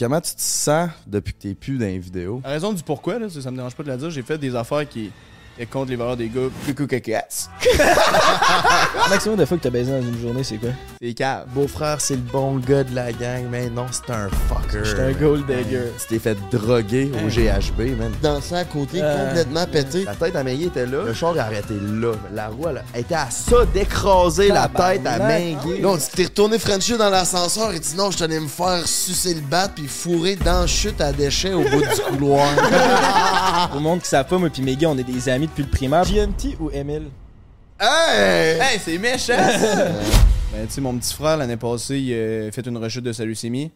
comment tu te sens depuis que t'es plus dans les vidéos? La raison du pourquoi, là, ça, ça me dérange pas de la dire, j'ai fait des affaires qui étaient contre les valeurs des gars. Coucou cats. Le maximum de fois que t'as baisé dans une journée, c'est quoi? C'est cave. Beau-frère, c'est le bon gars de la gang, mais non, c'est un fucker. J'étais un gold digger. Tu t'es fait droguer au GHB, man. Dansé à côté, Euh. complètement pété. La tête à Maggie était là. Le char a arrêté là. La roue, elle, elle était à ça d'écraser la tête à Maggie. Non, tu t'es retourné Frenchie dans l'ascenseur et dit non, je tenais me faire sucer le bat puis fourrer dans la chute à déchets au bout du couloir. Au monde qui savent pas, moi puis on est des amis depuis le primaire. GMT ou Emile? Hey! Hey, c'est méchant! ben, tu sais, mon petit frère, l'année passée, il a fait une rechute de sa leucémie.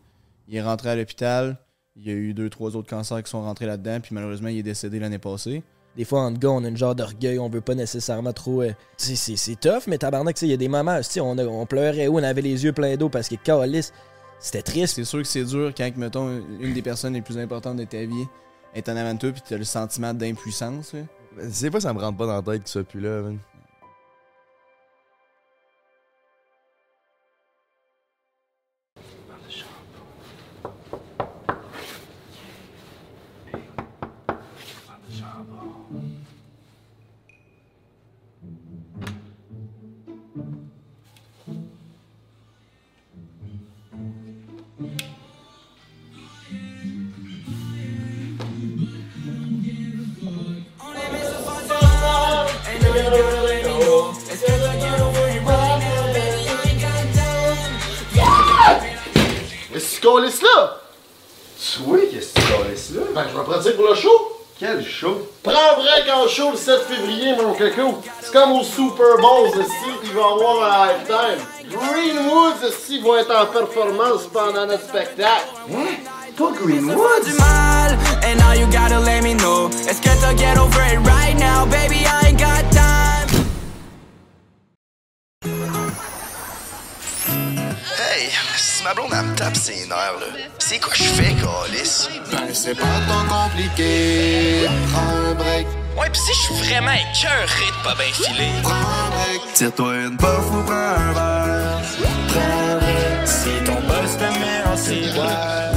Il est rentré à l'hôpital. Il y a eu deux, trois autres cancers qui sont rentrés là-dedans. Puis malheureusement, il est décédé l'année passée. Des fois, en gars, on a une genre d'orgueil, on veut pas nécessairement trop. euh, tu sais, c'est- c'est tough, mais tabarnak, tu sais, il y a des moments, tu sais, on, a- on pleurait où, on avait les yeux pleins d'eau parce que Calis, c'était triste. C'est sûr que c'est dur quand, mettons, une des personnes les plus importantes de ta vie est en avant de toi. Puis t'as le sentiment d'impuissance. C'est pas, ça me rentre pas dans la tête qu'il soit plus là, man. Est-ce que tu colles là? Oui, qu'est-ce que tu laisses là? Ben, je vais pratique pour le show. Quel show! Prends vrai qu'en show le 7 février, mon coco. C'est comme au Super Bowl, ici, il va y avoir un halftime. Greenwoods, ici, vont être en performance pendant notre spectacle. Pas Greenwood! du mal And now you gotta let me know Est-ce que t'as get over it right now Baby I ain't got time Hey, ma blonde elle me tape ses nerfs, là, c'est quoi je fais, Calis? Ben, c'est pas tant compliqué. Prends un break, Ouais, pis si je suis vraiment écœuré de pas bien filer. prends un break. Tire-toi une bof ou prends un verre. Prends un break. Si ton boss te met en ciboire,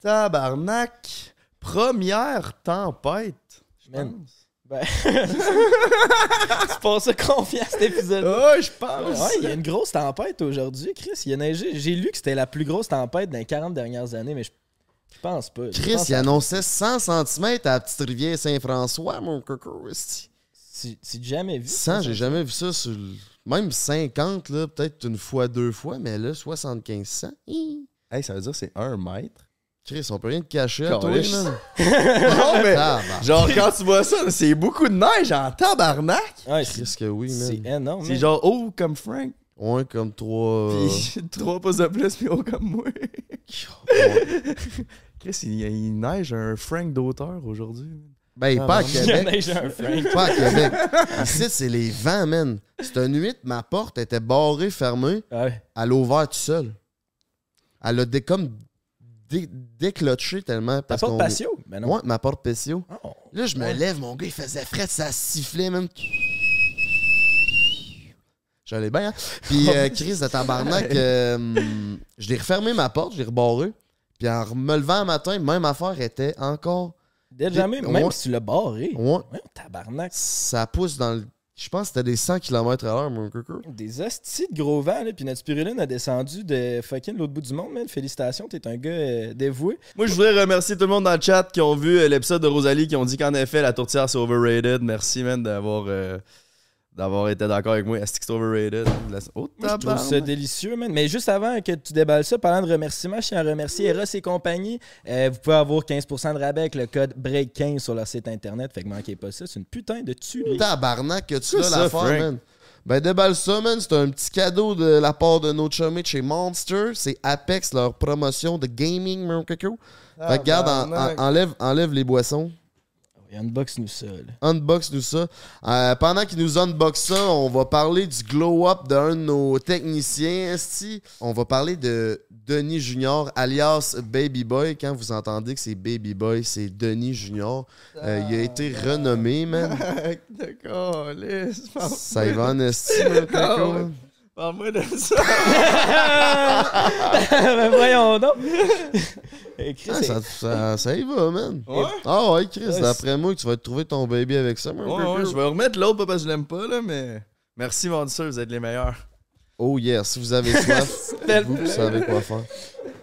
Tabarnak! Première tempête, je pense. Ben. c'est pas ça qu'on fait à cet épisode. Oh, je pense! Ouais, il y a une grosse tempête aujourd'hui, Chris. Il a neigé. J'ai lu que c'était la plus grosse tempête dans les 40 dernières années, mais je, je pense pas. Je Chris, pense il à- annonçait 100 cm à la petite rivière Saint-François, mon coco. Tu tu jamais vu 100, j'ai jamais vu ça sur. le- Même 50, là, peut-être une fois, deux fois, mais là, 75 100. Hi. Hey, ça veut dire que c'est un mètre. Chris, on peut rien te cacher à toi, Calisse. man. non, mais Tabarnak. genre, quand tu vois ça, c'est beaucoup de neige en tabarnak. Ouais, c'est Chris, que oui, c'est énorme. C'est genre haut comme Frank. Ouais, comme trois. Puis trois pouces de plus, puis haut comme moi. Chris, il, il neige un Frank d'auteur aujourd'hui. Ben, pas à Il y a Québec. neigé un Frank. Pas à Québec. Ici, c'est les vents, man. Cette nuit, ma porte était barrée, fermée. Ouais. Elle a ouvert tout seul. Elle a dé- comme dé- tellement. Ta Parce porte patio? Ben non. Ouais, ma porte patio. Oh. Là, je me lève, mon gars, il faisait frais, ça sifflait, même. J'allais bien, hein? Puis, euh, Chris de tabarnak, euh, je l'ai refermé ma porte, je l'ai rebarré. Puis, en me levant un matin, même affaire était encore. Déjà, même, Ouais. même si tu l'as barré. Ouais, tabarnak. ça pousse dans le. Je pense que c'était des 100 km à l'heure, mon coco. Des hosties de gros vent, là. Puis notre spiruline a descendu de fucking l'autre bout du monde, man. Félicitations, t'es un gars euh, dévoué. Moi, je voudrais remercier tout le monde dans le chat qui ont vu euh, l'épisode de Rosalie, qui ont dit qu'en effet, la tourtière, c'est overrated. Merci, man, d'avoir euh, d'avoir été d'accord avec moi. Est-ce que c'est overrated? La- Oh, Moi, je trouve ça délicieux, man. Mais juste avant que tu déballes ça, parlant de remerciements, je tiens à remercier Eros et compagnie. Euh, vous pouvez avoir 15% de rabais avec le code BREAK15 sur leur site internet. Fait que manquez pas ça. C'est une putain de tuerie. Tabarnak, que tu ça, l'affaire, Frank. man. Ben, déballe ça, man. C'est un petit cadeau de la part de nos chummies de chez Monster. C'est Apex, leur promotion de gaming, mon coco. Fait que, regarde, en- en- Tabarnak. enlève, enlève les boissons. Unbox nous ça. là. Unbox nous ça. Euh, pendant qu'il nous unbox ça, on va parler du glow-up d'un de nos techniciens, esti. On va parler de Denis Junior, alias Baby Boy. Quand vous entendez que c'est Baby Boy, c'est Denis Junior. Euh, il a été renommé, man. D'accord, laisse. Ça y va esti. Parle-moi de ça. Ben voyons donc. Chris, Ah, ça, ça, ça y va, man. Ouais? Ah ouais, Chris, Ouais, d'après moi, que tu vas te trouver ton baby avec ça, man. Ouais, ouais, je vais remettre l'autre, pas parce que je l'aime pas, là, mais. Merci, Vendisseur, vous êtes les meilleurs. Oh yeah, si vous avez soif, vous, vous savez quoi faire.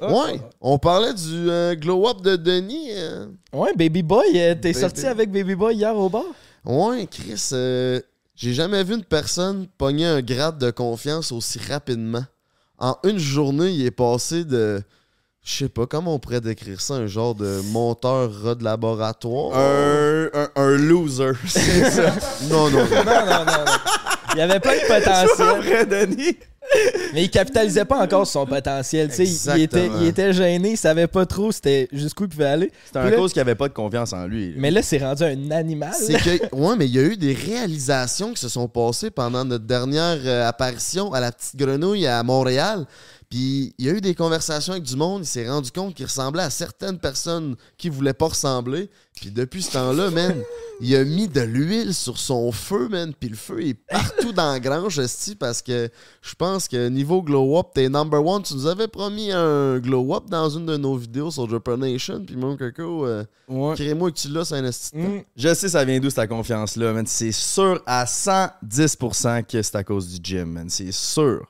Ouais, on parlait du euh, glow-up de Denis. euh. Ouais, Baby Boy, euh, t'es Baby- sorti avec Baby Boy hier au bar? Ouais, Chris, euh, j'ai jamais vu une personne pogner un grade de confiance aussi rapidement. En une journée, il est passé de. Je sais pas, comment on pourrait décrire ça, un genre de monteur rat de laboratoire? Un, un, un loser, c'est ça. Non, non, non. Non, non, non. non. Il avait plein de C'est pas potentiel, vrai, Denis. Mais il capitalisait pas encore sur son potentiel. tu sais. Il, était, Exactement. il était gêné, il savait pas trop c'était jusqu'où il pouvait aller. C'était un là- cause qui avait pas de confiance en lui. Mais là, c'est rendu un animal. C'est que, ouais, mais il y a eu des réalisations qui se sont passées pendant notre dernière euh, apparition à la Petite Grenouille à Montréal. Puis il y a eu des conversations avec du monde. Il s'est rendu compte qu'il ressemblait à certaines personnes qui voulaient pas ressembler. Puis depuis ce temps-là, man, il a mis de l'huile sur son feu, man. Puis le feu est partout dans la grange, esti, parce que je pense que niveau glow-up, t'es number one. Tu nous avais promis un glow-up dans une de nos vidéos sur Japan Nation. Puis mon coco, euh, Ouais. crée-moi que tu l'as, c'est un esti. Mm. Je sais ça vient d'où cette confiance-là, man. C'est sûr à 110% que c'est à cause du gym, man. C'est sûr.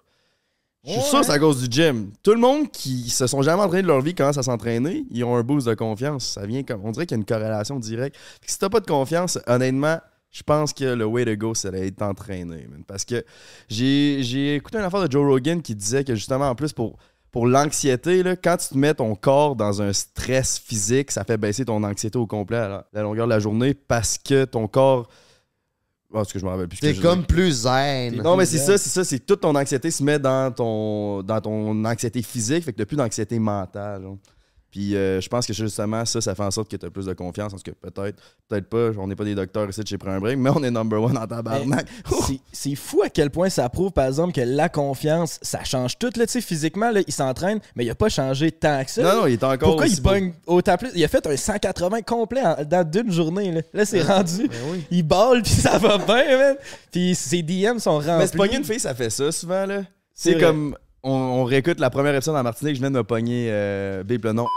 Je suis sûr que c'est à cause du gym. Tout le monde qui se sont jamais entraînés de leur vie commence à s'entraîner, ils ont un boost de confiance. Ça vient comme. On dirait qu'il y a une corrélation directe. Si t'as pas de confiance, honnêtement, je pense que le way to go, c'est d'être entraîné. Parce que j'ai écouté une affaire de Joe Rogan qui disait que justement, en plus, pour. Pour l'anxiété, quand tu te mets ton corps dans un stress physique, ça fait baisser ton anxiété au complet à la longueur de la journée parce que ton corps. Oh, ce que je me rappelle plus. T'es je comme plus zen. non, mais c'est ça, c'est ça, c'est toute ton anxiété se met dans ton, dans ton anxiété physique, fait que t'as plus d'anxiété mentale. genre. Puis euh, je pense que justement, ça, ça fait en sorte que t'as plus de confiance. Parce que peut-être, peut-être pas, on n'est pas des docteurs ici de chez Prends un break, mais on est number one en tabarnak. C'est- C'est fou à quel point ça prouve, par exemple, que la confiance, ça change tout. Là, tu sais, physiquement, là, il s'entraîne, mais il a pas changé tant que ça. non, non, il est encore. Pourquoi aussi il pogne autant plus? Il a fait un 180 complet en- dans d'une journée. Là, Là, c'est rendu. Ben Il balle, puis ça va bien, man. Puis ses DM sont remplis. Mais se pogner une fille, ça fait ça souvent, là. C'est C'est vrai. comme. On, on réécoute la première épisode en Martinique, je viens de me pogner euh, Bip le nom.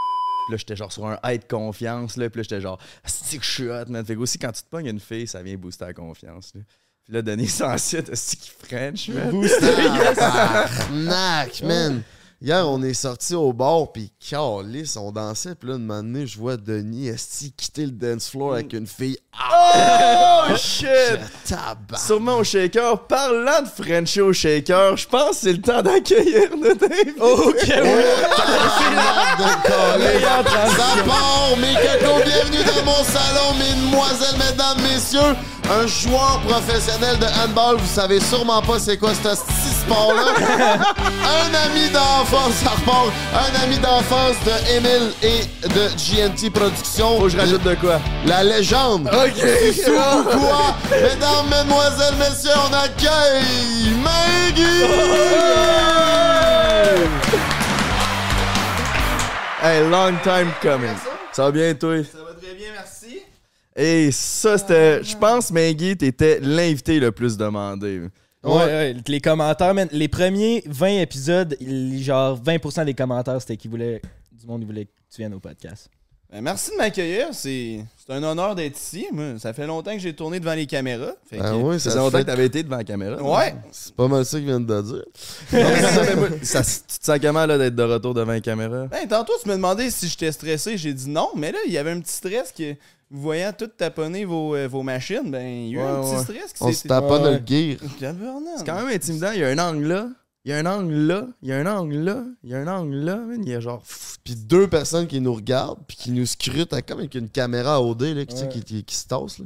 Puis là, j'étais genre sur un high de confiance, là. Puis là, j'étais genre, c'est que je suis hot, man. Fait que aussi, quand tu te pognes une fille, ça vient booster la confiance, là. Puis là, Denis ensuite, c'est qui French, man. Tabarnak, man. Hier, on est sorti au bar, puis calice, on dansait, puis là, un moment donné, je vois Denis esti quitter le dance floor avec une fille. Oh shit! Tabarnak. Sûrement au shaker. Parlant de Frenchie au shaker, je pense que c'est le temps d'accueillir notre invité. Ok, Tabarnak de. Ça part, mes cocos, bienvenue dans mon salon, mesdemoiselles, mesdames, messieurs. Un joueur professionnel de handball, vous savez sûrement pas c'est quoi ce petit sport-là. un ami d'enfance, ça repart. Un ami d'enfance de Emile et de GNT Productions. Faut que je rajoute de quoi? La légende. Ok! Quoi? Mesdames, mesdemoiselles, messieurs, on accueille Maggie! Hey, long time coming. Ça va bien, toi? Ça va très bien, merci. Et ça, c'était. Je pense, Maggie, t'étais l'invité le plus demandé. Ouais, ouais, les commentaires, man, les premiers 20 épisodes, genre 20% des commentaires, c'était qu'ils voulaient, du monde, ils voulaient que tu viennes au podcast. Ben, merci de m'accueillir. C'est c'est un honneur d'être ici. Moi, ça fait longtemps que j'ai tourné devant les caméras. Fait Ah que- oui, Ça fait longtemps fait... que t'avais été devant la caméra. Ouais. C'est pas mal ça qu'il vient de dire. Non, ça, mais moi, ça- tu te sens comment là, d'être de retour devant la caméra? Ben, tantôt, tu me demandais si j'étais stressé. J'ai dit non. Mais là, il y avait un petit stress que, vous voyant tout taponner vos, euh, vos machines, ben, il y a eu un Ouais, petit ouais. stress qui On s'est- se tape pas Ouais. le gear. C'est quand même intimidant. Il y a un angle là. Il y a un angle là. Il y a un angle là. Il y a un angle là. man. Il y a genre. Puis deux personnes qui nous regardent, puis qui nous scrutent à- comme avec une caméra OD là, qui, qui, qui, qui se tasse.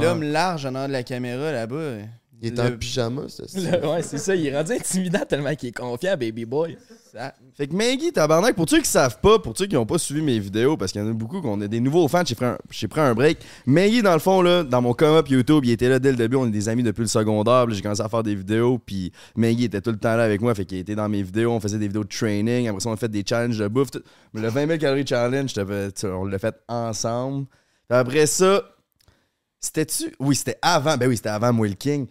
L'homme large en arrière de la caméra là-bas, Il est Le- en pyjama, c'est ça. Ouais, c'est ça. Il est rendu intimidant tellement qu'il est confiant, baby boy. Ça- Fait que Maggie, tabarnak, pour ceux qui savent pas, pour ceux qui n'ont pas suivi mes vidéos, parce qu'il y en a beaucoup qu'on a des nouveaux fans, j'ai pris, un, j'ai pris un break. Maggie, dans le fond, là, dans mon come-up YouTube, il était là dès le début, on est des amis depuis le secondaire, puis j'ai commencé à faire des vidéos, puis Maggie était tout le temps là avec moi, fait qu'il était dans mes vidéos, on faisait des vidéos de training, après ça, on a fait des challenges de bouffe. tout. Mais le 20 000 calories challenge, je tu on l'a fait ensemble. Puis après ça, c'était-tu? Oui, c'était avant, ben oui, c'était avant le King.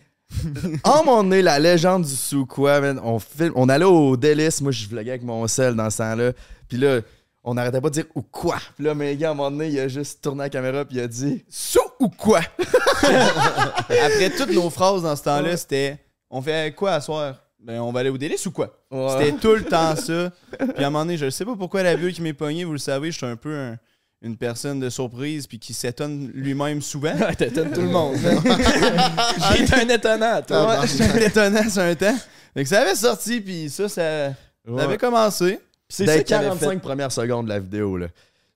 En mon nez, la légende du sous-quoi, man, on, filme, on allait au délice, moi je vloguais avec mon sel dans ce temps-là, puis là, on n'arrêtait pas de dire ou quoi. Puis là, Meggy, à un moment donné, il a juste tourné la caméra puis il a dit sous ou quoi? Après toutes nos phrases dans ce temps-là, c'était On fait quoi à soir? Ben, on va aller au délice ou quoi? C'était tout le temps ça. Puis à un moment donné, je sais pas pourquoi la bulle qui m'est pognée, vous le savez, je suis un peu un- une personne de surprise puis qui s'étonne lui-même souvent. Ouais, t'étonnes tout le monde. J'ai été un étonnant, toi. Ouais, j'étais un étonnant sur un temps. Fait que ça avait sorti, puis ça, ça, ça avait commencé. C'est Dès ça qui avait 45 fait. premières secondes de la vidéo, là.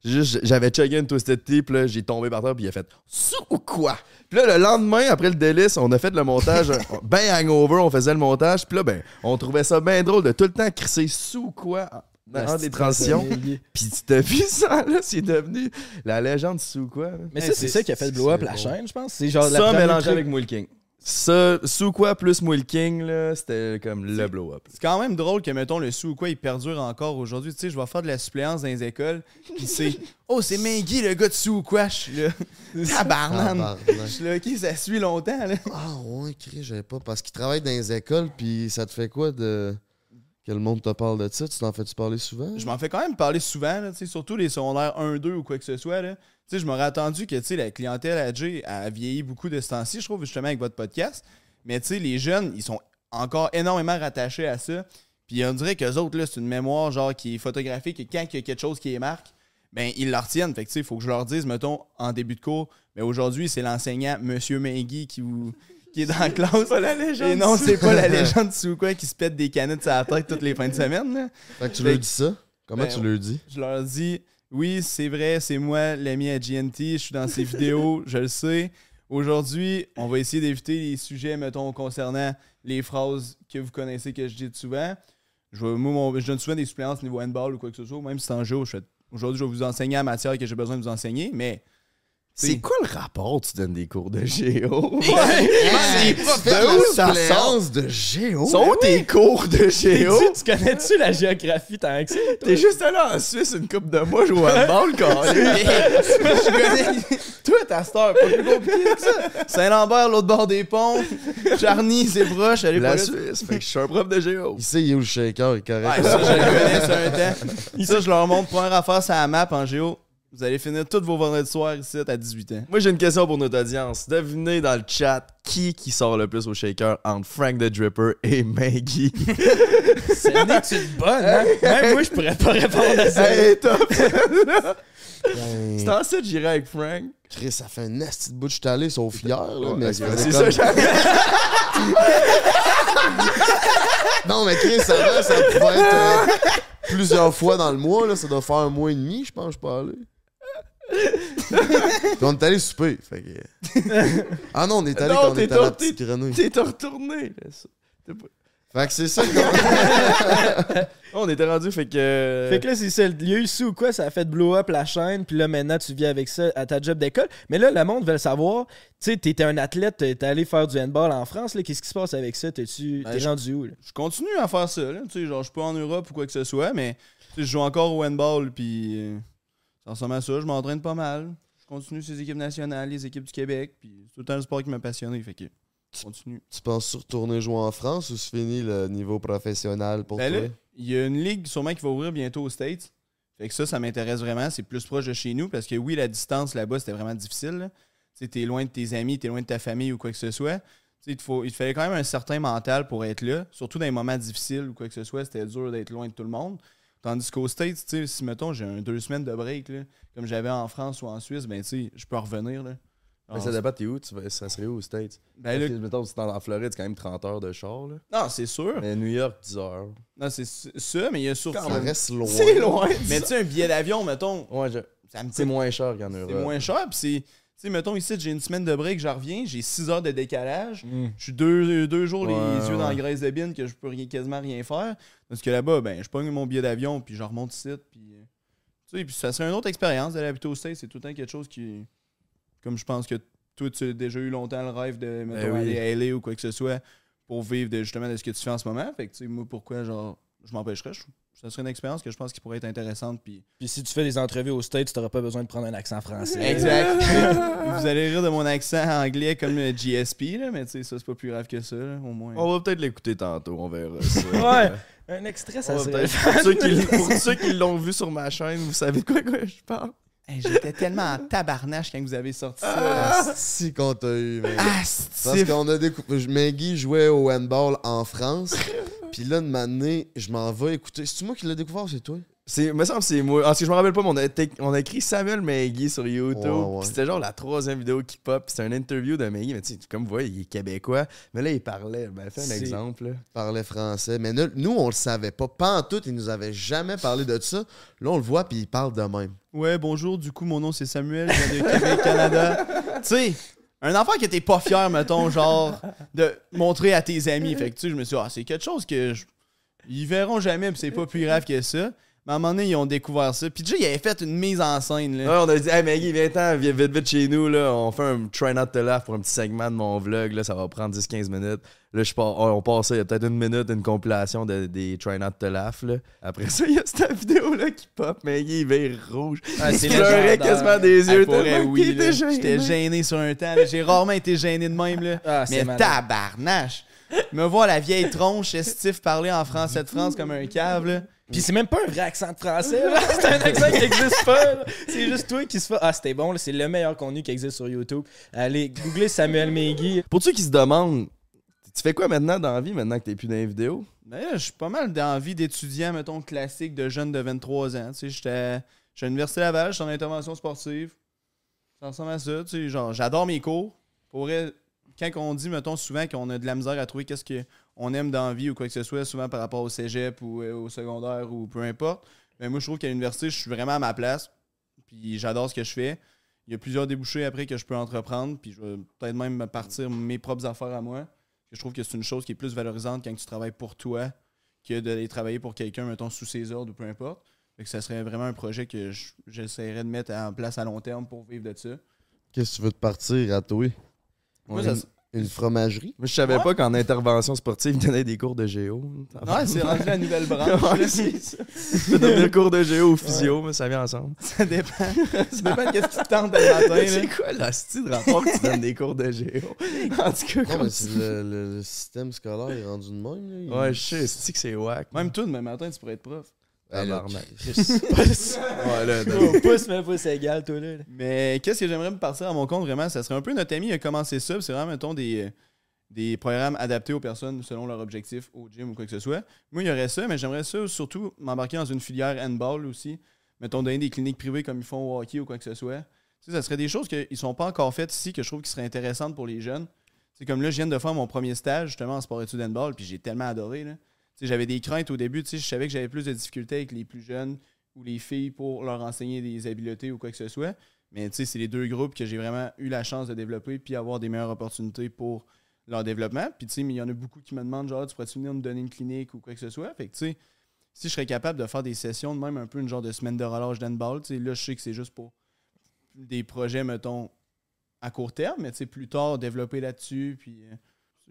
Juste, j'avais chuggé une Twisted Tea, puis là, j'ai tombé par terre, puis il a fait sous ou quoi? Puis là, le lendemain, après le délice, on a fait le montage, ben hangover, on faisait le montage, puis là, ben, on trouvait ça bien drôle de tout le temps crisser sous ou quoi dans des transitions. Puis tu t'as vu ça, là, c'est devenu la légende sous quoi? là? Mais Hey, ça, c'est ça qui a fait blow up c'est la bon. chaîne, je pense. C'est genre la ça mélangé truc- avec Will King. Ça, sous quoi plus Will King, là, c'était comme le blow-up. C'est quand même drôle que, mettons, le sou ou quoi, il perdure encore aujourd'hui. Tu sais, je vais faire de la suppléance dans les écoles, puis c'est Oh, c'est Maggie, le gars de sou ou quoi? Je suis là. Je suis là, ok, ça suit longtemps, là. Ah ouais, Chris, j'avais pas. Parce qu'il travaille dans les écoles, puis ça te fait quoi de. Que le monde te parle de ça? Tu t'en fais-tu parler souvent? Je m'en fais quand même parler souvent, surtout les secondaires 1-2 ou quoi que ce soit. Je m'aurais attendu que la clientèle Jay a vieilli beaucoup de ce temps-ci, je trouve, justement, avec votre podcast. Mais les jeunes, ils sont encore énormément rattachés à ça. Puis on dirait qu'eux autres, c'est une mémoire genre qui est photographique et quand il y a quelque chose qui les marque, ben ils la retiennent. Fait que il faut que je leur dise, mettons, en début de cours, mais aujourd'hui, c'est l'enseignant Monsieur Meggy qui vous. Qui est dans la classe. la légende Et non, c'est pas la légende sous quoi qui se pète des canettes sur la tête toutes les fins de semaine. Là. Fait que tu leur dis ça? Comment Ben, tu leur dis? Je leur dis oui, c'est vrai, c'est moi, l'ami à GNT, je suis dans ces vidéos, je le sais. Aujourd'hui, on va essayer d'éviter les sujets, mettons, concernant les phrases que vous connaissez que je dis souvent. Je, vais- moi, mon- je donne souvent des suppléances niveau handball ou quoi que ce soit, même si c'est en jeu. Aujourd'hui, je vais vous enseigner la matière que j'ai besoin de vous enseigner, mais. C'est quoi le rapport tu donnes des cours de géo? c'est pas de où ça sort? de géo? Sont où tes cours de géo? Tu, tu connais-tu la géographie tant que ça? T'es juste allé en Suisse une coupe de mois jouer au handball, quand je connais. Toi, ta star, pas plus compliqué que ça. Saint-Lambert, l'autre bord des ponts. Charny, c'est proche. Allez La pas là. Suisse, fait que je suis un prof de géo. Il sait, il est où le shaker, il est correct. Ouais, ça, je le connais sur un temps. Ça, je leur montre première affaire, c'est la map en géo. Vous allez finir tous vos vendredis soirs ici à 18 ans. Moi, j'ai une question pour notre audience. Devinez dans le chat qui qui sort le plus au shaker entre Frank the Dripper et Maggie. C'est une bonne, hein? Même moi, je pourrais pas répondre à ça. hey, top! Ben, C'est en ça que j'irais avec Frank. Chris, ça fait un nasty de bout de je suis allé, sauf hier, là, mais ça c'est comme- ça, j'avais. Non, mais Chris, avant, ça pouvait être euh, plusieurs fois dans le mois, là. Ça doit faire un mois et demi, je pense, je allé. Puis on est allé souper, fait que... Ah non, on est allé Non, quand on t'es était à la torté. petite grenouille. T'es retourné. là, ça. Fait que c'est ça qu'on... On était rendu, fait que. Fait que là, c'est ça. Il y a eu ça ou quoi, ça a fait blow up la chaîne, puis là, maintenant, tu vis avec ça à ta job d'école. Mais là, le monde veut le savoir. Tu sais, t'étais un athlète, t'es allé faire du handball en France, là. Qu'est-ce qui se passe avec ça? T'es-tu Ben, t'es rendu où, là? Je continue à faire ça, là. Tu sais, genre, je suis pas en Europe ou quoi que ce soit, mais je joue encore au handball, puis euh, ça ressemble à ça. Je m'entraîne pas mal. Je continue ces équipes nationales, les équipes du Québec, puis c'est tout le temps le sport qui m'a passionné, fait que continue. Tu penses retourner jouer en France ou c'est fini le niveau professionnel pour Ben toi? il y a une ligue sûrement qui va ouvrir bientôt aux States. Fait que ça, ça m'intéresse vraiment. C'est plus proche de chez nous parce que oui, la distance là-bas, c'était vraiment difficile. Tu t'es loin de tes amis, t'es loin de ta famille ou quoi que ce soit. Tu il te, faut, il te fallait quand même un certain mental pour être là. Surtout dans les moments difficiles ou quoi que ce soit, c'était dur d'être loin de tout le monde. Tandis qu'aux States, tu sais, si mettons j'ai un deux semaines de break, là, comme j'avais en France ou en Suisse, ben tu sais, je peux revenir. Là. Mais ça dépend, t'es où? Tu vas- ça serait où aux States? Ben, là- mettons, si t'es en Floride, c'est quand même 30 heures de char, là. non, c'est sûr. Mais New York, 10 heures. Non, c'est ça, mais il y a surtout. Ça reste loin. C'est loin! Mais tu sais, un billet d'avion, mettons, Ouais, je- c'est moins cher qu'en Europe. C'est moins cher, puis c'est. sais, mettons ici, j'ai une semaine de break, je reviens, j'ai 6 heures de décalage. Mm. Je suis deux, deux jours les Ouais, yeux dans la graisse de bine que je peux rien, quasiment rien faire. Parce que là-bas, ben, je pogne mon billet d'avion, puis je remonte ici, puis. euh, Tu sais, puis ça serait une autre expérience d'aller habiter au States. C'est tout le temps quelque chose qui. Comme je pense que toi, tu as déjà eu longtemps le rêve de mettons, oui. aller à LA ou quoi que ce soit pour vivre de, justement de ce que tu fais en ce moment. Fait que, tu sais, moi, pourquoi, genre, je m'empêcherais? Je- Ça serait une expérience que je pense qui pourrait être intéressante. Puis... Puis si tu fais des entrevues au States, tu n'auras pas besoin de prendre un accent français. Exact. Vous allez rire de mon accent anglais comme le GSP, là, mais tu sais, ça, c'est pas plus grave que ça, là, au moins. On va peut-être l'écouter tantôt, on verra ça. Ouais. Un extrait, ça va serait... pour, ceux qui, pour ceux qui l'ont vu sur ma chaîne, vous savez de quoi, quoi je parle. Hey, J'étais tellement en tabarnache quand vous avez sorti ça. Ah, si qu'on t'a eu. Ah, Parce qu'on a découvert. Maggie jouait au handball en France. Puis là, de m'amener, je m'en vais écouter. C'est-tu moi qui l'ai découvert ou c'est toi? C'est, me semble que c'est moi. Parce que je me rappelle pas, mais on a, été- on a écrit Samuel Maggie sur YouTube. Ouais, C'était genre la troisième vidéo qui pop. C'était une interview de Maggie. Mais tu sais, comme vous voyez, il est québécois. Mais là, il parlait. Ben, fais un C'est- exemple. là. parlait français. Mais nous, nous, on le savait pas. Pas en tout, il nous avait jamais parlé de ça. Là, on le voit, puis il parle de même. Ouais, bonjour, du coup, mon nom c'est Samuel, je viens de Québec, Canada. tu sais, un enfant qui était pas fier, mettons, genre, de montrer à tes amis. Fait que, tu sais, je me suis dit, ah, c'est quelque chose que. je- Ils verront jamais, puis c'est pas plus grave que ça. Mais à un moment donné, ils ont découvert ça. Puis déjà, il avait fait une mise en scène, là. Ouais, on a dit, hey Maggie, viens-t'en, viens vite, vite chez nous. Là. On fait un try not to laugh pour un petit segment de mon vlog. Là. Ça va prendre 10-15 minutes. Là, je pars, on a peut-être une minute, une compilation de, des try not to laugh. Là. Après ça, il y a cette vidéo-là qui pop. Maggie, il vire rouge. Ah, c'est il pleurait quasiment des Hey, yeux. oui. J'étais gêné sur un temps. J'ai rarement été gêné de même, là. Ah, c'est Mais tabarnache! Me voir la vieille tronche estif parler en français de France comme un cave, là? Puis c'est même pas un vrai accent de français, là. c'est un accent qui existe pas. là. C'est juste toi qui se fait. Ah, c'était bon, là. c'est le meilleur contenu qui existe sur YouTube. Allez, googlez Samuel Megui. Pour ceux qui se demandent, tu fais quoi maintenant dans la vie, maintenant que t'es plus dans les vidéos? Ben je suis pas mal dans la vie d'étudiant, mettons, classique de jeune de 23 ans. Tu sais, j'étais à l'Université Laval, j'étais en intervention sportive. Ça ressemble à ça. Tu sais, genre, j'adore mes cours. Pour quand on dit, mettons, souvent qu'on a de la misère à trouver qu'est-ce qu'on aime dans la vie ou quoi que ce soit, souvent par rapport au cégep ou euh, au secondaire ou peu importe, ben moi, je trouve qu'à l'université, je suis vraiment à ma place. Puis j'adore ce que je fais. Il y a plusieurs débouchés après que je peux entreprendre. Puis je vais peut-être même me partir mes propres affaires à moi. Je trouve que c'est une chose qui est plus valorisante quand tu travailles pour toi que d'aller travailler pour quelqu'un, mettons, sous ses ordres ou peu importe. Fait que ça serait vraiment un projet que je- j'essaierais de mettre en place à long terme pour vivre de ça. Qu'est-ce que tu veux te partir à toi? Moi, Ouais. ça- Une fromagerie? Moi, je savais Ouais. pas qu'en intervention sportive, ils donnaient des cours de géo. Ouais, c'est rendu la nouvelle branche. Ouais, c'est. Tu devenir cours de géo ou physio, mais ça vient ensemble. ça dépend. Ça dépend de ce qui te tente le matin. C'est quoi l'hostie de rapport que tu donnes des cours de géo? En tout cas, comme le, le- le système scolaire est rendu de même. Là. Il- Ouais, je sais, c'est que c'est whack. Même toi, demain matin, tu pourrais être prof. Ouais, là. Chris. Ouais, là, pouce, mais pouce égal, toi, là. Mais qu'est-ce que j'aimerais me partir à mon compte vraiment? Ça serait un peu notre ami qui a commencé ça. puis C'est vraiment, mettons, des, euh, des programmes adaptés aux personnes selon leur objectif au gym ou quoi que ce soit. Moi, il y aurait ça, mais j'aimerais ça surtout m'embarquer dans une filière handball aussi. Mettons, donner des cliniques privées comme ils font au hockey ou quoi que ce soit. Tu sais, ça serait des choses qui ne sont pas encore faites ici que je trouve qui seraient intéressantes pour les jeunes. C'est comme là, je viens de faire mon premier stage justement en sport études handball, puis j'ai tellement adoré. là. J'avais des craintes au début, je savais que j'avais plus de difficultés avec les plus jeunes ou les filles pour leur enseigner des habiletés ou quoi que ce soit. Mais c'est les deux groupes que j'ai vraiment eu la chance de développer puis avoir des meilleures opportunités pour leur développement. Puis tu sais, mais il y en a beaucoup qui me demandent genre, tu pourrais-tu venir me donner une clinique ou quoi que ce soit? Fait que tu sais, si je serais capable de faire des sessions même un peu une genre de semaine de relâche d'handball, tu sais, là, je sais que c'est juste pour des projets, mettons, à court terme, mais tu sais, plus tard, développer là-dessus, puis euh,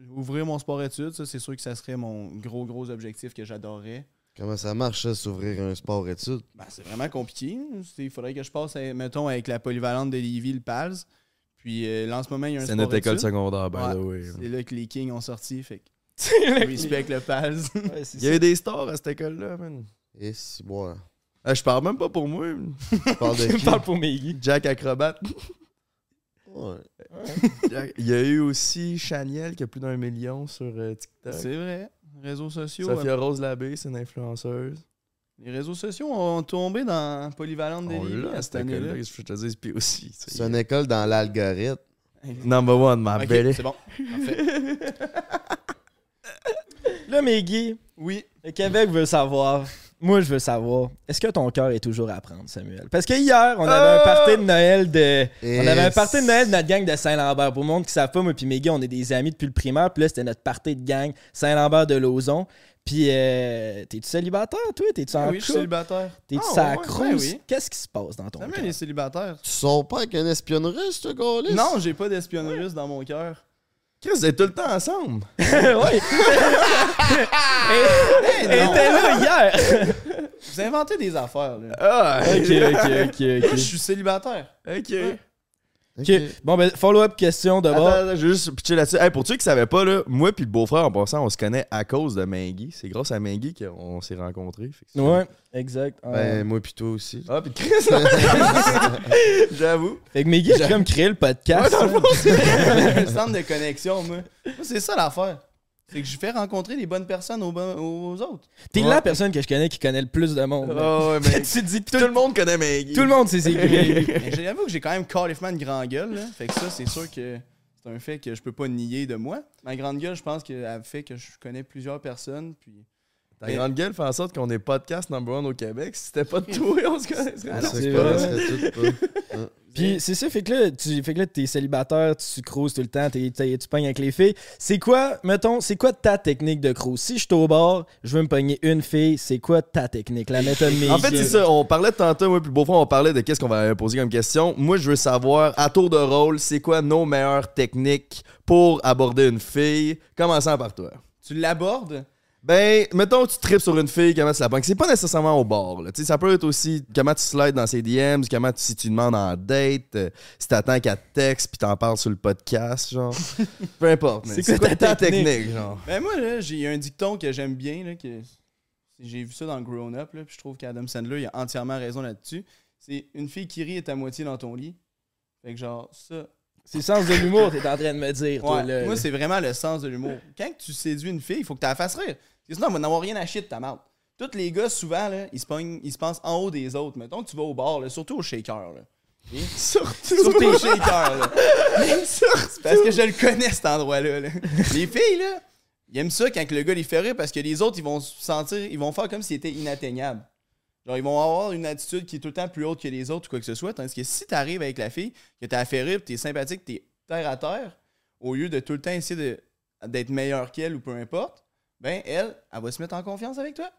ouvrir mon sport-études, ça, c'est sûr que ça serait mon gros, gros objectif que j'adorerais. Comment ça marche, ça, s'ouvrir un sport-études? Ben, c'est vraiment compliqué. C'est- Il faudrait que je passe, à- mettons, avec la polyvalente de Lévis, le PALS. Puis euh, là, en ce moment, il y a un C'est notre école secondaire, by Ouais, the way. C'est là que les Kings ont sorti, fait que respect le PALS. c'est Il y a eu des stars à cette école-là, man. Et si, bon. Ah, je parle même pas pour moi. De Je parle pour Megui. Jack Acrobat. Ouais. Il y a eu aussi Chaniel qui a plus d'un million sur euh, TikTok. c'est vrai. Réseaux sociaux. Sophia Rose Labbé, c'est une influenceuse. Les réseaux sociaux ont tombé dans Polyvalente de On Lévis l'a à cette année-là. je te dis, puis aussi. C'est une école dans l'algorithme. Number one, ma belle. c'est bon. Parfait. Là, Megui, Oui. le Québec veut savoir moi, je veux savoir, est-ce que ton cœur est toujours à prendre, Samuel? Parce que hier, on avait un party de Noël de. On avait un party de Noël de notre gang de Saint-Lambert. Pour le monde qui ne savent pas, moi puis Meggy, on est des amis depuis le primaire. Puis là, c'était notre party de gang Saint-Lambert de Lauson. Puis, euh, t'es-tu célibataire, toi? T'es-tu en Ah oui, je suis célibataire. T'es-tu Ah, ouais, ben oui. Qu'est-ce qui se passe dans ton Samuel cœur? est célibataire. Tu sors pas avec un espionne russe, ce gars-là? Non, j'ai pas d'espionne russe dans mon cœur. Chris, vous êtes tout le temps ensemble. Elle elle était là hier. Vous inventez des affaires, là. Ah, ok, ok, ok, Moi, je suis célibataire. ok. Ok. Bon, ben, follow-up question d'abord. attends, je vais juste pitcher là-dessus. Hey, pour ceux qui savaient pas, là, moi puis le beau-frère, en passant, on se connaît à cause de Maggie. C'est grâce à Maggie qu'on s'est rencontrés. C'est- Ouais, exact. Ah. Ben, moi pis toi aussi. Ah, puis Chris, j'avoue. Fait que Meggy a comme créé le podcast. un centre de connexion, moi. Moi, c'est ça l'affaire. C'est que je fais rencontrer les bonnes personnes aux, bon- aux autres. T'es la personne que je connais qui connaît le plus de monde. Oh, ouais, mais tu dis tout le monde connaît Maggie. Tout le monde sait c'est qui. Mais j'avoue que j'ai quand même carrément une grande gueule, là. Fait que ça, c'est sûr que c'est un fait que je peux pas nier de moi. Ma grande gueule, je pense qu'elle fait que je connais plusieurs personnes, puis... Ta grande gueule fait en sorte qu'on est podcast number one au Québec. Si c'était pas de toi, on se connaîtrait. Ah C'est pas. Puis c'est ça, fait que là, tu fait que là, t'es célibataire, tu cruises tout le temps, tu pognes avec les filles. C'est quoi, mettons, c'est quoi ta technique de cruise? Si je suis au bar, je veux me pogner une fille, c'est quoi ta technique? La méthode. En fait, c'est ça. On parlait de tantôt, moi, puis le beau-frère, on parlait de qu'est-ce qu'on va poser comme question. Moi, je veux savoir, à tour de rôle, c'est quoi nos meilleures techniques pour aborder une fille, commençant par toi. Tu l'abordes? Ben, mettons, tu tripes sur une fille, comment tu la pognes. C'est pas nécessairement au bar. Là. Ça peut être aussi comment tu slides dans ses DMs, comment tu, si tu demandes en date, euh, si t'attends qu'elle te texte puis t'en parles sur le podcast, genre. peu importe. C'est quoi ta technique? genre? Ben moi, là, j'ai un dicton que j'aime bien, là, que j'ai vu ça dans Grown Up, là, puis je trouve qu'Adam Sandler, il a entièrement raison là-dessus. C'est une fille qui rit est à moitié dans ton lit. Fait que genre, ça... C'est le sens de l'humour, t'es en train de me dire, toi, Ouais, là. moi, c'est vraiment le sens de l'humour. Quand tu séduis une fille, il faut que tu la fasses rire. Parce que sinon, elle va n'avoir rien à chier de ta marde. Tous les gars, souvent, là, ils, se pognent- ils se pensent en haut des autres. Mettons que tu vas au bar, là, surtout au shaker. Là. Surtout tes shakers. Là. C'est parce que je le connais, cet endroit-là. là. Les filles, là, ils aiment ça quand le gars les fait rire parce que les autres, ils vont se sentir, ils vont faire comme s'ils étaient inatteignables. Genre, ils vont avoir une attitude qui est tout le temps plus haute que les autres ou quoi que ce soit. Tandis que si t'arrives avec la fille, que rire, pis t'es sympathique, t'es terre à terre, au lieu de tout le temps essayer de- d'être meilleur qu'elle ou peu importe, ben elle, elle va se mettre en confiance avec toi.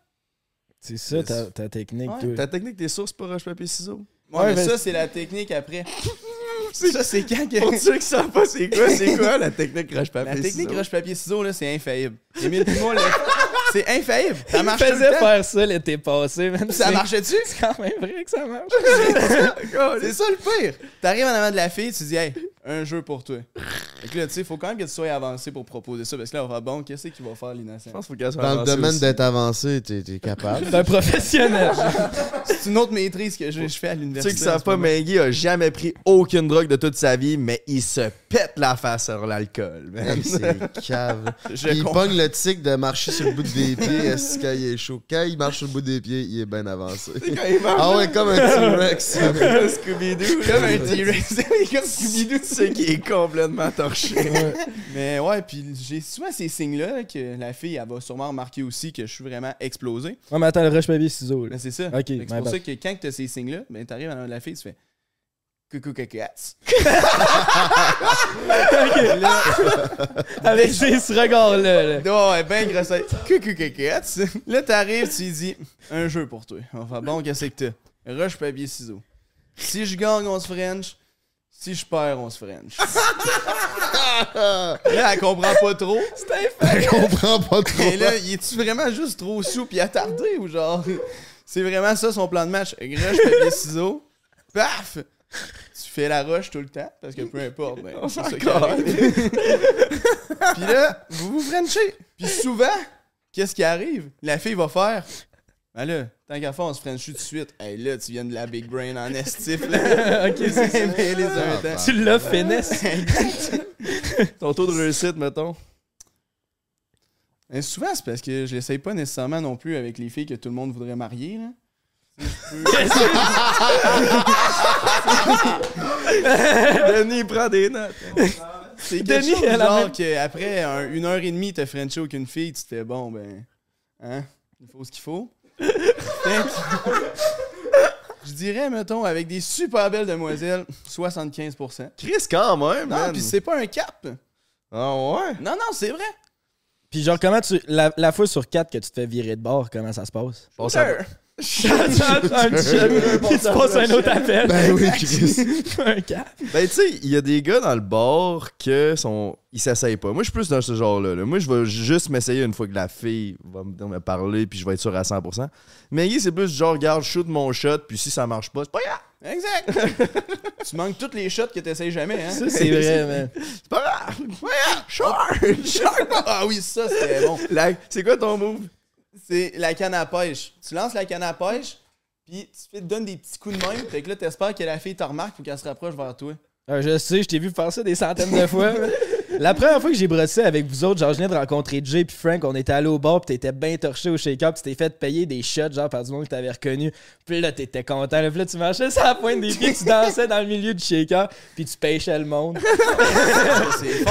C'est ça ta, ta technique, Ouais. toi. Ta technique, t'es source pour roche papier ciseaux. Ouais, Ouais, mais mais ça, c'est la technique après. ça, c'est quand que... Pour ceux qui savent pas c'est quoi, c'est quoi la technique roche papier La technique ciseaux? roche-papier-ciseaux, là, c'est infaillible. Émile là, c'est infaillible. Ça Il me marche tout faisait le temps. faire ça l'été passé, man. Ça marchait-tu? C'est quand même vrai que ça marche. C'est ça le pire. T'arrives en avant de la fille, tu dis, hey, un jeu pour toi. Fait que là, tu sais, faut quand même que tu sois avancé pour proposer ça, parce que là, on va bon, qu'est-ce qu'il va faire, l'innocent? Je pense qu'il faut qu'elle soit Dans le domaine d'être avancé, t'es t'es capable. C'est un professionnel. C'est une autre maîtrise que je, je fais à Ceux l'université. qui en savent ce pas, moment. Maggie a jamais pris aucune drogue de toute sa vie, mais il se pète la face sur l'alcool. man. Hey, C'est cave. Je il comprends. pogne le tic de marcher sur le bout des pieds est-ce quand il est chaud? Quand il marche sur le bout des pieds, il est bien avancé. Quand il marche, Ah ouais, comme un T-Rex. comme Scooby-Doo, Comme un. T-Rex. comme Scooby-Doo. Sais qui est complètement torché. Mais ouais, puis j'ai souvent ces signes-là là, que la fille, elle va sûrement remarquer aussi que je suis vraiment explosé. Ouais, mais attends, le rush papier ciseaux. Ben, c'est ça. Ok, c'est pour bad. ça que quand tu as ces signes-là, ben, t'arrives à la fille, tu fais coucou cacats. Avec ce regard-là. là. Ouais, ben grosse. Coucou cacats. Là, t'arrives, tu lui dis un jeu pour toi. Enfin, bon, qu'est-ce que t'as Rush, papier, ciseaux. Si je gagne, on se French. Si je perds, on se French. là, elle comprend pas trop. Je comprends pas trop. Mais là, il est-tu vraiment juste trop sous pis attardé ou genre. C'est vraiment ça son plan de match? Rush, papier, ciseaux. Paf! Tu fais la rush tout le temps, parce que peu importe, ben, c'est ça qui. Puis là, vous vous frenchez. Puis souvent, qu'est-ce qui arrive? La fille va faire. Ben là, tant qu'à faire, on se frenchie tout de suite. Hey là, tu viens de la big brain en estif, là. ok, c'est ça. Mais les un temps. Tu l'as finesse. Ton taux de réussite, mettons. Mais souvent, c'est parce que je l'essaye pas nécessairement non plus avec les filles que tout le monde voudrait marier, là. Denis, prend des notes. C'est quelque Denis, chose elle genre même- qu'après un- une heure et demie, t'as Frenché aucune fille, tu te fais bon, ben. Hein? Il faut ce qu'il faut. Je dirais, mettons, avec des super belles demoiselles, 75%. Chris, quand même, Non, man. puis c'est pas un cap. Ah ouais? Non, non, c'est vrai. Puis genre, comment tu. La, la fois sur quatre que tu te fais virer de bord, comment ça se passe? Bon, ça- tu passes un autre appel. Ben oui, Chris. un cap. Ben, tu sais, il y a des gars dans le bar que sont. Ils s'essayent pas. Moi, je suis plus dans ce genre-là. là. Moi, je vais juste m'essayer une fois que la fille va me, me parler, puis je vais être sûr à 100%. Mais Guy, c'est plus genre, regarde, shoot mon shot, puis si ça marche pas, c'est pas grave. Exact. tu manques toutes les shots que t'essayes jamais, hein? Ça, c'est vrai, man. C'est pas grave. Ouais. Sure. Ah oui, ça, c'était bon. La- C'est quoi ton move? C'est la canne à pêche. Tu lances la canne à pêche, puis tu te donnes des petits coups de main, fait que là, t'espères que la fille te remarque pour qu'elle se rapproche vers toi. Ah, je sais, je t'ai vu faire ça des centaines de fois. La première fois que j'ai brossé avec vous autres, genre, je venais de rencontrer Jay puis Frank, on était allé au bar, puis t'étais bien torché au shake-up, tu t'es fait payer des shots, genre, par du monde que t'avais reconnu. Puis là, t'étais content. Là, puis là, tu marchais sur la pointe des pieds, tu dansais dans le milieu du shaker, puis tu pêchais le monde. c'est.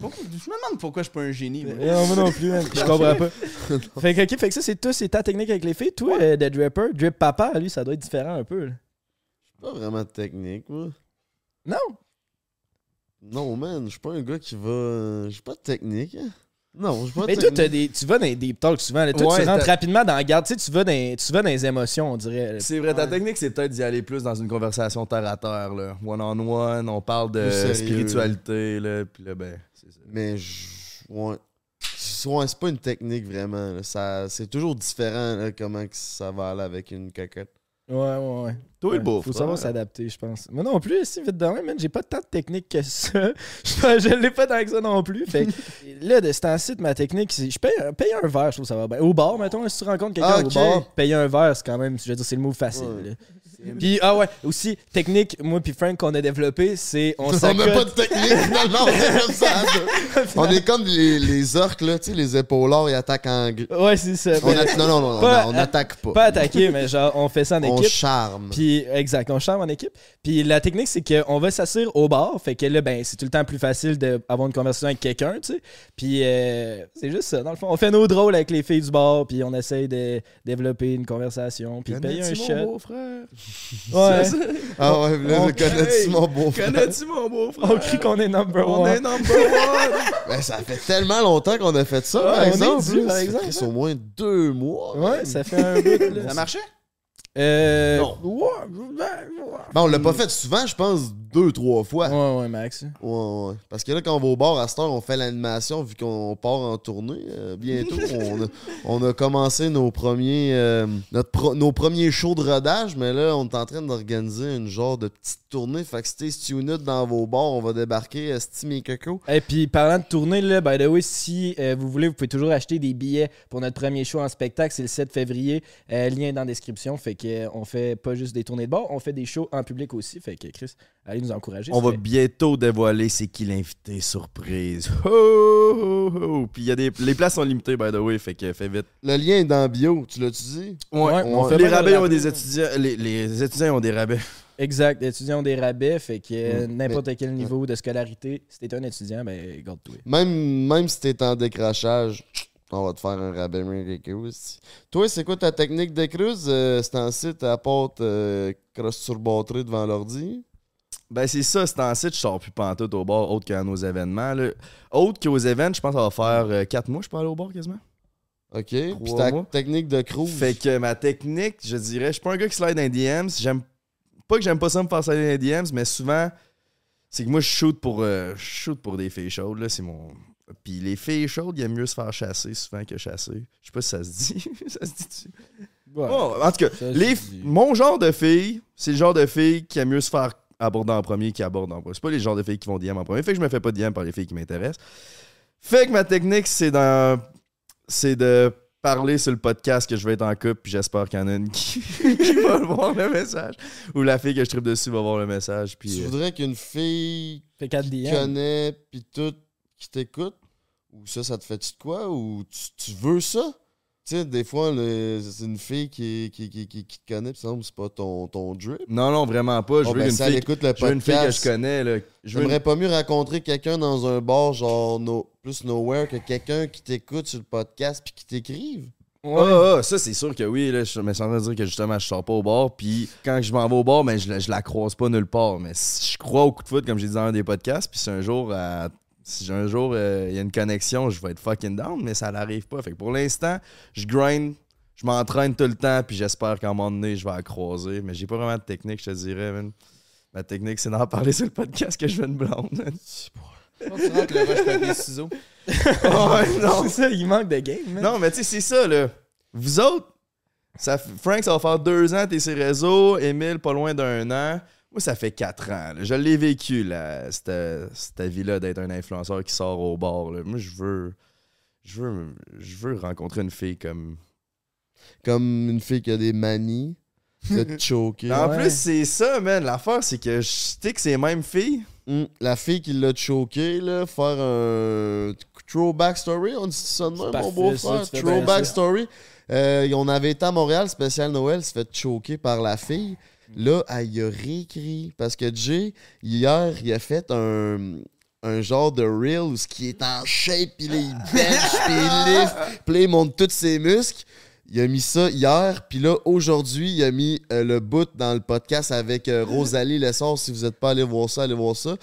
Pourquoi- je me demande pourquoi je suis pas un génie. moi. non, moi non plus, man. Je comprends pas. fait que, ok, fait que ça, c'est tout, c'est ta technique avec les filles. Toi, euh, de dripper, drip papa, lui, ça doit être différent un peu. là. Pas vraiment de technique, moi. Non? Non, man, je suis pas un gars qui va. J'ai pas de technique. hein. Non, je suis pas de Mais toi, technique. t'as des, tu vas dans les deep talks souvent. là. Toi, Ouais, tu rentres t'as- rapidement dans la garde. Tu sais, tu vas dans, tu vas dans les émotions, on dirait. C'est vrai, ta technique, c'est peut-être d'y aller plus dans une conversation terre à terre, là. One-on-one, on parle de Plus sérieux. spiritualité, là, puis là, ben, c'est ça. Mais je. Ouais. C'est ouais, c'est pas une technique vraiment. là. Ça, c'est toujours différent là, comment que ça va aller avec une cocotte. Ouais, ouais, ouais. Toi, Ouais, le beau Faut frère. savoir s'adapter, je pense. Moi non plus, si vite de même, man, j'ai pas tant de technique que ça. je je l'ai pas tant que ça non plus. Fait que, là, de ce temps-ci, ma technique, c'est je paye, un- paye un verre, je trouve que ça va bien. Au bar, mettons, si tu rencontres quelqu'un Ah, au bar, payer un verre, c'est quand même, je veux dire, c'est le move facile. Ouais. là. Puis, ah ouais, aussi, technique, moi puis Frank, qu'on a développé, c'est on On n'a pas de technique finalement, on est comme ça. là. on est comme les, les orques, là, tu sais, les épaulards, ils attaquent en Ouais, c'est ça. On Mais a- Non, non, non, Pas- on- on n'attaque pas. Pas attaquer, mais genre, on fait ça en on équipe. charme. Puis, exact, on charme en équipe. Puis la technique, c'est qu'on va s'asseoir au bar. Fait que là, ben, c'est tout le temps plus facile d'avoir une conversation avec quelqu'un, tu sais. Puis euh, c'est juste ça. Dans le fond, on fait nos drôles avec les filles du bar. Puis on essaye de développer une conversation. Puis de payer un shot. beau-frère? Ouais. Ah ouais, là, On je connais crie. mon beau-frère? Connais-tu mon beau-frère? On crie qu'on est number On one. est number one! Ben, ça fait tellement longtemps qu'on a fait ça, Ouais, par on est exemple. dû, là. par Ça exemple, fait au moins deux mois. Ouais, ça fait un bout. là. Ça marchait? Euh, Non. Ouais, ouais, Ben, on l'a pas fait souvent, je pense, deux, trois fois. ouais. Ouais, Max. Ouais, ouais. Parce que là, quand on va au bar à cette heure, on fait l'animation vu qu'on part en tournée. euh, bientôt, on, a, on a commencé nos premiers, euh, notre pro- nos premiers shows de rodage, mais là, on est en train d'organiser une genre de petite tournée. Fait que stay tuned dans vos bars, on va débarquer à Steam et Coco. Et puis parlant de tournée, là, by the way, si euh, vous voulez, vous pouvez toujours acheter des billets pour notre premier show en spectacle. C'est le 7 février. Euh, lien dans la description. Fait que euh, on fait pas juste des tournées de bar, on fait des shows en public aussi. Fait que Chris, allez nous encourager. On va fait- bientôt dévoiler c'est qui l'invité surprise. Ho, ho, ho. Puis il y a des les places sont limitées by the way, fait que fais vite. Le lien est dans bio, tu l'as-tu dit? Ouais, on fait les rabais ont des étudiants les, les étudiants ont des rabais. Exact. Les étudiants ont des rabais. Fait que euh, Mm. n'importe quel niveau de scolarité, si t'es un étudiant, ben, garde-toi. Même, même si t'es en décrochage, on va te faire un rabais aussi. Toi, c'est quoi ta technique de cruise? Euh, c'est en site à porte euh, cross sur batterie devant l'ordi? Ben c'est ça, c'est en site, je sors plus pantoute au bar autre qu'à nos événements. Là. Autre qu'aux événements, je pense que ça va faire 4 mois, je peux aller au bar quasiment. OK. Puis ta mois. technique de cruise? Fait que ma technique, je dirais, je suis pas un gars qui slide dans les DMs. J'aime pas que j'aime pas ça me faire slider dans les DMs, mais souvent, c'est que moi je shoot pour euh, je shoot pour des filles chaudes. Là, c'est mon. Puis les filles chaudes, il y a mieux se faire chasser souvent que chasser. Je sais pas si ça se dit. ça se dit Ouais. Oh, en tout cas, les, mon genre de fille, c'est le genre de fille qui aime mieux se faire aborder en premier qui aborde en premier. C'est pas les genres de filles qui vont DM en premier. Fait que je me fais pas DM par les filles qui m'intéressent. Fait que ma technique, c'est dans c'est de parler sur le podcast que je vais être en couple, puis j'espère qu'il y en a une qui, qui va voir le message. Ou la fille que je tripe dessus va voir le message. tu Puis, euh, voudrais qu'une fille Fait 4 qui connaît puis tout qui t'écoute? Ou ça, ça te fait-tu de quoi? Ou tu, tu veux ça? Tu sais, des fois, c'est une fille qui, qui, qui, qui, qui te connaît, puis ça c'est pas ton, ton drip. non, non, vraiment pas. Je Oh, veux, ben, une, elle fille, écoute le je veux une fille que je connais. Là. Je veux une- J'aimerais pas mieux rencontrer quelqu'un dans un bar, genre no- plus nowhere, que quelqu'un qui t'écoute sur le podcast puis qui t'écrive? Ouais. Ah, ah, ça, c'est sûr que oui. Là, je me suis en train de dire que justement, je sors pas au bar. Puis quand je m'en vais au bar, mais je, la- je la croise pas nulle part. Mais si je crois au coup de foot, comme j'ai dit dans un des podcasts. Puis si un jour, euh, si un jour euh, il y a une connexion, je vais être fucking down. Mais ça n'arrive pas. Fait que pour l'instant, je grind. Je m'entraîne tout le temps. Puis j'espère qu'à un moment donné, je vais la croiser. Mais j'ai pas vraiment de technique, je te dirais. man. Ma technique, c'est d'en parler sur le podcast que je veux une blonde. man. Quand tu rentres le rush papier ciseaux. ouais, non. C'est ça, il manque de game, man. Non, mais tu sais, c'est ça, là. Vous autres, ça, Frank, ça va faire deux ans, t'es sur les réseaux. Émile, pas loin d'un an. Moi, ça fait quatre ans. là. Je l'ai vécu, là, cette, cette vie-là d'être un influenceur qui sort au là. Moi, je veux, je veux. Je veux rencontrer une fille comme. Comme une fille qui a des manies. De choquer. En Ouais. plus, c'est ça, man. L'affaire, c'est que je sais que c'est les mêmes filles. Hum, la fille qui l'a choqué, là, faire un throwback story, on dit ça de même, mon beau-frère. Throwback story. Euh, on avait été à Montréal, spécial Noël, se fait choquer par la fille. Là, elle y a réécrit. Parce que Jay, hier, il a fait un, un genre de reel où ce qui est en shape, puis il bench, puis il lift, puis il monte tous ses muscles. Il a mis ça hier, puis là, aujourd'hui, il a mis euh, le bout dans le podcast avec euh, Rosalie Lessard. Si vous n'êtes pas allé voir ça, allez voir ça.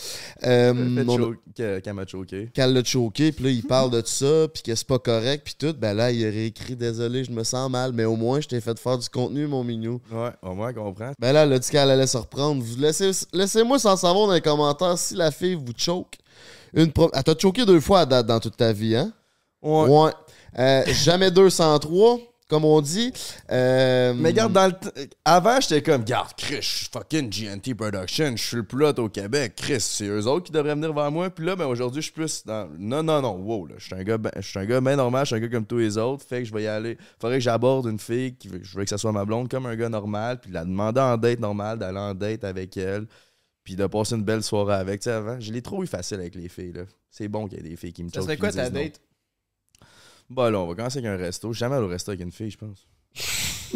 Euh, on- que- Qu'elle m'a choqué. qu'elle l'a choqué, puis là, il parle de ça, puis que c'est pas correct, puis tout. Ben là, il a réécrit Désolé, je me sens mal, mais au moins, je t'ai fait faire du contenu, mon mignon. Ouais, au moins, comprend. Ben là, elle a dit qu'elle allait se reprendre. Vous laissez, laissez-moi sans savoir dans les commentaires si la fille vous choke. Une pro- Elle t'a choqué deux fois à date dans toute ta vie, hein? Ouais. Ouais. Euh, jamais 203, comme on dit. Euh, Mais regarde, dans le t- avant, j'étais comme, garde, Chris, je suis fucking GNT Production, je suis le plot au Québec. Chris, c'est eux autres qui devraient venir vers moi. Puis là, ben, aujourd'hui, je suis plus dans. Non, non, non, wow, là. Je suis un gars ben- je suis un gars bien normal, je suis un gars comme tous les autres. Fait que je vais y aller. Faudrait que j'aborde une fille, qui veut, je veux que ça soit ma blonde, comme un gars normal. Puis la demander en date normal, d'aller en date avec elle. Puis de passer une belle soirée avec. Tu sais, avant, je l'ai trop eu facile avec les filles, là. C'est bon qu'il y ait des filles qui me Ça serait quoi ta non. Date? Bah là, on va commencer avec un resto. Je suis Jamais allé au resto avec une fille, je pense.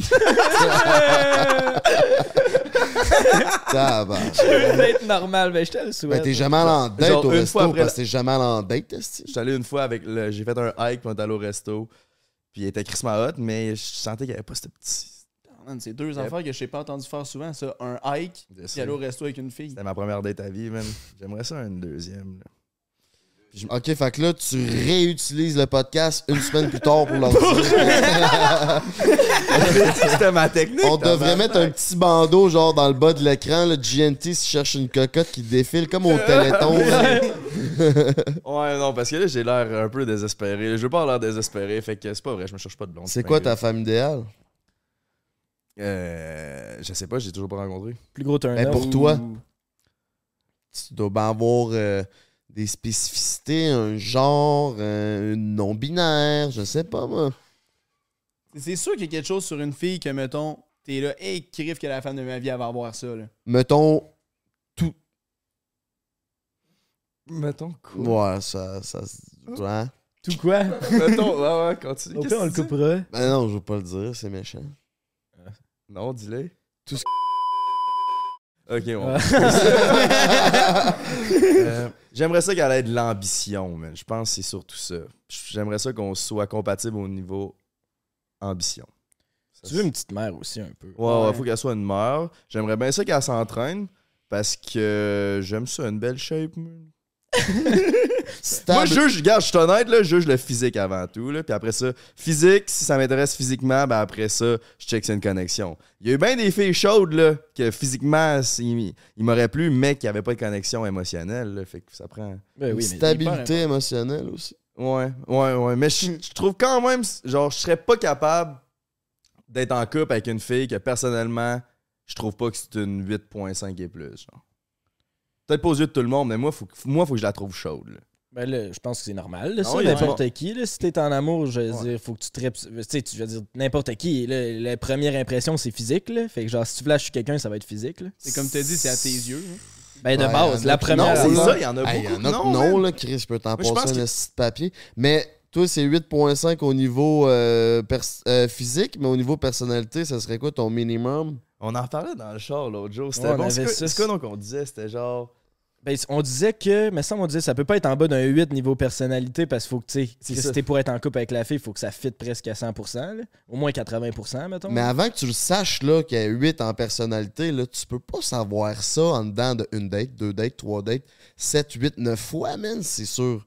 tabarnak. Peut-être normal, mais je te le souhaite. t'es jamais allé en date Genre, au une resto fois après parce que t'es jamais allé en date, esti? J'étais allé une fois avec le. J'ai fait un hike, puis on est allé au resto. Puis il était Chris hot, mais je sentais qu'il n'y avait pas ce petit. Man, c'est deux affaires que je n'ai pas entendu faire souvent, ça. Un hike, Je puis aller au resto avec une fille. C'était ma première date à vie, man. J'aimerais ça une deuxième. là. Ok, fait que là, tu réutilises le podcast une semaine plus tard pour. C'était ma technique. On devrait mettre un petit bandeau, genre, dans le bas de l'écran. Le GNT se cherche une cocotte qui défile comme au téléthon. Ouais, non, parce que là, j'ai l'air un peu désespéré. Je veux pas avoir l'air désespéré, fait que c'est pas vrai, je me cherche pas de blonde. C'est quoi ta femme idéale? Euh. Je sais pas, j'ai toujours pas rencontré. Plus gros turn up. pour toi? Tu dois bien avoir euh, des spécificités, un genre, euh, une non-binaire, je sais pas, moi. C'est sûr qu'il y a quelque chose sur une fille que, mettons, t'es là, hey, crif que la femme de ma vie elle va avoir ça, là. Mettons, Mettons quoi? ouais, ça. ça se- hein? Tout quoi? Mettons, ouais, ouais, continue. Au on le coupera. Ben non, je veux pas le dire, c'est méchant. Non, dis-le. Tout ce- Ok. Euh, J'aimerais ça qu'elle ait de l'ambition, man. Je pense que c'est surtout ça. J'aimerais ça qu'on soit compatible au niveau ambition. Ça, Tu veux une petite mère aussi, un peu. Ouais, ouais, Ouais. faut qu'elle soit une mère. J'aimerais bien ça qu'elle s'entraîne parce que j'aime ça, une belle shape. man. Moi, je juge, regarde, je suis honnête, là, je juge le physique avant tout. Là, puis après ça, physique, si ça m'intéresse physiquement, ben après ça, je check si c'est une connexion. Il y a eu bien des filles chaudes, là, que physiquement, il, il m'aurait plu, mais qui n'avaient pas de connexion émotionnelle. là, fait que ça prend. Ben oui, mais Stabilité émotionnelle aussi. Ouais, ouais, ouais. Mais je je trouve quand même, genre, je serais pas capable d'être en couple avec une fille que personnellement, je trouve pas que c'est une 8.5 et plus. genre. Peut-être pas aux yeux de tout le monde, mais moi, faut, que- moi, faut que je la trouve chaude. là. Ben là, je pense que c'est normal. Là, Ah oui, n'importe qui. Là, si t'es en amour, je veux Ouais. dire, faut que tu tripes. Tu sais, tu veux dire, n'importe qui. là, la première impression, c'est physique. Là. Fait que genre, si tu flashes sur quelqu'un, ça va être physique. Là. C'est comme t'as dit, c'est à tes yeux. hein. Ben de Ouais, base, la première. Non, c'est là. ça, il y en a Hey, beaucoup. y en a non, non, là, Chris, je peux t'en je passer un que- esti de papier. Mais toi, c'est 8.5 au niveau euh, pers- euh, physique, mais au niveau personnalité, ça serait quoi ton minimum? On en parlait dans le char l'autre jour. C'était bon. c'est quoi donc on disait? C'était genre. Ben, on disait que, mais ça, on disait, ça peut pas être en bas d'un 8 niveau personnalité parce qu'il faut que, tu sais, si t'es pour être en couple avec la fille, il faut que ça fitte presque à 100%, là. au moins 80%, mettons. Mais avant que tu le saches, là, qu'il y a 8 en personnalité, là, tu peux pas savoir ça en dedans de une date, deux dates, trois dates, 7, 8, 9 fois, man. C'est sur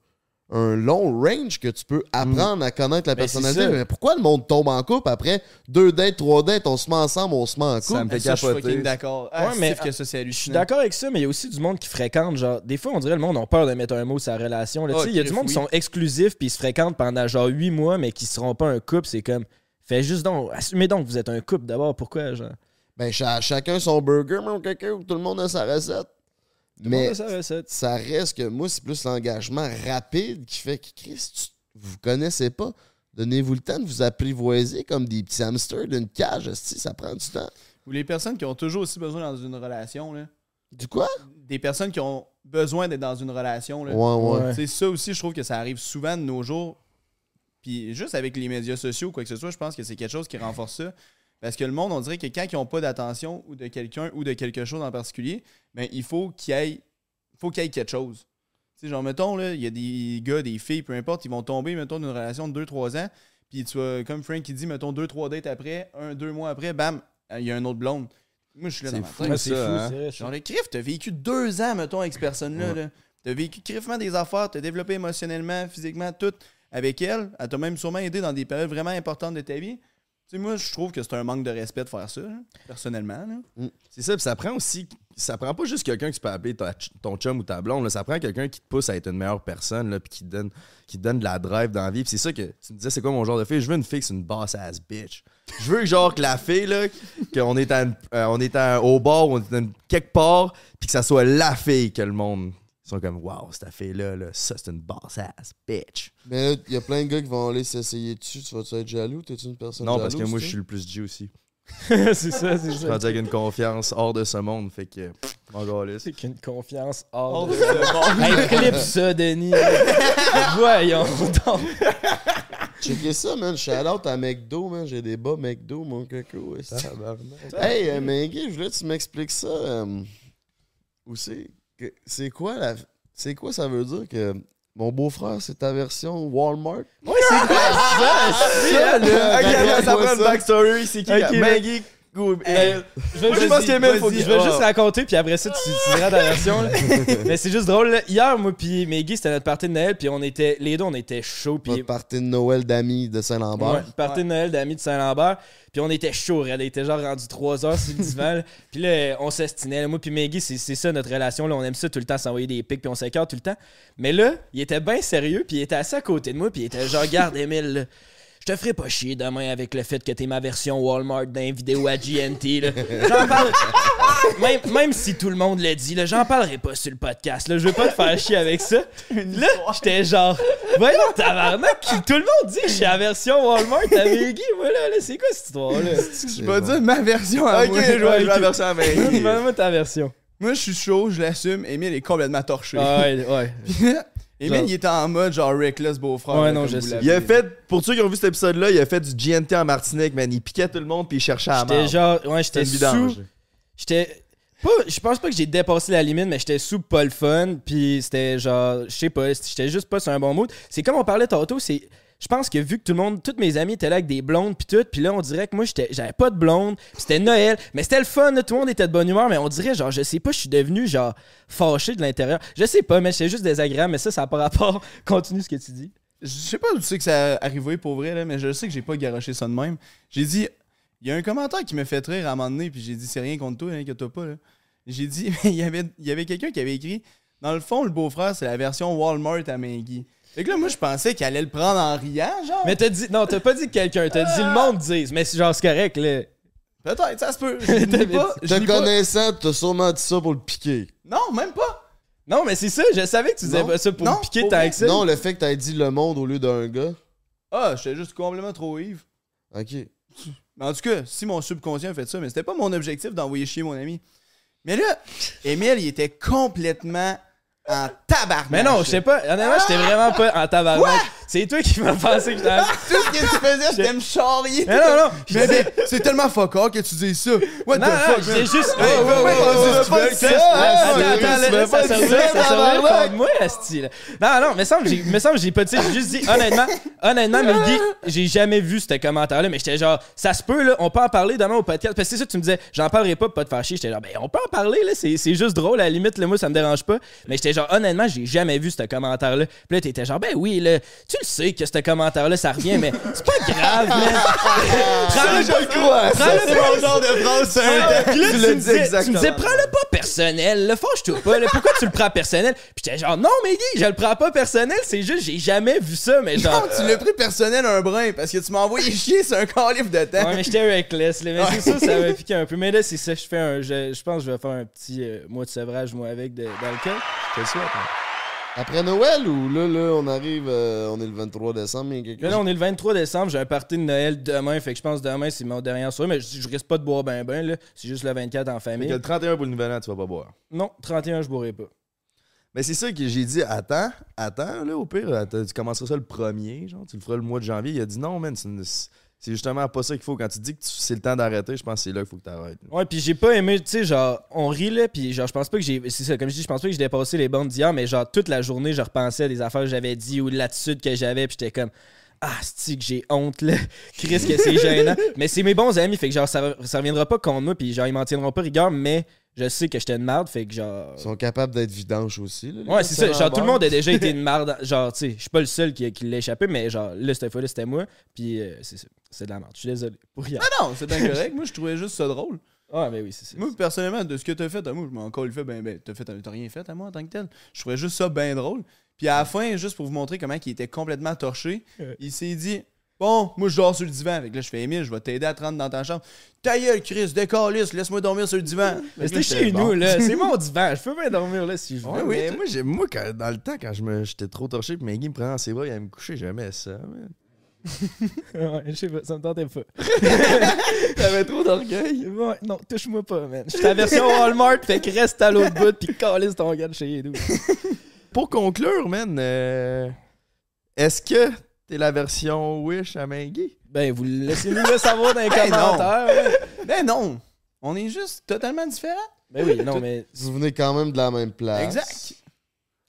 un long range que tu peux apprendre à connaître la Ben, personnalité. ça. Mais pourquoi le monde tombe en couple après deux dates, trois dates, on se met ensemble, on se met en Ça couple? me fait Ça, je suis d'accord. Ah, mais- c'est que ça, c'est Je suis d'accord avec ça, mais il y a aussi du monde qui fréquente, genre, des fois, on dirait le monde a peur de mettre un mot sur la relation. Ah, il y a du monde qui sont exclusifs puis ils se fréquentent pendant genre 8 mois, mais qui seront pas un couple. C'est comme, fais juste donc, assumez donc que vous êtes un couple d'abord. Pourquoi, genre? Ben, cha- chacun son burger, mon caca, tout le monde a sa recette. Mais ça, recette? ça reste que moi, c'est plus l'engagement rapide qui fait que Chris, tu- vous vous connaissez pas. Donnez-vous le temps de vous apprivoiser comme des petits hamsters d'une cage. esti, ça prend du temps. Ou les personnes qui ont toujours aussi besoin dans une relation, là. Du quoi? Des personnes qui ont besoin d'être dans une relation, là. Ouais, ouais. Ouais. C'est ça aussi, je trouve que ça arrive souvent de nos jours. Puis juste avec les médias sociaux, quoi que ce soit, je pense que c'est quelque chose qui renforce ça. Parce que le monde, on dirait que quand ils n'ont pas d'attention ou de quelqu'un ou de quelque chose en particulier, ben, il faut qu'il y qu'il y ait quelque chose. Tu sais, genre, mettons, là, il y a des gars, des filles, peu importe, ils vont tomber, mettons, d'une relation de 2-3 ans. Puis tu vas, comme Frank qui dit, mettons, 2-3 dates après, un, deux mois après, bam, il y a un autre blonde. Moi, je suis là dans ma fou, tête. Ouais, c'est fou, hein. c'est. Genre, le crif, t'as vécu deux ans, mettons, avec cette personne-là. là. T'as vécu crifement des affaires, t'as développé émotionnellement, physiquement, tout avec elle. Elle t'a même sûrement aidé dans des périodes vraiment importantes de ta vie. Tu sais, moi, je trouve que c'est un manque de respect de faire ça, là, personnellement. là. C'est ça, puis ça prend aussi. Ça prend pas juste quelqu'un que tu peux appeler ton chum ou ta blonde, ça prend quelqu'un qui te pousse à être une meilleure personne, puis qui te donne, qui donne de la drive dans la vie. Puis c'est ça que tu me disais, c'est quoi mon genre de fille? Je veux une fille, c'est une boss ass bitch. Je veux genre que la fille, là, qu'on est, à euh, on est à- au bar, on est quelque part, puis que ça soit la fille que le monde. Ils sont comme, wow, cette fille-là, là, ça, c'est une boss ass bitch. Mais là, il y a plein de gars qui vont aller s'essayer dessus. Tu vas-tu être jaloux? T'es-tu une personne non, parce que moi, je suis le plus G aussi. c'est ça, c'est Je suis ça. rendu avec une confiance hors de ce monde, fait que, mon gars, C'est qu'une confiance hors de... c'est bon. Hey, clip ça, Denis. Voyons donc. Checkez ça, man. Shout out à McDo, man. J'ai des bas McDo, mon coco. Hey, euh, Maggie, je voulais que tu m'expliques ça. euh, où c'est que- C'est quoi la. C'est quoi ça veut dire que mon beau-frère, c'est ta version Walmart? Ouais, c'est quoi ça? ça, là? Ok, Ben, attends, ça prend une backstory. C'est qui? Ok, Maggie. Euh, je Moi, je juste- pense qu'il faut Je Ah. juste raconter, puis après ça, tu, tu diras ta version. là. Mais c'est juste drôle. là. Hier, moi, puis Maggie, c'était notre party de Noël, puis on était, les deux, on était chauds. Puis Notre partie de Noël d'amis de Saint-Lambert. Ouais, party de Noël d'amis de Saint-Lambert. Puis on était chaud, elle était genre rendu 3 heures sur le divan. là. Puis là, on s'estinait. là. Moi puis Maggie, c'est c'est ça notre relation. Là. On aime ça tout le temps, s'envoyer des pics, puis on s'écarte tout le temps. Mais là, il était bien sérieux, puis il était assis à côté de moi, puis il était genre, garde Emile, là, te ferai pas chier demain avec le fait que t'es ma version Walmart d'un vidéo à GNT. là. J'en parle. Même, même si tout le monde le dit, j'en parlerai pas sur le podcast. Là. Je veux pas te faire chier avec ça. Là, j'étais genre, voyons, tabarnak, tout le monde dit que je suis la version Walmart à Maggie. Voilà, là, c'est quoi cette histoire-là? Je vais dire ma version à Ok, moi. je vais ok. verser à Maggie. Ta version. Moi, je suis chaud, je l'assume. Emile est complètement torché. Ah ouais, ouais. Emile, genre- il était en mode genre reckless beau-frère. Ouais, là, non, je sais. Il a fait, pour ceux qui ont vu cet épisode-là, il a fait du GNT en Martinique, man. Il piquait tout le monde puis il cherchait à J'étais genre, ouais, C'était j'étais sous. J'étais. Pas, je pense pas que j'ai dépassé la limite, mais j'étais sous pas le fun. Puis c'était genre, je sais pas, j'étais juste pas sur un bon mood. C'est comme on parlait tantôt, c'est. Je pense que vu que tout le monde, tous mes amis étaient là avec des blondes puis tout, puis là on dirait que moi j'avais pas de blonde, c'était Noël, mais c'était le fun, tout le monde était de bonne humeur, mais on dirait genre, je sais pas, je suis devenu genre fâché de l'intérieur. Je sais pas, mais j'étais juste désagréable, mais ça, ça n'a pas rapport. Continue ce que tu dis. Je sais pas tu sais que ça a arrivé pour vrai, là, mais je sais que j'ai pas garoché ça de même. J'ai dit, il y a un commentaire qui me fait rire à un moment donné, puis j'ai dit, c'est rien contre toi, hein, que toi pas. J'ai dit, avait, il y avait quelqu'un qui avait écrit, dans le fond, le beau-frère, c'est la version Walmart à Maggie. Fait que là, moi, je pensais qu'elle allait le prendre en riant, genre. Mais t'as dit, non, t'as pas dit que quelqu'un, t'as dit le monde dise, mais c'est genre c'est correct, là. Peut-être, ça se peut. Je dis pas. je Te dis pas- connaissant, t'as sûrement dit ça pour le piquer. Non, même pas. Non, mais c'est ça, je savais que tu disais Non. pas ça pour Non, me piquer pour tant vrai. que ça. Non, le fait que t'aies dit le monde au lieu d'un gars. Ah, j'étais juste complètement trop Yves. Ok. Mais en tout cas, si mon subconscient fait ça, mais c'était pas mon objectif d'envoyer chier mon ami. Mais là, Emile, il était complètement en tabarnak. Mais non, je sais pas. Honnêtement, j'étais vraiment pas en tabarnak. C'est toi qui m'as pensé que Tout ce que tu faisais, je t'aime charrier. Mais non, non. je Mais disais- c'est- c'est tellement fuck all que tu dis ça. What Non, the non, fuck, man? juste. Ouais, ouais, ouais, Attends, hein, attends, pas ça servait ça servait tabarnak. contre moi, asti, là. Non, non, mais semble, me semble, j'ai pas, sais, j'ai juste dit, honnêtement, honnêtement, Mehdi, j'ai jamais vu ce commentaire-là, mais j'étais genre, ça se peut, là, on peut en parler demain au podcast. Parce que c'est ça, tu me disais, j'en parlerai pas pour pas te faire chier. J'étais genre, ben, on peut en parler, là, c'est, c'est juste drôle, à la limite, là, moi, ça me dérange pas. Mais j'étais genre, honnêtement, j'ai jamais vu ce commentaire-là. Puis là, t'étais genre, ben oui, là, tu le sais que ce commentaire-là, ça revient, mais c'est pas grave, man. Prends-le je le crois. prends-le C'est mon genre de phrase, c'est un Tu me dit disais, tu me exactement. disais, prends-le pas personnel, le fâche-toi pas, là. pourquoi tu le prends personnel? Puis j'étais genre, non, mais Guy, je le prends pas personnel, c'est juste, j'ai jamais vu ça, mais genre. Non, tu l'as pris personnel un brin parce que tu m'as envoyé chier sur un calife de temps. Ouais, mais j'étais reckless, là. Mais c'est ça, ça m'a piqué un peu. Mais là, c'est ça, je fais un. Je, je pense que je vais faire un petit euh, mois de sevrage, moi, avec d'alcool. Je te le souhaite. hein. Après Noël ou là, là, on arrive, euh, on est le 23 décembre, mais quelque Là, là, on est le 23 décembre, j'ai un party de Noël demain, fait que je pense que demain, c'est mon dernier soir. Mais je, je risque pas de boire ben ben, là. C'est juste le 24 en Fait famille. que le 31 pour le nouvel an, tu vas pas boire. Non, 31, je boirai pas. Mais c'est ça que j'ai dit, attends, attends, là, au pire, attends, tu commenceras ça le premier, genre, tu le feras le mois de janvier. Il a dit non, man, c'est une- c'est justement pas ça qu'il faut. Quand tu dis que c'est le temps d'arrêter, je pense que c'est là qu'il faut que tu arrêtes. Ouais, puis j'ai pas aimé, tu sais, genre, on rit là, puis genre, je pense pas que j'ai. C'est ça, comme je dis, je pense pas que j'ai dépassé les bandes d'hier, mais genre, toute la journée, je repensais à des affaires que j'avais dit ou de l'attitude que j'avais, puis j'étais comme. Ah, c'est que j'ai honte, là? Chris, que c'est gênant. mais c'est mes bons amis, fait que genre, ça, ça reviendra pas contre moi, puis genre, ils m'en tiendront pas rigueur, mais je sais que j'étais une marde, fait que genre. Ils sont capables d'être vidanges aussi. Là, Ouais, c'est ça. Genre, tout le monde a déjà été une marde. Genre, tu sais, je suis pas le seul qui, qui l'a échappé, mais genre, là, cette fois-là, c'était moi. Puis, euh, c'est de la merde. Je suis désolé. Pour rien. Ah non, c'est bien correct. Moi, je trouvais juste ça drôle. Ouais, mais oui, c'est ça. Moi, personnellement, de ce que t'as fait à moi, je m'en encore le fait, ben, ben, t'as fait, t'as rien fait à moi en tant que tel. Je trouvais juste ça bien drôle. Puis à la fin, juste pour vous montrer comment il était complètement torché, il s'est dit Bon, moi je dors sur le divan. Fait que là, je fais Emile, je vais t'aider à te rendre dans ta chambre. Ta gueule, Chris, décalisse, laisse-moi dormir sur le divan. Mais c'était chez bon. nous, là. C'est mon divan. Je peux bien dormir là si je veux. Ouais, oui, mais moi, j'ai- moi quand- dans le temps, quand je me- j'étais trop torché, puis Maggie me prenait dans ses bras, il allait me coucher, j'aimais ça. man. Ouais, je sais pas, ça me tentait pas. T'avais trop d'orgueil? Ouais, non, touche-moi pas, man. Je suis la version Walmart, fait que reste à l'autre bout, pis calisse ton gars de chez nous. Pour conclure, man, euh, est-ce que t'es la version Wish à Maggie? Ben, vous laissez-nous le savoir dans les Ben non. commentaires. ouais. Ben non, on est juste totalement différents. Ben oui, non, mais. Vous venez quand même de la même place. Exact.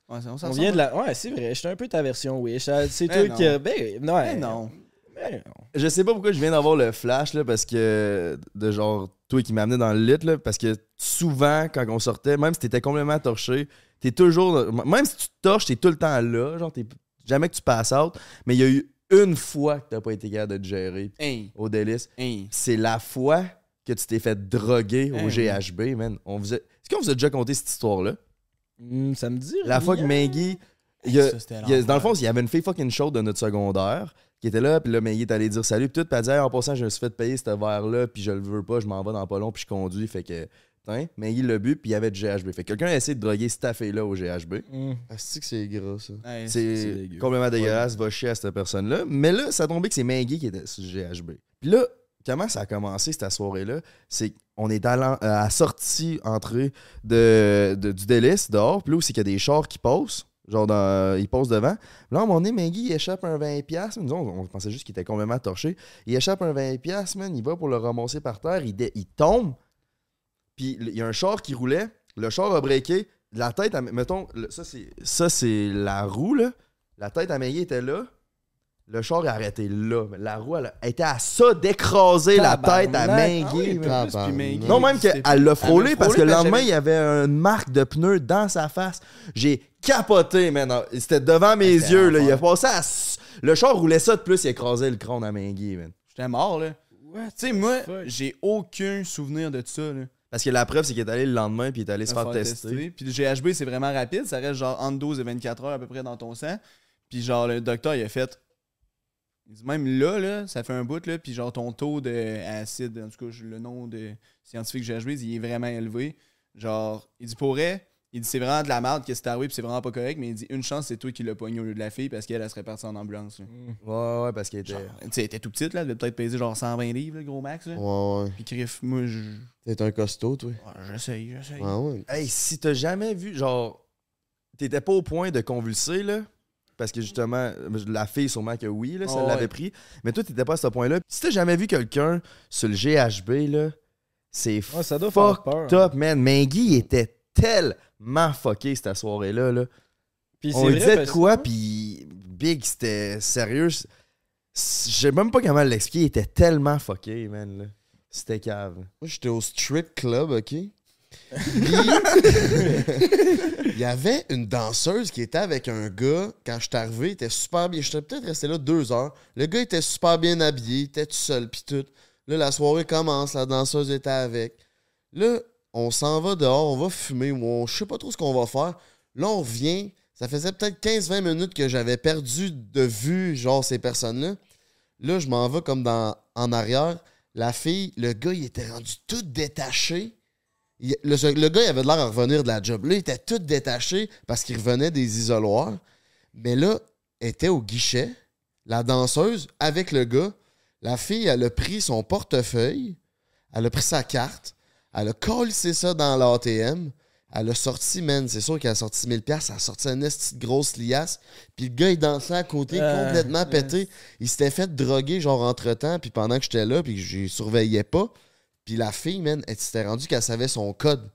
Ouais, on vient de la. Ouais, c'est vrai, je suis un peu ta version Wish. Ah, C'est Ben toi qui. non. Ben, non. Ben non. Ben non. Je sais pas pourquoi je viens d'avoir le flash, là, parce que. De genre, toi qui m'amenais dans le lit, là, parce que souvent, quand on sortait, même si t'étais complètement torché, t'es toujours. Même si tu te torches, t'es tout le temps là, genre, t'es jamais que tu passes out, mais il y a eu une fois que t'as pas été capable de te gérer Hey, au délice. hey. C'est la fois que tu t'es fait droguer au Hey. GHB, man. On Est-ce qu'on vous a déjà conté cette histoire-là? Hmm, ça me dit. La fois que. Maggie. il y a- Ça, c'était il y a- dans le fond, il y avait une fille fucking chaude de notre secondaire qui était là, puis là, Maggie est allée dire salut, puis tout, puis elle dit Hey, en passant, je me suis fait payer ce verre-là, puis je le veux pas, je m'en vais dans pas long, puis je conduis, fait que. Hein, Maggie l'a bu, puis il y avait du GHB. Fait que quelqu'un a essayé de droguer cette fille-là au GHB. Hmm. Ah, c'est que c'est gras, ça? C'est complètement dégueulasse, va chier à cette personne-là. Mais là, ça a tombé que c'est Maggie qui était sur le GHB. Puis là, comment ça a commencé cette soirée-là? C'est qu'on est à, l'en- à la sortie, entrée de, de- du délice dehors. Puis là, c'est qu'il y a des chars qui passent. Genre, dans, ils passent devant. Là, à un moment donné, Maggie, il échappe un 20$. Nous, on, on pensait juste qu'il était complètement torché. Il échappe un 20$, man. Il va pour le ramasser par terre. Il, il tombe. Puis il y a un char qui roulait. Le char a breaké. La tête, à, mettons, le- ça, c'est, ça, c'est la roue, là. La tête à Maggie était là. Le char est arrêté là. Mais La roue, elle, était à ça d'écraser la tête à Tabarnak. Ah oui, Non, même qu'elle l'a frôlé parce que le lendemain, il y avait une marque de pneu dans sa face. J'ai capoté, man. C'était devant mes yeux. Là. Il a passé à... Le char roulait ça de plus, il écrasait le crâne à Maggie, man. J'étais mort, là. Tu sais, moi, j'ai aucun souvenir de ça, là. Parce que la preuve, c'est qu'il est allé le lendemain puis il est allé se faire tester. Puis le GHB, c'est vraiment rapide. Ça reste genre entre 12 et 24 heures à peu près dans ton sang. Puis genre, le docteur, il a fait. Il dit même là, là, ça fait un bout, là. Puis genre, ton taux d'acide, en tout cas, le nom de scientifique GHB, il est vraiment élevé. Genre, il dit pourrait. Il dit c'est vraiment de la merde que c'est arrivé, puis c'est vraiment pas correct. Mais il dit une chance, c'est toi qui l'as pogné au lieu de la fille parce qu'elle, elle serait partie en ambulance. là. Ouais, ouais, parce qu'il était. Genre, tu sais, elle était tout petite, là. Elle devait peut-être peser genre 120 livres, le gros max, là. Ouais, ouais. Puis Criff, moi, je. T'es un costaud, toi. ouais, J'essaye, j'essaye. Ouais, ouais. Hey, si t'as jamais vu, genre, t'étais pas au point de convulser, là, parce que justement, la fille, sûrement que oui, là, ça Oh, l'avait ouais. pris. Mais toi, t'étais pas à ce point-là. Si t'as jamais vu quelqu'un sur le GHB, là, c'est Ouais, ça doit faire fuck peur. top, man. Maggie il était tellement fucké cette soirée-là. Là. Puis On disait de quoi, puis Big, c'était sérieux. Je sais même pas comment l'expliquer. Il était tellement fucké, man. là. C'était cave. Moi, j'étais au strip club, OK? Puis, il y avait une danseuse qui était avec un gars. Quand je suis arrivé, il était super bien. J'étais peut-être resté là deux heures. Le gars était super bien habillé, il était tout seul, puis tout. Là, la soirée commence, la danseuse était avec. Là, on s'en va dehors, on va fumer, on, je sais pas trop ce qu'on va faire. Là, on revient. Ça faisait peut-être 15-20 minutes que j'avais perdu de vue, genre, ces personnes-là. Là, je m'en vais comme en arrière. La fille, le gars, il était rendu tout détaché. Le, le gars, il avait l'air à revenir de la job. Là, il était tout détaché parce qu'il revenait des isoloirs. Mais là, elle était au guichet, la danseuse, avec le gars. La fille, elle a pris son portefeuille, elle a pris sa carte, elle a collé ça dans l'ATM. Elle a sorti, man, c'est sûr qu'elle a sorti 1000$, elle a sorti une petite grosse liasse. Puis le gars, il dansait à côté, Ah, complètement pété. Il s'était fait droguer, genre, entre-temps, puis pendant que j'étais là, puis que je surveillais pas. Puis la fille, man, elle s'était rendue qu'elle savait son code.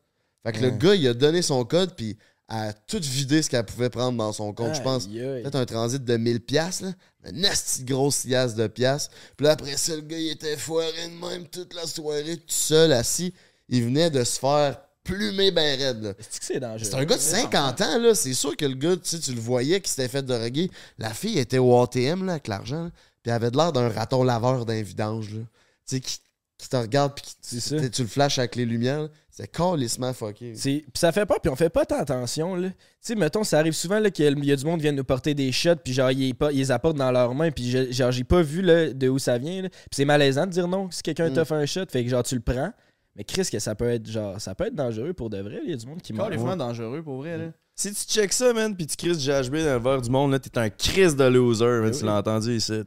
Fait que le gars, il a donné son code, puis elle a tout vidé ce qu'elle pouvait prendre dans son compte, je pense. Peut-être un transit de 1000 pièces là. Une petite grosse liasse de pièces. Puis là, après ça, le gars, il était foiré de même toute la soirée, tout seul, assis. Il venait de se faire plumer ben raide. C'est que c'est dangereux? C'est un gars de 50 ans, là. C'est sûr que le gars, tu sais, tu le voyais qui s'était fait droguer. La fille était au ATM, là, avec l'argent. Puis elle avait de l'air d'un raton laveur d'un vidange, là. Tu sais, qui, qui te regarde, puis qui- tu le flashes avec les lumières. C'est calissement fucké. Puis ça fait peur, puis on fait pas tant attention. là. Tu sais, mettons, ça arrive souvent là, qu'il y a du monde qui vient nous porter des shots, puis genre, ils, pas- ils les apportent dans leurs mains, puis je- genre, j'ai pas vu là, de où ça vient. là. Puis c'est malaisant de dire non si quelqu'un Mm. t'offre un shot, fait que genre, tu le prends. Mais Chris, que ça peut être genre, ça peut être dangereux pour de vrai. Il y a du monde qui meurt. Carrément dangereux pour vrai, là. Si tu checks ça, man, puis tu crises GHB dans le verre du monde, là, t'es un crise de loser, man, Ben tu l'as entendu ici.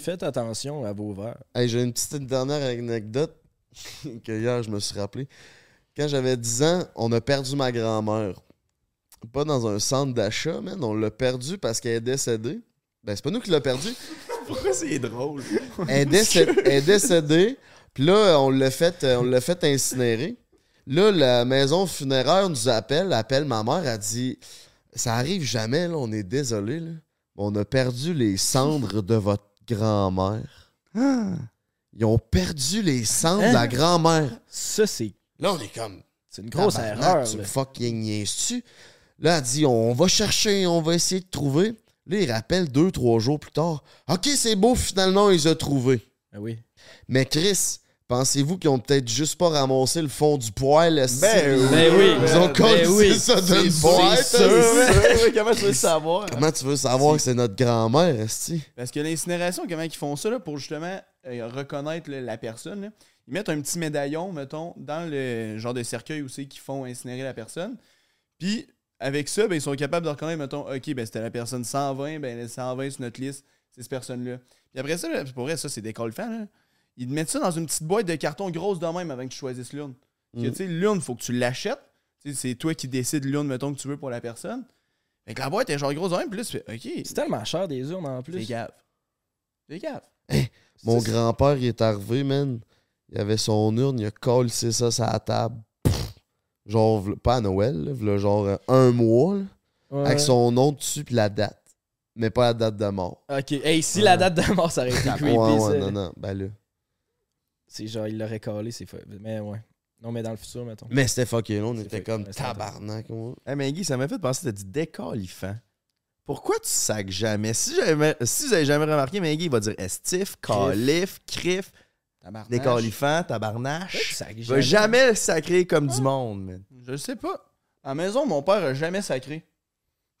Faites attention à vos verres. Hey, j'ai une petite dernière anecdote que hier, je me suis rappelé. Quand j'avais 10 ans, on a perdu ma grand-mère. Pas dans un centre d'achat, man. On l'a perdue parce qu'elle est décédée. Ben, c'est pas nous qui l'a perdue. Pourquoi c'est drôle? Elle est, elle est décédée. Puis là, on l'a fait, euh, on l'a fait incinérer. Là, la maison funéraire nous appelle, appelle ma mère, elle dit Ça arrive jamais, là, on est désolé. Là. On a perdu les cendres de votre grand-mère. Ils ont perdu les cendres de la grand-mère. Ça, c'est Là, on est comme c'est une grosse erreur. Tu me là. fucking niaises-tu? Là, elle dit on va chercher, on va essayer de trouver. Là, il rappelle deux, trois jours plus tard. OK, c'est beau, finalement, ils ont trouvé. Ah oui. Mais Chris, pensez-vous qu'ils ont peut-être juste pas ramassé le fond du poêle? esti? Ben oui. Ben oui. Ils ont Ben collé oui. ça d'une C'est boîte. sûr. esti. Comment tu veux savoir? Comment tu veux savoir que c'est notre grand-mère, Esti? Parce que l'incinération, comment ils font ça là, pour justement euh, reconnaître là, la personne? là? Ils mettent un petit médaillon, mettons, dans le genre de cercueil où c'est qu'ils font incinérer la personne. Puis avec ça, ben, ils sont capables de reconnaître, mettons, OK, ben, c'était la personne 120, ben, le 120 sur notre liste, c'est cette personne-là. Puis après ça, là, pour vrai, ça, c'est des colfans. Là. Ils te mettent ça dans une petite boîte de carton grosse de même avant que tu choisisses l'urne. Mm. tu sais, l'urne, faut que tu l'achètes. C'est toi qui décides l'urne, mettons, que tu veux pour la personne. Fait que la boîte est genre grosse de même, fais OK, C'est tellement cher des urnes en c'est plus. gave. C'est gave. Mon Ça, c'est- grand-père, il est arrivé, man. Il avait son urne, il a collé ça sur la table. Pff. Genre, pas à Noël, là, genre un mois, là, Ouais. avec son nom dessus puis la date. Mais pas la date de mort. Ok. Hey, si la date de mort, ça aurait été creepy, ouais, ça. non, non. Ben là. C'est genre, il l'aurait collé, c'est fa- Mais ouais. Non, mais dans le futur, mettons. Mais c'était fucké. On était fait- comme mais tabarnak. ouais. Hey, mais Guy, ça m'a fait penser, t'as dit décalifant. Pourquoi tu sacs jamais? Si, j'avais- si vous avez jamais remarqué, Maggie, il va dire estif, calif, crif, décalifant, tabarnache. Il va jamais sacrer comme du monde, man. Je le sais pas. À la maison, mon père a jamais sacré.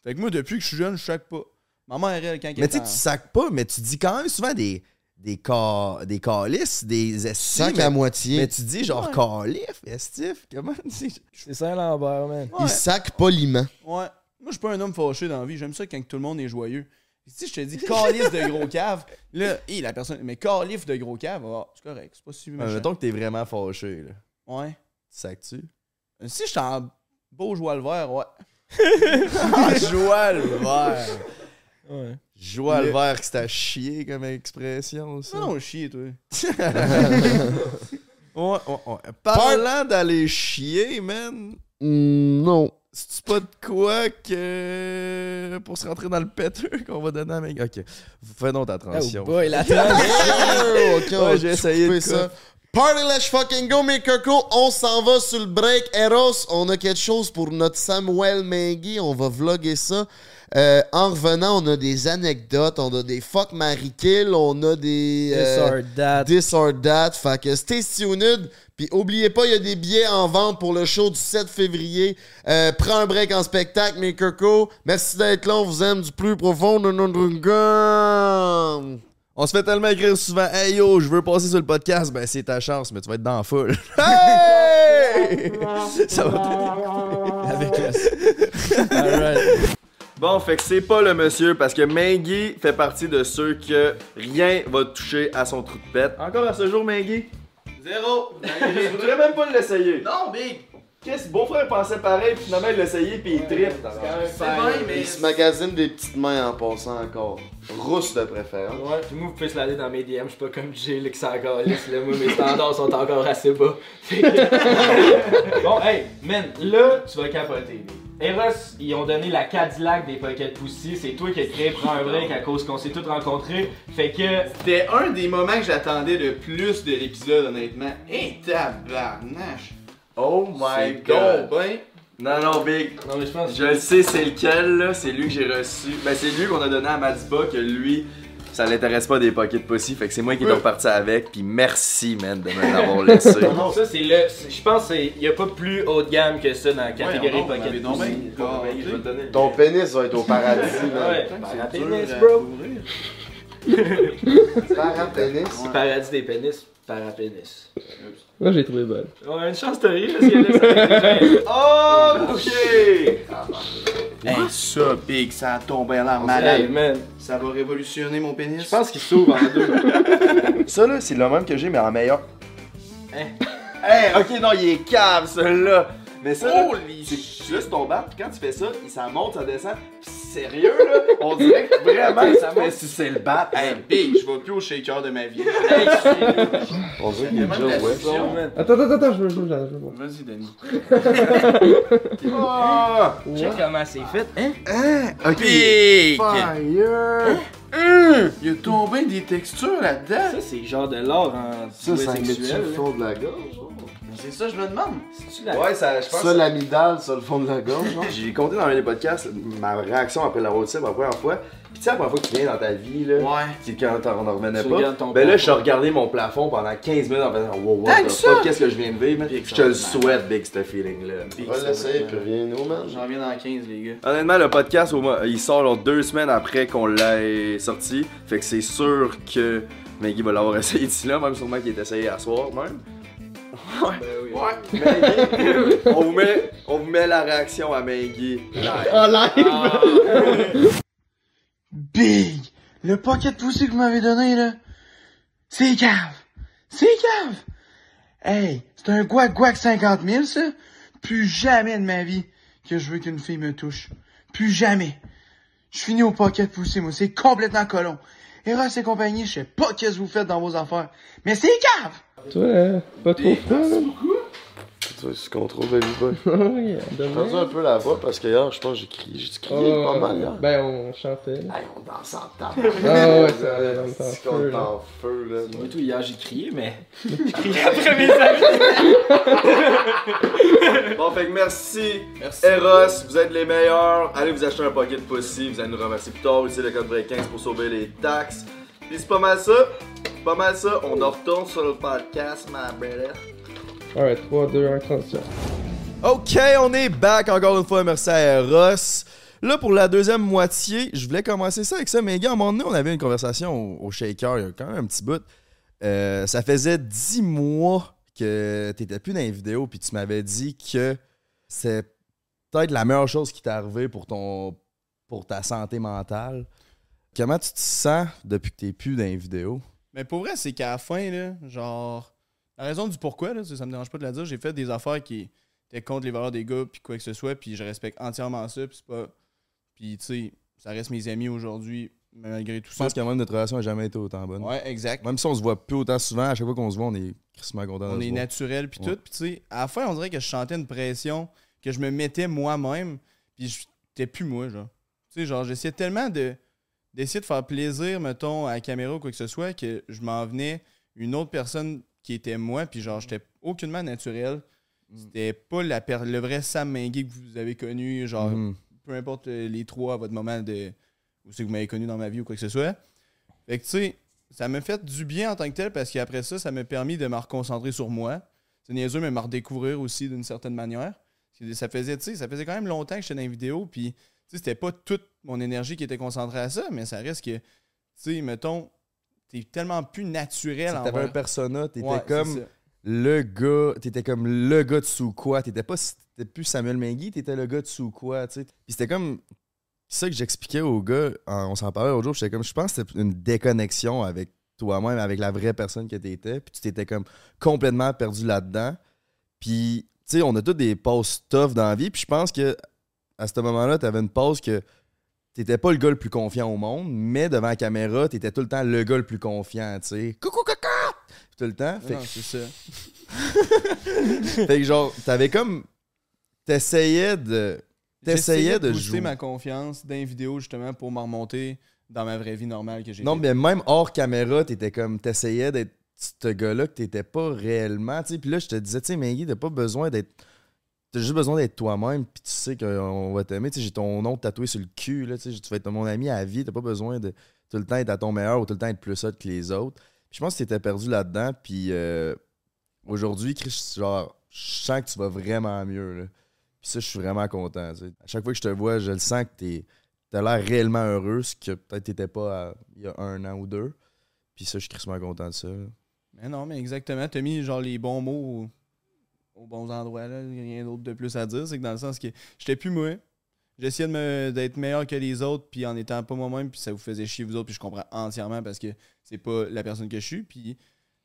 Fait que moi, depuis que je suis jeune, je sac pas. Ma mère, elle, quand elle Mais tu sais, est tu sacs pas, mais tu dis quand même souvent des, des, ca- des calices, des estifs. Sac mais, à moitié. mais tu dis genre Ouais. calif, estif. Comment tu dis? C'est Saint-Lambert, man. Ouais. Il sac poliment. Ouais. Moi, je suis pas un homme fâché dans la vie. J'aime ça quand tout le monde est joyeux. Si je te dis calice de gros cave, là, hé, la personne. Mais calife de gros cave, ah, c'est correct. C'est pas si Euh, méchant. mettons que t'es vraiment fâché, là. Ouais. Tu sacs-tu? Si je suis en beau joie le vert, ouais. Joie le vert! Ouais. Je vois Le- verre que c'était à chier comme expression, ça. Non, non, chier, toi. Ouais, ouais, ouais. Parlant d'aller chier, man, Hmm, non. c'est pas de quoi que pour se rentrer dans le péteux qu'on va donner à mec. Ok, fais donc ta Oh transition. boy, la transition. Oh, ok, Ouais, j'ai essayé de quoi. Party, let's fucking go, mes cocos. On s'en va sur le break. Eros, on a quelque chose pour notre Samuel Maggie. On va vlogger ça. Euh, en revenant, on a des anecdotes. On a des fuck Mary Kill. On a des. This euh, or that. This or that. Fait que stay tuned. Puis oubliez pas, il y a des billets en vente pour le show du 7 février. Euh, prends un break en spectacle, mes cocos. Merci d'être là. On vous aime du plus profond de notre cœur. On se fait tellement écrire souvent Hey yo, je veux passer sur le podcast. Ben, c'est ta chance, mais tu vas être dans la foule. Hey! Ça va bien. Avec la... Alright. Bon, fait que c'est pas le monsieur parce que Maggie fait partie de ceux que rien va toucher à son trou de pète. Encore à ce jour, Maggie? Zéro. Je voudrais même pas l'essayer. non, big. Qu'est-ce que beau-frère pensait pareil, puis finalement il l'a essayé, puis il tripe. C'est bien, mais. Il se magasine des petites mains en passant encore. Rousse de préférence. Ouais, puis moi, vous pouvez slader dans mes DM, je suis pas comme Jay, là, qui s'en calisse, là. Moi, mes standards sont encore assez bas. Que- bon, hey, man, là, tu vas capoter. Eros, ils ont donné la Cadillac des Pocket Pussy. C'est toi qui as créé Prends un break à cause qu'on s'est tous rencontrés. Fait que. C'était un des moments que j'attendais le plus de l'épisode, honnêtement. Hé, tabarnache. Oh my god. ben. Non, non, Big. Non, mais je pense Je le sais, c'est lequel, là. C'est lui que j'ai reçu. Ben, c'est lui qu'on a donné à Madiba, que lui, ça l'intéresse pas des pockets pussy. Fait que c'est moi qui est reparti avec. Puis merci, man, de me l'avoir laissé. Non, ça, c'est le. Je pense qu'il y a pas plus haut de gamme que ça dans la catégorie donc, Pocket Je vais donner. Ton pénis va être au paradis, man. Ouais, à bro. ouvrir. Parapénis. Paradis des pénis, parapénis. Moi, j'ai trouvé bonne. Ouais, une chance de rire, parce qu'il y a Oh, ok! Hey, ça, big, ça a tombé à l'air Hey, malade. man, Ça va révolutionner mon pénis? je pense qu'il s'ouvre en deux. Ça, là, c'est le même que j'ai, mais en meilleur. Hein? Hey, ok, non, il est cave, celui-là. Mais ça, là, c'est juste ton bat, puis quand tu fais ça, il- ça monte, ça descend. Pis sérieux, là, on dirait que vraiment, ça fait si c'est le bat. Hey, big, je vais plus au shaker de ma vie. Hey, c'est- On dirait Il y a qu'il la ouais. Attends, attends, attends, je veux, veux, je veux. Vas-y, Denis. Ah! Check comment c'est fait, hein? Ok. Big! Fire! Il y a tombé des textures là-dedans. Ça, c'est genre de l'or en Ça, ça jouet met sexuel. le là. fond de la gorge. C'est ça, je me demande. C'est-tu la- Ouais, ça, je pense. Ça, l'amidale, ça, le fond de la gorge. J'ai compté dans un des podcasts ma réaction après la road trip la première fois. Puis tu sais, la première fois que tu viens dans ta vie, là, Ouais. quand on en revenait Tu pas, ton ben là, je regardais mon plafond pendant 15 minutes en faisant Wow, fuck, qu'est-ce que je viens de vivre, Je te le souhaite, Big, ce feeling-là. On va l'essayer, puis être- rien, nous, man. J'en viens dans 15, les gars. Honnêtement, le podcast, au moins, il sort genre, deux semaines après qu'on l'ait sorti. Fait que c'est sûr que Maggie va l'avoir essayé d'ici là, même sûrement qu'il est essayé à soir, même. Ouais. Ben oui. Ouais. Maggie, on vous, met, on vous met la réaction à Maggie live. Ah, Big! Le pocket poussé que vous m'avez donné, là, c'est cave! C'est cave! Hey, c'est un guac guac 50 000, ça? Plus jamais de ma vie que je veux qu'une fille me touche. Plus jamais. Je finis au pocket poussé, moi, c'est complètement colon. Eros et compagnie, je sais pas qu'est-ce que vous faites dans vos affaires, mais c'est cave! Toi, euh, pas trop froid, là? Tu vois, je contrôle Baby Boy. Oui, J'ai perdu un peu la voix parce que hier, je pense que j'ai crié. J'ai crié Oh, pas mal hier. Ben, on chantait. là. Hey, on danse en temps. Ah ouais, ça allait dans le temps. C'est qu'on feu, est là. en feu, là. Moi, tout, hier, j'ai crié, mais. Bon, fait que merci, Eros, vous êtes les meilleurs. Allez vous acheter un pocket pussy, vous allez nous remercier plus tard. Utilisez le code break 15 pour sauver les taxes. Puis c'est pas mal ça. C'est pas mal ça. On en retourne sur le podcast, ma brother. Alright, 3, 2, 1, transition. Ok, on est back encore une fois. Merci à Eros. Là, pour la deuxième moitié, je voulais commencer ça avec ça, mais gars, à un moment donné, on avait une conversation au, au Shaker, il y a quand même un petit bout. Euh, ça faisait 10 mois que t'étais plus dans les vidéos, puis tu m'avais dit que c'est peut-être la meilleure chose qui t'est arrivée pour, ton, pour ta santé mentale. Comment tu te sens depuis que t'es plus dans les vidéos? Mais pour vrai, c'est qu'à la fin, là, genre, la raison du pourquoi, là, ça me dérange pas de la dire, j'ai fait des affaires qui étaient contre les valeurs des gars, puis quoi que ce soit, puis je respecte entièrement ça, puis c'est pas. Puis, tu sais, ça reste mes amis aujourd'hui, malgré tout Je ça. pense que même notre relation n'a jamais été autant bonne. Ouais, exact. Même si on se voit plus autant souvent, à chaque fois qu'on se voit, on est crissement content On est naturel, puis Ouais. tout. Puis, tu sais, à la fin, on dirait que je sentais une pression que je me mettais moi-même, puis j'étais plus moi, genre. Tu sais, genre, j'essayais tellement de d'essayer de faire plaisir, mettons, à la caméra ou quoi que ce soit, que je m'en venais une autre personne qui était moi, puis genre, j'étais aucunement naturel. Mm. C'était pas la per- le vrai Sam Menguy que vous avez connu, genre, Mhm. peu importe euh, les trois à votre moment de c'est que vous m'avez connu dans ma vie ou quoi que ce soit. Fait que tu sais, ça m'a fait du bien en tant que tel parce qu'après ça, ça m'a permis de me reconcentrer sur moi. C'est niaiseux, mais me redécouvrir aussi d'une certaine manière. Ça faisait, tu sais, ça faisait quand même longtemps que j'étais dans les vidéos, puis tu sais, c'était pas toute mon énergie qui était concentrée à ça, mais ça reste que, tu sais, mettons, t'es tellement plus naturel T'avais un persona, t'étais Ouais, comme le gars, t'étais comme le gars de sous quoi, t'étais pas plus Samuel Menguy, t'étais le gars de sous quoi, tu sais. Puis c'était comme ça que j'expliquais aux gars, on s'en parlait l'autre jour, j'étais comme je pense que c'était une déconnexion avec toi-même, avec la vraie personne que t'étais, puis tu t'étais comme complètement perdu là-dedans. Puis tu sais, on a tous des pauses tough dans la vie, puis je pense que à ce moment-là, t'avais une pause que t'étais pas le gars le plus confiant au monde, mais devant la caméra, t'étais tout le temps le gars le plus confiant, tu sais. Coucou caca! Tout le temps. Fait Non, c'est ça. fait que genre, t'avais comme. T'essayais de. T'essayais de booster jouer. ma confiance dans les vidéos justement pour me remonter dans ma vraie vie normale que j'ai. Non, mais même hors caméra, t'étais comme. T'essayais d'être ce gars-là que t'étais pas réellement. tu sais. Puis là, je te disais, tu sais, Maggie, t'as pas besoin d'être. T'as juste besoin d'être toi-même, puis tu sais qu'on va t'aimer. J'ai ton nom tatoué sur le cul, là, tu vas être mon ami à vie. T'as pas besoin de tout le temps être à ton meilleur ou tout le temps être plus hot que les autres. Puis je pense que t'étais perdu là-dedans, puis euh, aujourd'hui, Chris, genre, je sens que tu vas vraiment mieux, là. Puis ça, je suis vraiment content. À chaque fois que je te vois, je le sens que t'es t'as l'air réellement heureux, ce que peut-être t'étais pas il y a un an ou deux. Puis ça, je suis crissement content de ça. Mais non, mais exactement. T'as mis genre les bons mots aux, bons endroits. Là. Rien d'autre de plus à dire. C'est que dans le sens que j'étais plus moi. J'essayais de me- d'être meilleur que les autres, puis en étant pas moi-même, puis ça vous faisait chier vous autres, puis je comprends entièrement parce que c'est pas la personne que je suis. Puis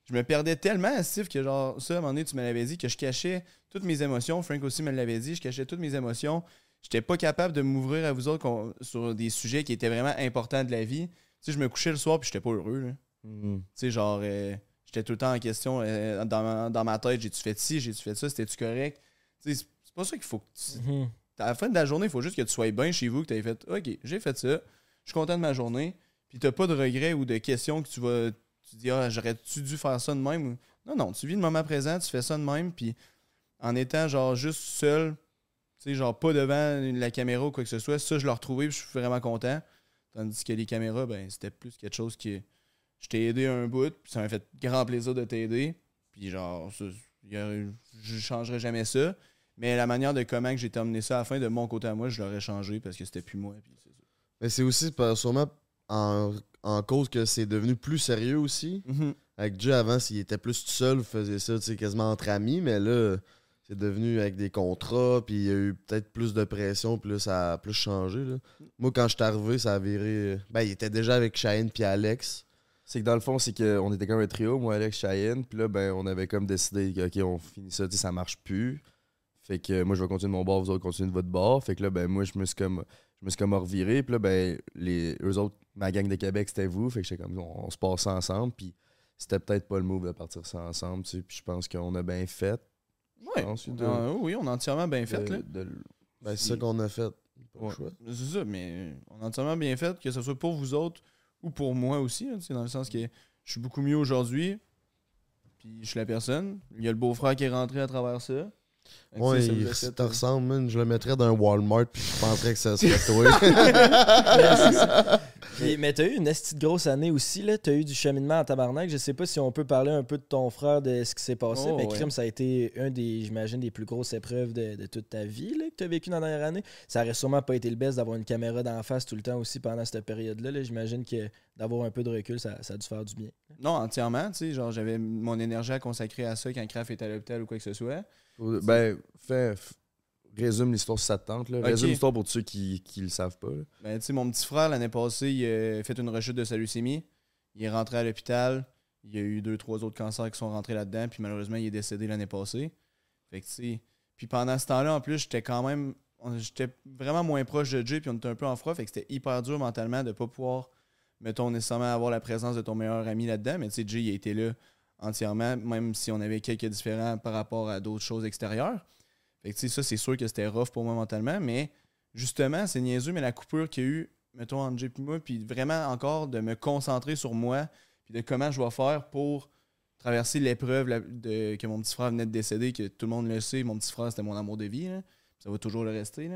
je me perdais tellement, Steve, que genre, ça, à un moment donné, tu me l'avais dit, que je cachais toutes mes émotions. Frank aussi me l'avait dit, je cachais toutes mes émotions. J'étais pas capable de m'ouvrir à vous autres sur des sujets qui étaient vraiment importants de la vie. Tu sais, je me couchais le soir, puis j'étais pas heureux, là. Mhm. Tu sais, genre, euh, j'étais tout le temps en question euh, dans, ma, dans ma tête, j'ai-tu fait ci, j'ai-tu fait ça, c'était-tu correct? Tu c'est pas ça qu'il faut que tu... Mhm. À la fin de la journée, il faut juste que tu sois bien chez vous, que tu aies fait OK, j'ai fait ça, je suis content de ma journée, puis t'as pas de regrets ou de questions que tu vas. Tu dis Ah, j'aurais-tu dû faire ça de même? Non, non, tu vis le moment présent, tu fais ça de même, puis en étant genre juste seul, tu sais, genre pas devant la caméra ou quoi que ce soit, ça, je l'ai retrouvé, puis je suis vraiment content. Tandis que les caméras, ben, c'était plus quelque chose qui. Je t'ai aidé un bout, puis ça m'a fait grand plaisir de t'aider. Puis genre, ça, a- je changerai jamais ça. Mais la manière de comment que j'ai terminé ça à la fin, de mon côté à moi, je l'aurais changé parce que c'était plus moi. puis c'est ça. Mais c'est aussi sûrement en, en cause que c'est devenu plus sérieux aussi. Avec Jay, avant, s'il était plus tout seul, il faisait ça tu sais, quasiment entre amis, mais là, c'est devenu avec des contrats, puis il y a eu peut-être plus de pression, puis là, ça a plus changé. là. Moi, quand je suis arrivé, ça a viré. Ben, il était déjà avec Cheyenne puis Alex. C'est que dans le fond, c'est qu'on était comme un trio, moi, Alex, Cheyenne. Puis là, ben, on avait comme décidé que, OK, on finit ça, ça marche plus. Fait que moi, je vais continuer de mon bord, vous autres continuez de votre bord. Fait que là, ben, moi, je me suis comme, je me suis comme reviré. Puis là, ben, les, eux autres, ma gang de Québec, c'était vous. Fait que j'étais comme, on, on se passe ça ensemble. Puis c'était peut-être pas le move de partir ça ensemble, tu sais. Puis je pense qu'on a bien fait. Ouais. pense, On de- a- oui, on a entièrement bien fait. de- là. de- Ben, c'est ça qu'on a fait. Pas le Ouais. choix. C'est ça, mais on a entièrement bien fait, que ce soit pour vous autres ou pour moi aussi. hein, dans le sens que je suis beaucoup mieux aujourd'hui. Puis je suis la personne. Il y a le beau-frère qui est rentré à travers ça. Que, Ouais, te ressemble, man. Je le mettrais dans un Walmart, puis je penserais que ça serait toi. Mais, mais t'as eu une esti de grosse année aussi, là. T'as eu du cheminement en tabarnak. Je sais pas si on peut parler un peu de ton frère, de ce qui s'est passé, Oh, mais ouais. crime, ça a été un des, j'imagine, des plus grosses épreuves de, de toute ta vie, là, que t'as vécu dans la dernière année. Ça aurait sûrement pas été le best d'avoir une caméra d'en face tout le temps aussi pendant cette période-là. là. J'imagine que d'avoir un peu de recul, ça, ça a dû faire du bien. Non, entièrement. Tu sais, genre, j'avais mon énergie à consacrer à ça quand Kraft était à l'hôpital ou quoi que ce soit. Ben, fais, résume l'histoire si ça te tente. Là. Résume l'histoire pour ceux qui, qui le savent pas. là. Ben, tu sais, mon petit frère, l'année passée, il a fait une rechute de sa leucémie. Il est rentré à l'hôpital. Il y a eu deux, trois autres cancers qui sont rentrés là-dedans. Puis malheureusement, il est décédé l'année passée. Fait que, tu sais. Puis pendant ce temps-là, en plus, j'étais quand même j'étais vraiment moins proche de Jay, puis on était un peu en froid, fait que c'était hyper dur mentalement de pas pouvoir, mettons, nécessairement avoir la présence de ton meilleur ami là-dedans. Mais tu sais, Jay, il a été là entièrement, même si on avait quelques différents par rapport à d'autres choses extérieures. Fait ça, c'est sûr que c'était rough pour moi mentalement, mais justement, c'est niaiseux, mais la coupure qu'il y a eu, mettons, entre Jay moi, puis vraiment encore de me concentrer sur moi, puis de comment je dois faire pour traverser l'épreuve que mon petit frère venait de décéder, que tout le monde le sait, mon petit frère, c'était mon amour de vie. Ça va toujours le rester.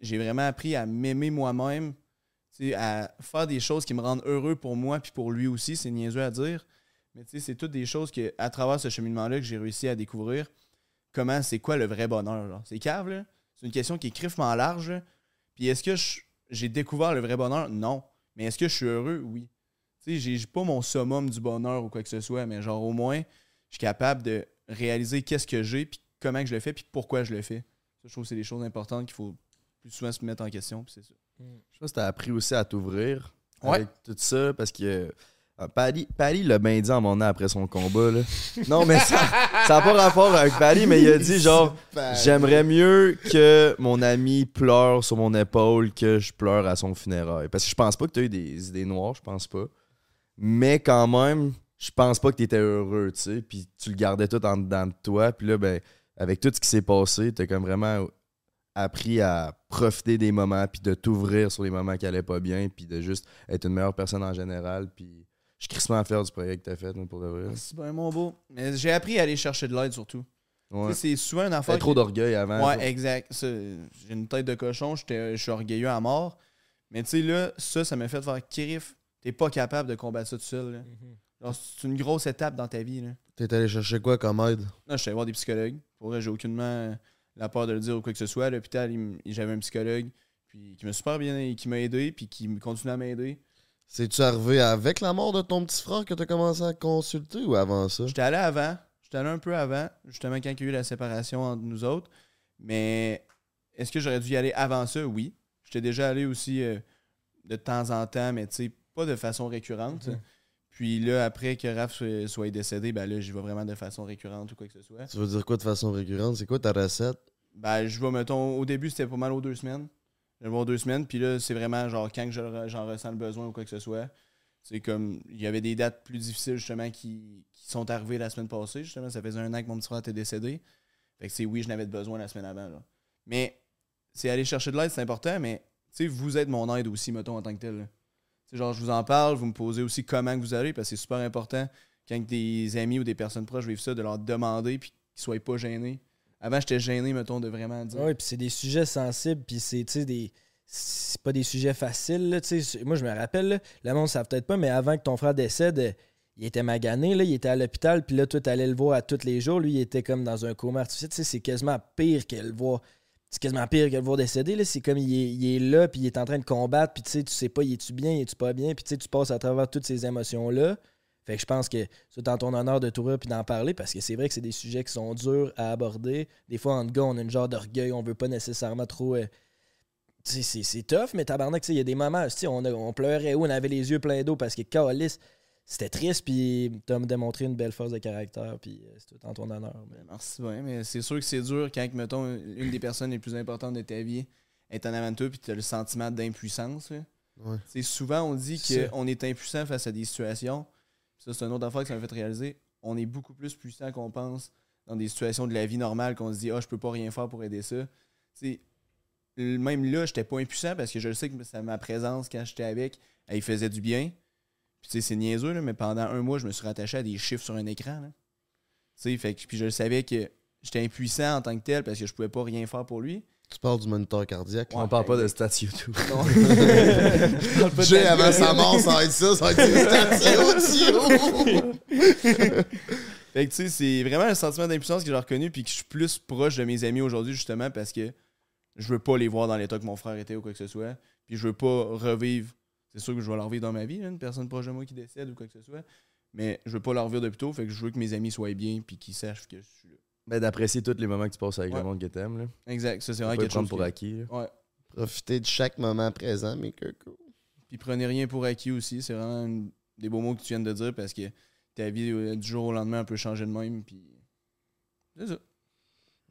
j'ai vraiment appris à m'aimer moi-même, à faire des choses qui me rendent heureux pour moi puis pour lui aussi. C'est niaiseux à dire. Mais tu sais, c'est toutes des choses que, à travers ce cheminement-là, que j'ai réussi à découvrir comment c'est quoi le vrai bonheur. genre. C'est cave, là. C'est une question qui est criffement large. là. Puis est-ce que j'ai découvert le vrai bonheur? Non. Mais est-ce que je suis heureux? Oui. Tu sais, j'ai pas mon summum du bonheur ou quoi que ce soit, mais genre au moins, je suis capable de réaliser qu'est-ce que j'ai, puis comment que je le fais, puis pourquoi je le fais. Ça, je trouve que c'est des choses importantes qu'il faut plus souvent se mettre en question, puis c'est ça. Je pense que t'as appris aussi à t'ouvrir Ouais. avec tout ça parce que euh, Paddy, Paddy l'a bien dit en mon nom après son combat. Là. Non, mais ça n'a pas rapport avec Paddy, mais il a dit genre J'aimerais mieux que mon ami pleure sur mon épaule que je pleure à son funérail. Parce que je pense pas que tu as eu des idées noires, je pense pas. Mais quand même, je pense pas que tu étais heureux, tu sais. Puis tu le gardais tout en dedans de toi. Puis là, ben, avec tout ce qui s'est passé, tu as comme vraiment appris à profiter des moments, puis de t'ouvrir sur les moments qui allaient pas bien, puis de juste être une meilleure personne en général. Puis je suis crissement fier du projet que tu as fait, pour de vrai. C'est bien mon beau. Mais j'ai appris à aller chercher de l'aide surtout. Ouais. Tu sais, C'est souvent une affaire. Trop que- d'orgueil avant. Ouais, ça. exact. J'ai une tête de cochon, j'étais- je suis orgueilleux à mort. Mais tu sais, là, ça, ça m'a fait faire kirif. T'es pas capable de combattre ça tout seul. là. Genre, c'est une grosse étape dans ta vie. Là. T'es allé chercher quoi comme aide? Non, je suis allé voir des psychologues. Pour vrai, j'ai aucunement euh, la peur de le dire ou quoi que ce soit. À l'hôpital, j'avais un psychologue puis, qui m'a super bien qui m'a aidé puis qui continue à m'aider. C'est-tu arrivé avec la mort de ton petit frère que t'as commencé à consulter ou avant ça? J'étais allé avant. J'étais allé un peu avant, justement quand il y a eu la séparation entre nous autres. Mais est-ce que j'aurais dû y aller avant ça? Oui. J'étais déjà allé aussi euh, de temps en temps, mais tu sais, pas de façon récurrente. Puis là, après que Raph soit, soit décédé, ben là, j'y vais vraiment de façon récurrente ou quoi que ce soit. Tu veux dire quoi de façon récurrente? C'est quoi ta recette? Ben, je vais, mettons, au début, c'était pas mal aux deux semaines. Vais voir deux semaines, puis là, c'est vraiment genre quand j'en ressens le besoin ou quoi que ce soit. C'est comme, il y avait des dates plus difficiles, justement, qui, qui sont arrivées la semaine passée, justement. Ça faisait un an que mon petit frère était décédé. Fait que c'est oui, je n'avais de besoin la semaine avant, là. Mais, c'est aller chercher de l'aide, c'est important, mais, vous êtes mon aide aussi, mettons, en tant que tel. genre, je vous en parle, vous me posez aussi comment vous allez, parce que c'est super important quand des amis ou des personnes proches vivent ça, de leur demander, puis qu'ils soient pas gênés. Avant, j'étais gêné, mettons, de vraiment dire. Oui, puis c'est des sujets sensibles, puis c'est, tu sais, des... C'est pas des sujets faciles, là. Moi, je me rappelle, là, le monde ne savent peut-être pas, mais avant que ton frère décède, il était magané, là, il était à l'hôpital, puis là, toi, t'allais le voir à tous les jours. Lui, il était comme dans un coma artificiel. Tu sais, c'est quasiment pire que le voir. C'est quasiment pire que le voir décéder, là. C'est comme il est, il est là, puis il est en train de combattre, puis tu sais, tu sais pas, il est-tu bien, il est-tu pas bien, puis tu sais, tu passes à travers toutes ces émotions-là. Fait que je pense que c'est en ton honneur de t'ouvrir puis d'en parler parce que c'est vrai que c'est des sujets qui sont durs à aborder. Des fois, en gars, on a une genre d'orgueil, on veut pas nécessairement trop. euh, tu c'est, c'est tough, mais tabarnak, tu il y a des moments, tu on, a- on pleurait où, on avait les yeux pleins d'eau parce que Calis, c'était triste, puis t'as démontré une belle force de caractère, puis euh, c'est tout en ton honneur. mais- merci bien, mais c'est sûr que c'est dur quand, mettons, une des personnes les plus importantes de ta vie est en avant de toi puis tu as le sentiment d'impuissance. Ouais. Souvent, on dit qu'on est impuissant face à des situations. Ça, c'est une autre affaire que ça m'a fait réaliser. On est beaucoup plus puissant qu'on pense dans des situations de la vie normale qu'on se dit « Ah, je peux pas rien faire pour aider ça. » Même là, j'étais pas impuissant parce que je sais que ma présence quand j'étais avec, elle faisait du bien. Puis c'est niaiseux, là, mais pendant un mois, je me suis rattaché à des chiffres sur un écran. Tu sais, fait que, puis je savais que j'étais impuissant en tant que tel parce que je pouvais pas rien faire pour lui. Tu parles du moniteur cardiaque. On parle pas de stats YouTube. J'ai avant sa mort, ça va être ça, ça va être Fait que tu sais, c'est vraiment un sentiment d'impuissance que j'ai reconnu puis que je suis plus proche de mes amis aujourd'hui justement parce que je veux pas les voir dans l'état que mon frère était ou quoi que ce soit. Puis je veux pas revivre. C'est sûr que je vais leur revivre dans ma vie, une personne proche de moi qui décède ou quoi que ce soit. Mais je veux pas leur revivre de plus tôt. Fait que je veux que mes amis soient bien puis qu'ils sachent que je suis là. Ben, d'apprécier tous les moments que tu passes avec Ouais. le monde que t'aimes. Là. Exact. Ça, c'est Faut vraiment pas les quelque prendre chose. pour acquis. là. Ouais. Profitez de chaque moment présent, mes cocos. Puis prenez rien pour acquis aussi. C'est vraiment une- des beaux mots que tu viens de dire parce que ta vie euh, du jour au lendemain elle peut changer de même. Puis c'est ça.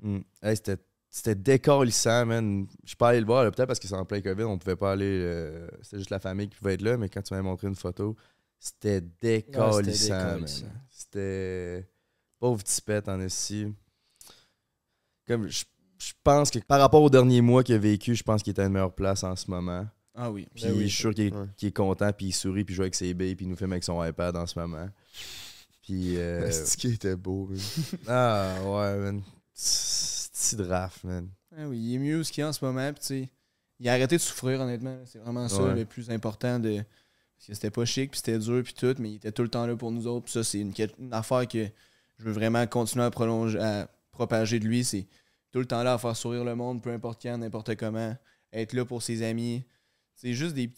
Mm. Hey, c'était C'était décalissant, man. Je suis pas allé le voir, là, peut-être parce que c'est en plein COVID, on pouvait pas aller. euh, c'était juste la famille qui pouvait être là, mais quand tu m'avais montré une photo, c'était décalissant, man. décalissant. C'était. Pauvre tipette en ici. Comme je, je pense que par rapport au dernier mois qu'il a vécu, je pense qu'il était à une meilleure place en ce moment. Ah oui. Puis Ben oui. je suis sûr qu'il est, Ouais. est content, puis il sourit, puis il joue avec ses billes, puis il nous filme avec son iPad en ce moment. Puis. euh, C'est qui était beau, man. ah, ouais, man. Petit draft, man? Ah oui, il est mieux ce qu'il est en ce moment. Puis, tu sais, il a arrêté de souffrir, honnêtement. C'est vraiment ça Ouais. le plus important. de Parce que c'était pas chic, puis c'était dur, puis tout, mais il était tout le temps là pour nous autres. Puis ça, c'est une, affaire que je veux vraiment continuer à prolonger, à propager de lui. C'est tout le temps là à faire sourire le monde, peu importe quand, n'importe comment. Être là pour ses amis. C'est juste des,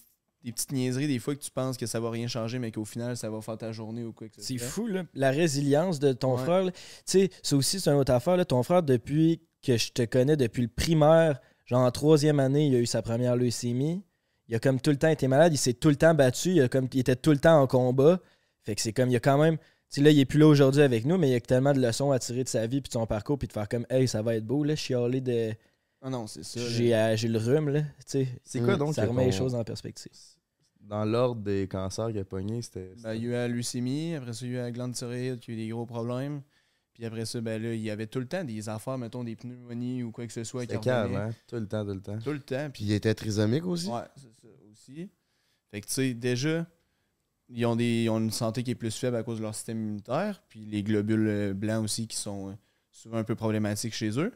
des petites niaiseries, des fois que tu penses que ça va rien changer, mais qu'au final, ça va faire ta journée ou quoi que ce C'est soit. fou, là. La résilience de ton Ouais. frère. Tu sais, ça aussi, c'est une autre affaire. Là. Ton frère, depuis que je te connais, depuis le primaire, genre en troisième année, il a eu sa première leucémie. Il a comme tout le temps été malade. Il s'est tout le temps battu. Il, a comme, il était tout le temps en combat. Fait que c'est comme, il a quand même. Tu sais, là, il est plus là aujourd'hui avec nous, mais il y a tellement de leçons à tirer de sa vie puis de son parcours puis de faire comme, hey, ça va être beau, là, chialer de. Ah non, c'est ça. J'ai euh, j'ai le rhume, là. Tu sais, C'est quoi donc ça remet les choses en perspective. Dans l'ordre des cancers qu'il a pogné, c'était. Ben, il y a eu la leucémie, après ça, il y a eu la glande thyroïde qui a eu des gros problèmes. Puis après ça, ben là, il y avait tout le temps des affaires, mettons des pneumonies ou quoi que ce soit qui C'était calme, hein? Tout le temps, tout le temps. Tout le temps. Puis Puis, il était trisomique aussi? ouais, c'est ça aussi. Fait que, tu sais, déjà, ils ont, des, ils ont une santé qui est plus faible à cause de leur système immunitaire. Puis les globules euh, blancs aussi qui sont euh, souvent un peu problématiques chez eux.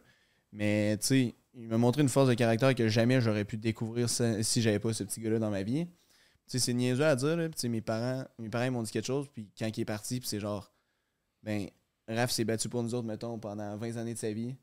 Mais, tu sais, il m'a montré une force de caractère que jamais j'aurais pu découvrir si j'avais pas ce petit gars-là dans ma vie. Tu sais, c'est niaiseux à dire, tu sais, mes parents, mes parents m'ont dit quelque chose, puis quand il est parti, puis c'est genre, ben, Raph s'est battu pour nous autres, mettons, pendant 20 années de sa vie.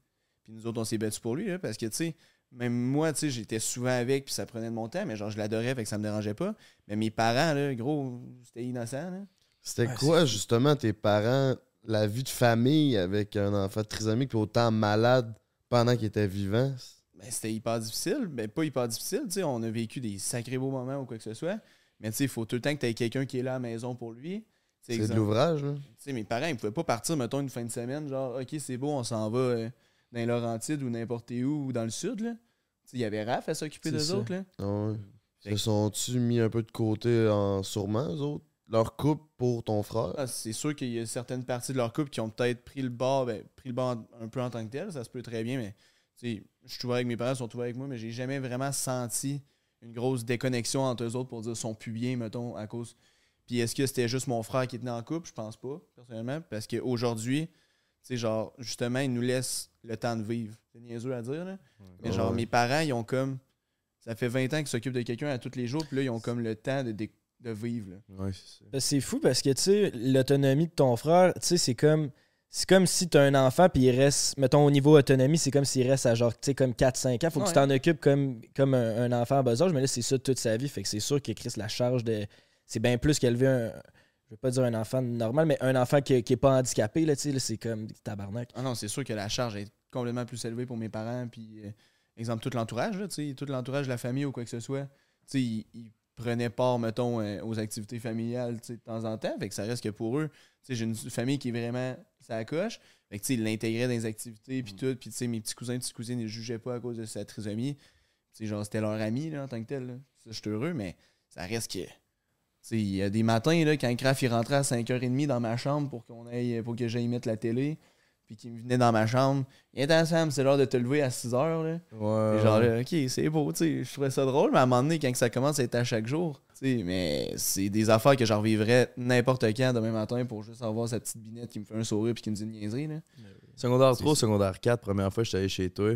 Puis nous autres, on s'est battu pour lui, là, parce que, tu sais, même moi, tu sais, j'étais souvent avec, puis ça prenait de mon temps, mais genre, je l'adorais, fait que ça me dérangeait pas. Mais mes parents, là, gros, c'était innocent, là. C'était Ouais, quoi, justement, tes parents, la vie de famille avec un enfant trisomique puis autant malade pendant qu'il était vivant? Ben, c'était hyper difficile. Ben, pas hyper difficile, tu sais, on a vécu des sacrés beaux moments ou quoi que ce soit. Mais, tu sais, il faut tout le temps que tu aies quelqu'un qui est là à la maison pour lui. C'est de l'ouvrage, là. Tu sais, mes parents, ils pouvaient pas partir, mettons, une fin de semaine, genre, OK, c'est beau, on s'en va euh, dans les Laurentides ou n'importe où ou dans le sud, là. Il y avait Raph à s'occuper d'eux autres, là. Ah ouais. Se sont-tu mis un peu de côté en sûrement, eux autres? Leur couple pour ton frère? Ah, c'est sûr qu'il y a certaines parties de leur couple qui ont peut-être pris le bord, ben, pris le bord un peu en tant que tel, ça se peut très bien, mais je suis avec mes parents, ils sont ouverts avec moi, mais j'ai jamais vraiment senti une grosse déconnexion entre eux autres pour dire qu'ils sont plus bien, mettons, à cause. Puis est-ce que c'était juste mon frère qui était en couple? Je pense pas, personnellement, parce qu'aujourd'hui, sais, genre, justement, ils nous laissent le temps de vivre. C'est niaiseux à dire, là. Mais genre, Ouais. mes parents, ils ont comme. Ça fait 20 ans qu'ils s'occupent de quelqu'un à tous les jours, puis là, ils ont comme le temps de, de, de vivre, là. Ouais, c'est ça. Ben, C'est fou parce que, tu sais, l'autonomie de ton frère, tu sais, c'est comme. C'est comme si tu as un enfant puis il reste, mettons au niveau autonomie, c'est comme s'il reste à genre, tu sais, comme 4-5 ans. Faut que tu t'en occupes comme, comme un, un enfant à bas âge, mais là, c'est ça toute sa vie. Fait que c'est sûr qu'il Chris la charge de. C'est bien plus qu'élever un. Je veux pas dire un enfant normal, mais un enfant qui, qui est pas handicapé, là, c'est comme tabarnak. Ah non, c'est sûr que la charge est complètement plus élevée pour mes parents. Puis, euh, exemple, tout l'entourage, tout l'entourage de la famille ou quoi que ce soit. Ils, ils prenaient part, mettons, euh, aux activités familiales, de temps en temps. Fait que ça reste que pour eux, j'ai une famille qui est vraiment ça coche. Fait que, ils l'intégraient dans les activités, puis tout. Puis, mes petits cousins, petites cousines, ils ne jugeaient pas à cause de sa trisomie. Genre, c'était leur ami, là, en tant que tel. là. Ça, je suis heureux, mais ça reste que. Il y a des matins, là, quand Kraft il rentrait à 5h30 dans ma chambre pour qu'on aille, pour que j'aille mettre la télé, puis qu'il venait dans ma chambre. Viens Sam, c'est l'heure de te lever à 6h. Là. Ouais. Et genre, là, ok, c'est beau, tu sais. Je trouvais ça drôle, mais à un moment donné, quand ça commence à être à chaque jour, tu sais, mais c'est des affaires que j'en revivrais n'importe quand demain matin pour juste avoir sa petite binette qui me fait un sourire puis qui me dit une niaiserie, là. Secondaire C'est 3, ça. secondaire 4, première fois que j'étais allé chez toi,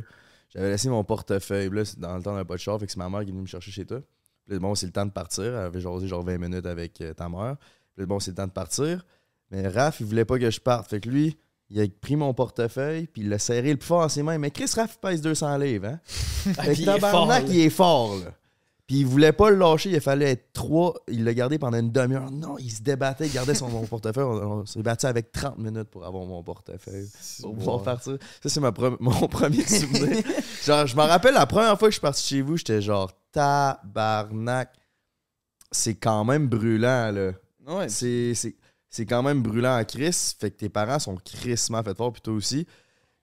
j'avais laissé mon portefeuille. Là, dans le temps, on n'avait pas de char, fait que c'est ma mère qui est venue me chercher chez toi. Puis bon, c'est le temps de partir. Elle avait jasé genre 20 minutes avec euh, ta mère. Puis bon, c'est le temps de partir. Mais Raph, il voulait pas que je parte. Fait que lui, il a pris mon portefeuille, puis il l'a serré le plus fort dans ses mains. Mais Chris Raph il pèse 200 livres, hein? Fait que tabarnak, il est fort, là. Puis il voulait pas le lâcher, il fallait être trois. Il l'a gardé pendant une demi-heure. Non, il se débattait, il gardait son mon portefeuille. On, on s'est battu avec 30 minutes pour avoir mon portefeuille. Pour pouvoir partir. Ça, c'est ma pre- mon premier souvenir. genre, je me rappelle la première fois que je suis parti chez vous, j'étais genre tabarnak. C'est quand même brûlant, là. Ouais, C'est, c'est, c'est quand même brûlant à Chris. Fait que tes parents sont crissement fait fort, puis toi aussi.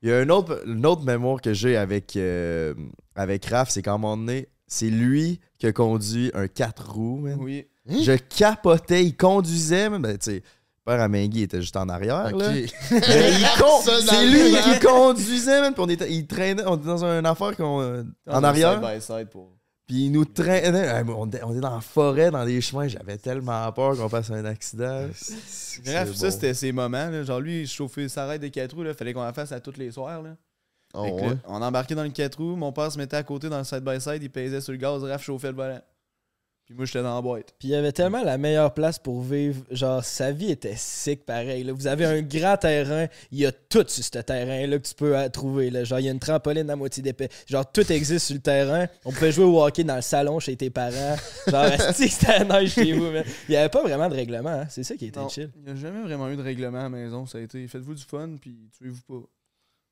Il y a un autre, une autre mémoire que j'ai avec, euh, avec Raph, c'est qu'à un moment donné, c'est lui qui a conduit un 4 roues, man. Oui. Je capotais, il conduisait, man. Ben, tu sais, le père à Maggie était juste en arrière, là. Ok. Mais il con- Ça, dans c'est lui qui conduisait, man. Puis on était, il traînait, on était dans une affaire qu'on, euh, en arrière. Side by side pour. Puis il nous traînait. On était, dans la forêt, dans les chemins. J'avais tellement peur qu'on fasse un accident. Bref, C'est ça, c'était ses moments. Là. Genre, lui, il chauffait sa raide de 4 roues. Là. Fallait qu'on la fasse à tous les soirs. Là. Oh, ouais. là, on embarquait dans le 4 roues. Mon père se mettait à côté dans le side-by-side. Il pesait sur le gaz. Raph chauffait le volant. Puis moi, j'étais dans la boîte. Puis il y avait tellement la meilleure place pour vivre. Genre, sa vie était sick pareil. là. Vous avez un grand terrain. Il y a tout sur ce terrain-là que tu peux euh, trouver. Là. Genre, il y a une trampoline à moitié d'épais. Genre, tout existe sur le terrain. On pouvait jouer au hockey dans le salon chez tes parents. Genre, que c'était nice chez vous. Il n'y avait pas vraiment de règlement. hein. C'est ça qui était Non, chill. Il n'y a jamais vraiment eu de règlement à la maison. Ça a été faites-vous du fun, puis tuez-vous pas.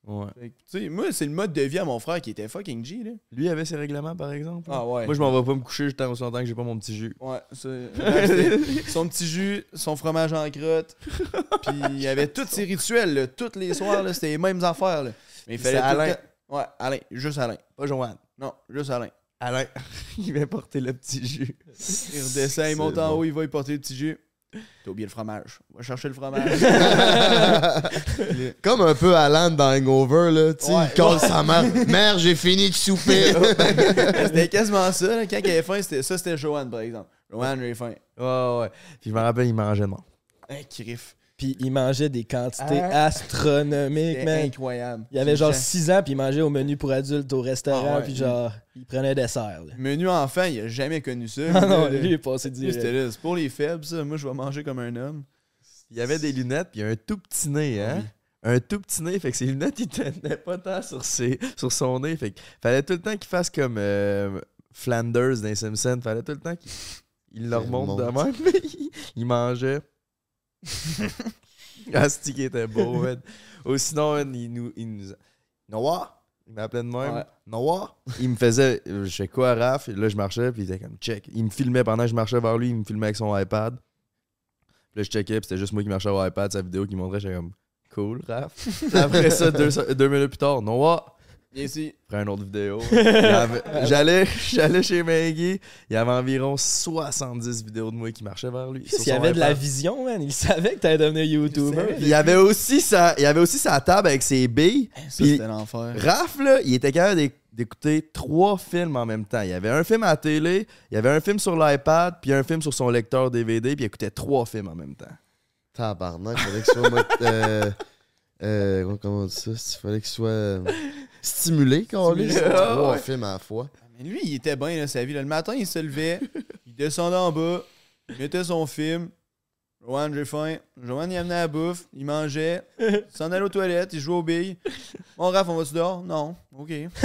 Ouais. Fait que, tu sais, moi, c'est le mode de vie à mon frère qui était fucking G. Là. Lui avait ses règlements, par exemple. Ah ouais. Moi, je m'en vais pas me coucher tant aussi longtemps que j'ai pas mon petit jus. Ouais, c'est- son petit jus, son fromage en crotte. Puis il y avait tous ses rituels, là. tous les soirs, là, c'était les mêmes affaires. Là. Mais il fallait C'est tout le Alain. temps- Ouais, Alain, juste Alain. Pas Joanne. Non, juste Alain. Alain. il vient porter le petit jus. Il redescend, il monte en haut, il va y porter le petit jus. T'as oublié le fromage. Va chercher le fromage. Comme un peu Alan dans Hangover, là. Tu sais, Ouais. il colle sa mère. Mère, j'ai fini de souper. c'était quasiment ça. Là. Quand il avait faim, c'était ça, c'était Joanne, par exemple. Joanne, j'ai faim. Ouais, ouais. Puis je me rappelle, il mangeait non. Hein, crif. Puis il mangeait des quantités Ah. astronomiques, man. incroyable. Il avait genre C'est 6 ans, puis il mangeait au menu pour adultes au restaurant, Ah ouais. puis genre, il prenait dessert. là. Menu enfant, il a jamais connu ça. Ah non, lui, il est passé direct. c'était là. C'est pour les faibles, ça. Moi, je vais manger comme un homme. Il y avait des lunettes, puis un tout petit nez, hein? Un tout petit nez, fait que ses lunettes, il tenaient pas tant sur, ses, sur son nez. Fait que fallait tout le temps qu'il fasse comme euh, Flanders dans les Simpsons. Fallait tout le temps qu'il il le remonte de même. il, il Asti qui était beau, man? Ou sinon, man, il nous. Il nous... Noah? Il m'appelait de même. Ouais. Noah? Il me faisait. Je fais quoi, Raph? Et là, je marchais, puis il était comme check. Il me filmait pendant que je marchais vers lui, il me filmait avec son iPad. Puis là, je checkais, puis c'était juste moi qui marchais au iPad, sa vidéo qui montrait, j'étais comme cool, Raph. Après ça, deux, deux minutes plus tard, Noah! Viens ici. Après une autre vidéo. Il J'allais j'allais chez Maggie, il y avait environ 70 vidéos de moi qui marchaient vers lui. S'il y avait de la vision, man, il savait que t'allais devenir YouTuber. Il y avait aussi sa, il y avait aussi sa table avec ses billes. Ça, Puis- c'était l'enfer. Raph, là, il était capable d'éc- d'écouter trois films en même temps. Il y avait un film à la télé, il y avait un film sur l'iPad, puis un film sur son lecteur DVD, puis il écoutait trois films en même temps. Tabarnak, il fallait qu'il soit. mot- euh, euh, comment on dit ça? Il fallait qu'il soit euh, stimulé, quand ah, trois ouais. films à la fois. Mais lui, il était bien, là, sa vie. là. Le matin, il se levait, il descendait en bas, il mettait son film. Joanne, j'ai faim. Joanne, il amenait la bouffe, il mangeait, il s'en allait aux toilettes, il jouait aux billes. Bon, Raph, on va-tu dehors? Non. OK.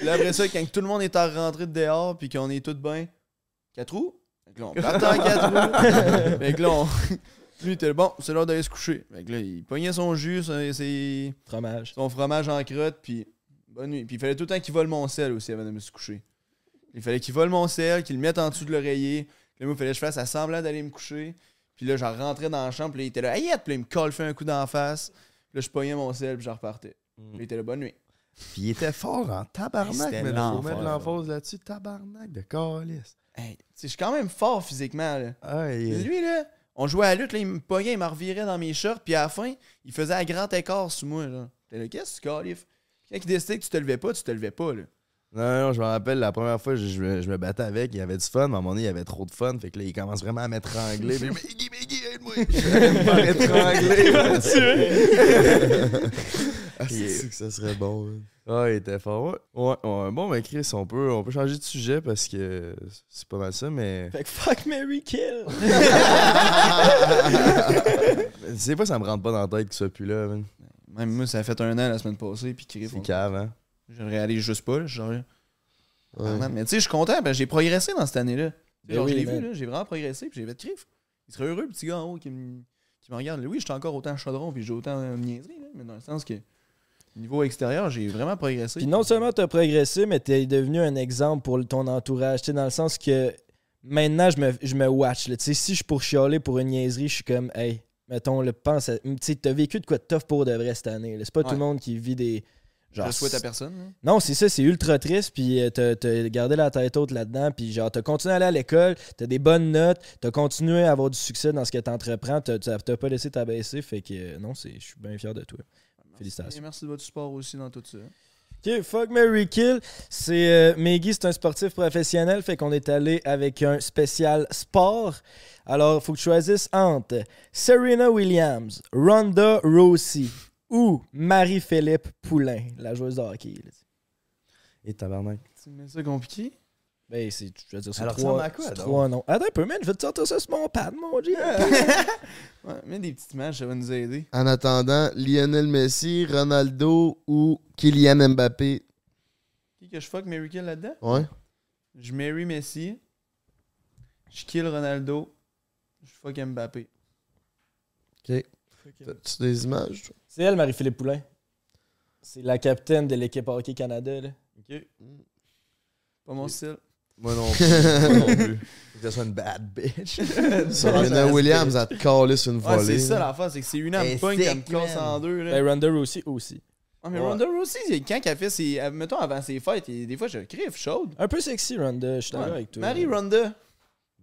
Là, après ça, quand tout le monde est à rentrer de dehors, puis qu'on est tous bien, quatre roues? Fait que là, on partait en quatre roues. Fait que là, on... lui, il était bon, c'est l'heure d'aller se coucher. Fait que là, il pognait son jus, son- ses Fromage. son fromage en crotte, puis bonne nuit. Puis il fallait tout le temps qu'il vole mon sel aussi avant de me se coucher. Il fallait qu'il vole mon sel, qu'il le mette en dessous de l'oreiller. Là, moi, il fallait que je fasse à semblant d'aller me coucher. Puis là, j'en rentrais dans la chambre, puis là, il était là, Ayette! Puis là, il me colle fait un coup d'en face. Puis là, je pognais mon sel, puis je repartais. Puis là, il était là, bonne nuit. Puis il était fort en tabarnak, C'était mais faut l'enfer, mettre l'emphase là-dessus. Tabarnak de calice. Hey, tu sais, je suis quand même fort physiquement, là. Ah, il- Lui, là, on jouait à la lutte, là, il me pognait, il me revirait dans mes shorts, puis à la fin, il faisait un grand écart sous moi. T'es là, qu'est-ce que tu? Quand il décidait que tu te levais pas, tu te levais pas, là. Non, non, je me rappelle la première fois, je, je me- je me battais avec, il y avait du fun, mais à un moment donné, il y avait trop de fun, fait que là, il commence vraiment à m'étrangler. Puis, Meggy, Meggy, aide-moi! Je vais me faire étrangler, man. Ah, c'est que ça serait bon. hein. Ah, il était fort. Ouais, ouais, ouais. Bon, mais Chris, on peut, on peut changer de sujet parce que c'est pas mal ça, mais. Fait que fuck Mary Kill. Tu sais pas, ça me rentre pas dans la tête qu'il soit plus là, man. Même moi, ça a fait un an la semaine passée, puis Chris, C'est cave, hein? Je le réalise juste pas, là, genre. Ouais. Ah, Mais tu sais, je suis content, ben, j'ai progressé dans cette année-là. Ben genre, oui, je l'ai vu, là, j'ai vraiment progressé, puis j'ai fait crif. Il serait heureux, le petit gars en haut qui me, qui me regarde. Oui, j'étais encore autant chaudron, puis j'ai autant de niaiserie, là, mais dans le sens que, niveau extérieur, j'ai vraiment progressé. Puis non seulement t'as progressé, mais t'es devenu un exemple pour ton entourage. Tu dans le sens que maintenant, je me, je me watch. là. Tu si je suis pour chialer pour une niaiserie, je suis comme, hey, mettons, le pense à- Tu t'as vécu de quoi de tough pour de vrai cette année. C'est pas tout le monde qui vit des. Genre, Je souhaite à personne. hein. Non, c'est ça, c'est ultra triste, puis euh, t'as gardé la tête haute là-dedans, puis genre, t'as continué à aller à l'école, t'as des bonnes notes, t'as continué à avoir du succès dans ce que t'entreprends, t'as pas laissé t'abaisser, fait que euh, non, je suis bien fier de toi. Et Félicitations. merci de votre support aussi dans tout ça. Ok, fuck Mary Kill. C'est euh, Maggie, c'est un sportif professionnel, fait qu'on est allé avec un spécial sport. Alors, faut que tu choisisses entre Serena Williams, Ronda Rousey ou Marie-Philippe Poulain, la joueuse de hockey. là. Et tabarnak. Mets ça compliqué? Ben, c'est, je veux dire, c'est Alors, ça trois, ressemble à quoi, c'est donc? trois noms. Attends un peu, man, je vais te sortir ça sur mon pad, mon Dieu. Ouais, mets des petites images, ça va nous aider. En attendant, Lionel Messi, Ronaldo ou Kylian Mbappé. Qui que je fuck Mary Kill là-dedans? Ouais. Je marry Messi. Je kill Ronaldo. Je fuck Mbappé. T'as-tu des images? toi? C'est elle, Marie-Philippe Poulain. C'est la capitaine de l'équipe Hockey Canada. Là. Pas mon style. Moi non plus. Moi non plus. Faut que ça soit une bad bitch. Serena Williams a te sur une Ouais, volée. c'est ça l'affaire, c'est que c'est une âme punk, elle me casse en deux. Là. Ben, Ronda Rousey aussi. Ah, mais Ouais. Ronda Rousey, c'est- quand elle fait ses. euh, Mettons avant ses fêtes, et des fois je criefe chaude. Un peu sexy, Ronda. Je suis d'accord Ouais. avec toi. Marie Ronda.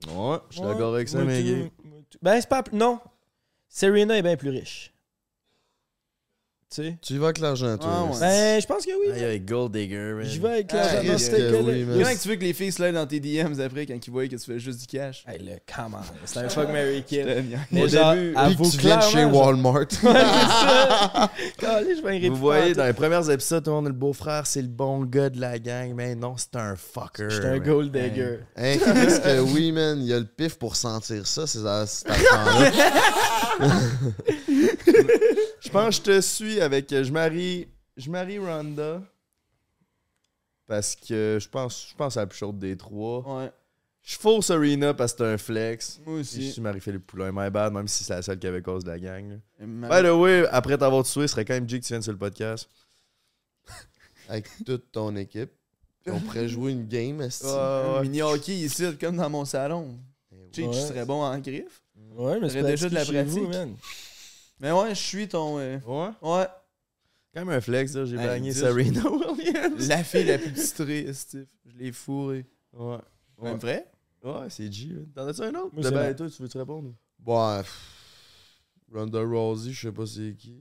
Ouais, je suis d'accord avec ça, mais. Ben, c'est pas. Non. Serena est bien plus riche. Tu sais? Tu y vas avec l'argent, toi. Ah, ouais. Ben, je pense que oui. Aïe, aïe, Gold Digger, man. Je vais avec Ah, l'argent dans risque oui. Comment que tu veux que les filles slide dans tes DMs après quand ils voient que tu fais juste du cash? Hey, le come on. C'est un fuck Mary Kill. Au Mais genre, début, à que tu viens de chez Walmart. C'est je Vous voyez, dans les premiers épisodes, tout le monde, le beau-frère, c'est le bon gars de la gang. Mais non, c'est un fucker. J'étais un gold digger. Hein, que oui, man, il y a le pif pour sentir ça, ces cet enfant-là. Je pense que je te suis avec. euh, Je marie. Je marie Ronda. Parce que je pense, je pense à la plus chaude des trois. Ouais, Je fausse Serena parce que c'est un flex. moi Puis Je aussi. suis Marie-Philippe Poulain, my bad, même si c'est la seule qui avait cause de la gang. By the way, après t'avoir tué, ce serait quand même Jake que tu viennes sur le podcast. avec toute ton équipe. On pourrait jouer une game, esti. Un Mini hockey ici, comme dans mon salon. Ouais. tu serais bon en griffe. Ouais, mais c'est déjà de la vous, pratique. man. Mais ouais, je suis ton. euh, Ouais? Ouais. Quand même un flex, là. J'ai Hey, bagné dis- Serena Williams. La fille la plus titrée, Steve. Je l'ai fourré. Ouais. Même vrai? Ouais, c'est G. là. T'en as-tu un autre? Moi, ben, toi, tu veux-tu répondre? Ouais. pff, Ronda Rousey, je sais pas c'est qui.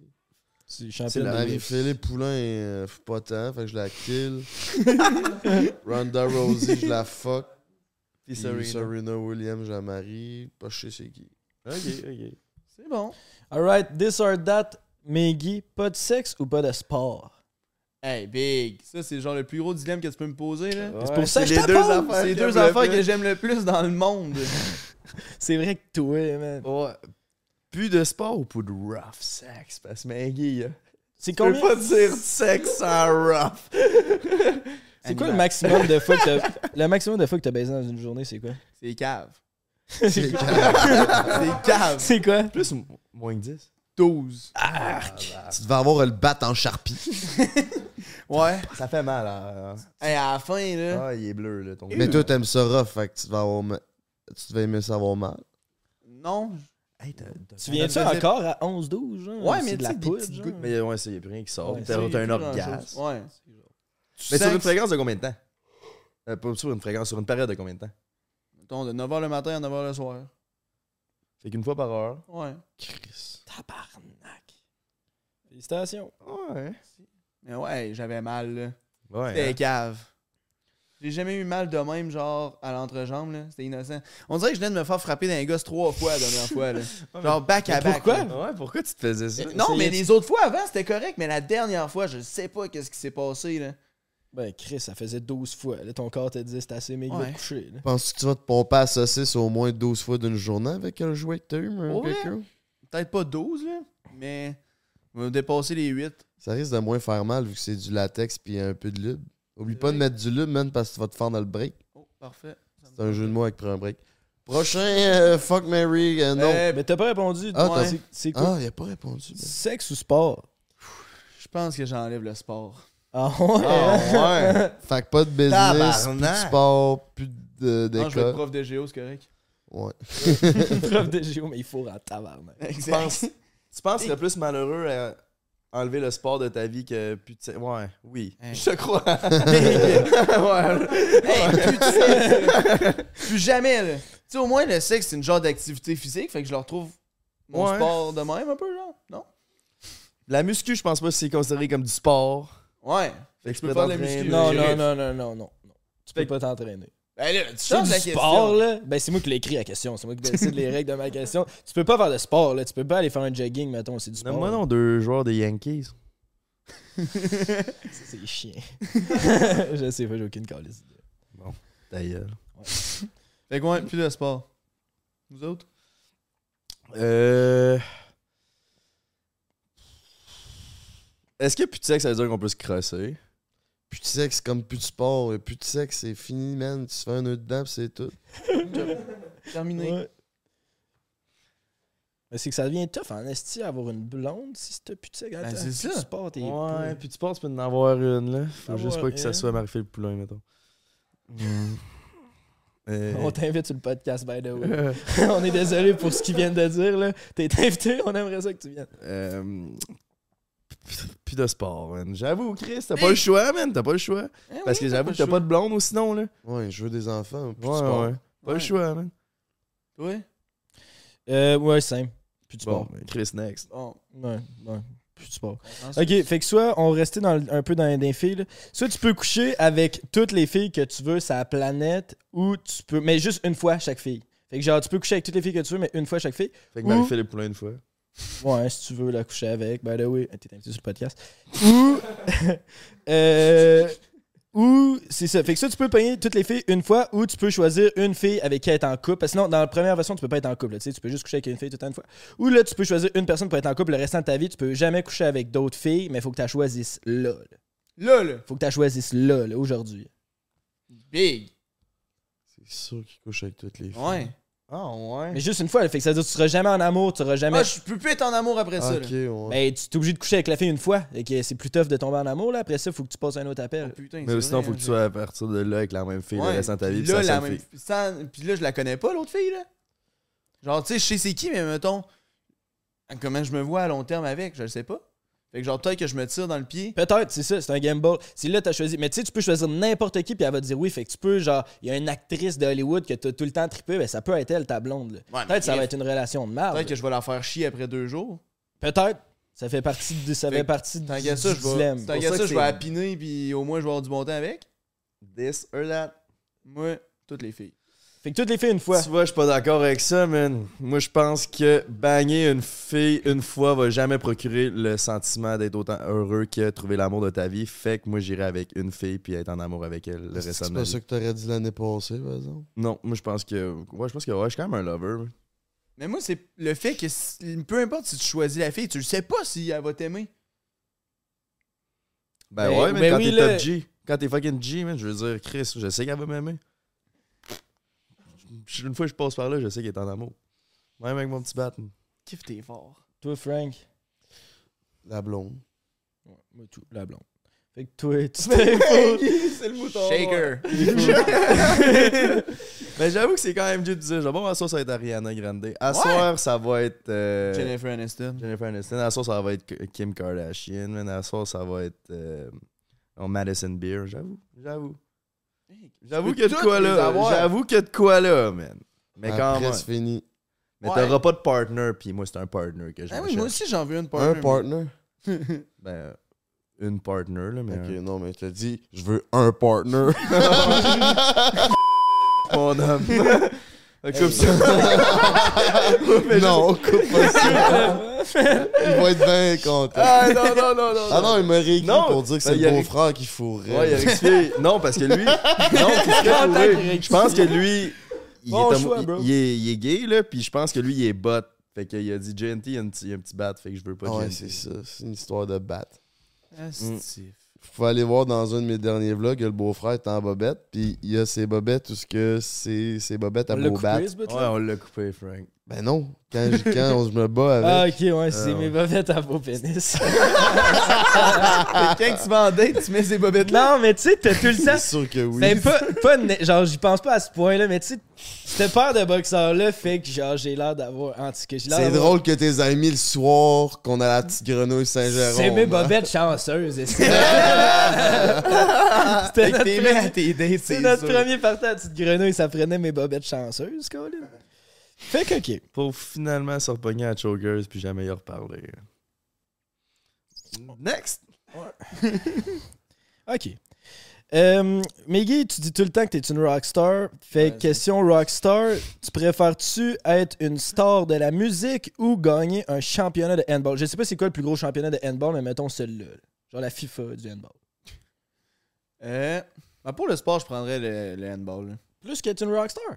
C'est la de Marie-Philippe Poulain, euh, pas tant, fait que je la kill. Ronda Rousey, je la fuck. Puis Puis Serena. Serena Williams, je la marie. Pas je sais c'est qui. Ok, ok. C'est bon. Alright, this or that, Maggie, pas de sexe ou pas de sport? Hey, big. Ça, c'est genre le plus gros dilemme que tu peux me poser, là. C'est pour ça que je les deux affaires. C'est les que deux j'aime le affaires plus. que j'aime le plus dans le monde. C'est vrai que toi, man. Ouais. Plus de sport ou plus de rough sex? Parce que Maggie, hein. C'est Tu peux combien? pas dire sexe sans rough. C'est quoi le maximum de fois que t'as... Le maximum de fois que t'as baisé dans une journée, c'est quoi? C'est cave. C'est C'est cave. C'est quoi? Plus ou moins que 10? 12. Tu devais avoir le bat en charpie. Ouais. Ça fait mal. hein. Hey, à la fin, là. Ah, il est bleu, là, ton Mais toi, t'aimes ça rough, fait que tu devais avoir ma- tu devais aimer ça avoir mal. Non. Hey, Tu viens-tu encore à 11-12, genre? Ouais, C'est mais de la poudre. Mais ouais, ça, y a plus rien qui sort. Ouais, T'as un orgasme. Ouais. Mais sur une que- fréquence de combien de temps? Euh, pas sur une fréquence, sur une période de combien de temps? Mettons, de 9h le matin à 9h le soir. Fait qu'une fois par heure. Ouais. Tabarnak. Félicitations. Ouais. Mais ouais, j'avais mal, là. Ouais. C'était hein. cave. J'ai jamais eu mal de même, genre, à l'entrejambe, là. C'était innocent. On dirait que je venais de me faire frapper d'un gosse trois fois la dernière fois, là. Genre, back à back. pourquoi? là. Ouais, pourquoi tu te faisais ça? Non, mais les autres fois avant, c'était correct, mais la dernière fois, je sais pas qu'est-ce qui s'est passé, là. Ben, Chris, ça faisait 12 fois. Là, ton corps te dit c'est assez méga Ouais. de coucher. Là. Penses-tu que tu vas te pomper à saucisse au moins 12 fois d'une journée avec un jouet que t'as eu, mon Ouais. Peut-être pas 12, là, mais on va dépasser les 8. Ça risque de moins faire mal vu que c'est du latex puis un peu de lube. Oublie pas de mettre du lube, man, parce que tu vas te faire dans le break. Oh, parfait. C'est un jeu de mots avec prendre un break. Prochain, euh, fuck Mary, euh, non. Euh, Mais t'as pas répondu. Ah, Ouais. t'as- C'est- C'est quoi? ah, il a pas répondu. ben. Sexe ou sport? Je pense que j'enlève le sport. Ah ouais? Ah, ouais. Fait que pas de business, plus de sport, plus de- Non, je vais être d'école. prof de géo, c'est correct. Ouais. prof de géo, mais il faut en tabarnak. Tu penses, tu penses que tu serais plus malheureux à enlever le sport de ta vie que plus de sexe? Ouais, oui. Hein. Je te crois. ouais. Hey, plus de sexe. plus jamais, là. Tu sais, au moins, le sexe, c'est une genre d'activité physique, fait que je le retrouve mon Ouais. sport de même un peu, genre. Non? La muscu, je pense pas que c'est considéré comme du sport. Ouais. Fait que peux faire de la muscu. Non, non, non, non, non, non. Tu peux pas t'entraîner. Ben là, tu changes du la question. sport, là. Ben, c'est moi qui l'ai écrit la question. C'est moi qui décide les règles de ma question. Tu peux pas faire de sport, là. Tu peux pas aller faire un jogging, mettons. C'est du sport. Moi non, deux joueurs des Yankees. C'est chiant. je sais pas, j'ai aucune calice. Ta gueule. Fait que ouais, plus de sport. Vous autres? Euh. Est-ce que plus de sexe, ça veut dire qu'on peut se crosser? Plus de sexe, comme plus de sport. et Plus de sexe, c'est fini, man. Tu fais un nœud dedans, puis c'est tout. Terminé. Ouais. Mais c'est que ça devient tough en esti avoir une blonde si t'as plus de sexe. Ben, c'est plus ça. de Sport, t'es Ouais, peu. puis tu penses, tu peux en avoir une, là. Faut juste pas que ça soit Marie-Philippe Poulain, mettons. Mm. Euh, On t'invite sur le podcast, by the way. on est désolé pour ce qu'ils viennent de dire, là. T'es invité, on aimerait ça que tu viennes. euh, Plus de sport, man. J'avoue, Chris, t'as pas le choix, man. T'as pas le choix. Eh Parce que j'avoue que t'as pas de blonde ou sinon, là. Ouais, je veux des enfants. Plus Ouais, de sport. ouais. Pas le Ouais. choix, man. Ouais. Euh, ouais, simple. Plus de sport. Chris, next. Bon. Ouais, ouais. Plus de sport. Ok, fait que soit on restait dans, un peu dans les filles, là. soit tu peux coucher avec toutes les filles que tu veux sur la planète, ou tu peux. Mais juste une fois chaque fille. Fait que genre, tu peux coucher avec toutes les filles que tu veux, mais une fois chaque fille. Fait que Ou- Marie-Philippe Poulain une fois. Ouais, si tu veux la coucher avec, by the way, t'es invité sur le podcast. Ou. euh, ou, c'est ça. Fait que ça, tu peux payer toutes les filles une fois, ou tu peux choisir une fille avec qui être en couple. Parce que sinon, dans la première version, tu peux pas être en couple. là, Tu sais, tu peux juste coucher avec une fille tout le temps une fois. Ou là, tu peux choisir une personne pour être en couple le restant de ta vie. Tu peux jamais coucher avec d'autres filles, mais il faut que tu la choisisses là, là. Là, là. Faut que tu la choisisses là, là, aujourd'hui. Big. C'est sûr qu'il couche avec toutes les filles. Ouais. Ah, ouais. Mais juste une fois, fait que ça veut dire que tu seras jamais en amour, tu seras jamais. Ah, je peux plus être en amour après ça, Ok, là. ouais. Ben, tu es obligé de coucher avec la fille une fois. Et que c'est plus tough de tomber en amour, là. Après ça, faut que tu passes un autre Oh, appel. putain, Mais sinon, vrai, faut que hein, tu sois à partir de là avec la même fille Ouais, le restant de ta vie. puis là, ça, la même... sans- Puis là, je la connais pas, l'autre fille, là. Genre, tu sais, je sais c'est qui, mais mettons, comment je me vois à long terme avec, je le sais pas. Fait que genre, peut-être que je me tire dans le pied. Peut-être, c'est ça, c'est un gamble. Si là, t'as choisi. Mais tu sais, tu peux choisir n'importe qui, puis elle va te dire oui. Fait que tu peux, genre, il y a une actrice de Hollywood que t'as tout le temps trippé, ben ça peut être elle, ta blonde. Ouais, Peut-être que ça va être une relation de merde. Peut-être que je vais la faire chier après deux jours. Peut-être. Ça fait partie de, ça Fait partie du, ça, du dilemme. tant qu'à ça je vais appiner, puis au moins, je vais avoir du bon temps avec. This or that. Moi, toutes les filles. Fait que toutes les filles une fois. Tu vois, je suis pas d'accord avec ça, man. Moi, je pense que bagner une fille une fois va jamais procurer le sentiment d'être autant heureux que trouver l'amour de ta vie. Fait que moi, j'irai avec une fille puis être en amour avec elle le C'est de ma pas vie. ça que t'aurais dit l'année passée, par exemple? Non, moi, je pense que. Ouais, je pense que ouais, je suis quand même un lover. Mais moi, c'est le fait que si- peu importe si tu choisis la fille, tu le sais pas si elle va t'aimer. Ben Ben- ouais, mais ben quand oui, t'es là- top G, quand t'es fucking G, man, je veux dire, Chris, je sais qu'elle va m'aimer. Une fois que je passe par là, je sais qu'elle est en amour. Même avec mon petit bat. Kiffe t'es fort. Toi, Frank? La blonde. Ouais, moi, tout, la blonde. Fait que toi, tu t'es c'est le mouton. Shaker. Mais j'avoue que c'est quand même Dieu de dire, genre, bon, à soir, ça va être Ariana Grande. À Ouais. soir, ça va être. euh, Jennifer Aniston. Jennifer Aniston. À soir, ça va être Kim Kardashian. man. À soir, ça va être. euh, oh, Madison Beer. J'avoue. J'avoue. J'avoue qu'il y a de quoi là. J'avoue qu'il y a de quoi là, man. Mais quand Après, même. c'est fini. Mais Ouais. t'auras pas de partner, puis moi, c'est un partner que je Ah oui, moi aussi, j'en veux une partner. Un mais- partner? Ben, une partner, là, mais. Ok, non, mais t'as dit, je veux un partner. Mon homme. Coupe ça. non, coupe pas ça. il va être bien content. Ah non, non, non, non. Ah non, il m'a rééccrit Non, pour dire que c'est ben, il le beau-frère qu'il fourrait. Ouais, il a rectifié. Non, parce que lui. Non. Je pense que lui. Il, Bon est, homo- choix, il- bro. il est, il est gay, là, puis je pense que lui, il est bot. Fait qu'il a dit JNT, il y a un petit, il y a un petit bat, fait que je veux pas ouais, JNT. c'est ça. C'est une histoire de batte. Astif. Faut aller voir dans un de mes derniers vlogs, le beau-frère est en bobette, puis il y a ses bobettes, tout ce que c'est ses bobettes à beau bat. Ouais, on l'a coupé, Frank. Ben non. Quand, je- quand on- je me bats avec. Ah, ok, ouais, c'est Ah, mes bobettes à beau pénis. Quand tu vas en date, tu mets ces bobettes là. non, mais tu sais, t'as tout le temps. C'est sûr que oui. Ben, pas, pas ne- genre, j'y pense pas à ce point-là, mais tu sais, cette paire de boxeurs-là fait que, genre, j'ai l'air d'avoir. En tout cas, j'ai l'air C'est drôle que tes amis le soir, qu'on a la petite grenouille Saint-Jérôme. C'est mes hein. bobettes chanceuses. que- C'était notre, t'es à premier- tes dates, c'est c'est notre premier parti à la petite grenouille, ça prenait mes bobettes chanceuses, Colin. Fait que, ok. Pour finalement se repogner à Chokers puis jamais y reparler. Next! Ok. Euh, Meggy, tu dis tout le temps que t'es une rockstar. Fait Ouais, question rockstar, tu préfères-tu être une star de la musique ou gagner un championnat de handball? Je sais pas c'est quoi le plus gros championnat de handball, mais mettons celui-là. là. Genre la FIFA du handball. Euh, ben, pour le sport, je prendrais le, le handball. là. Plus qu'être une rockstar.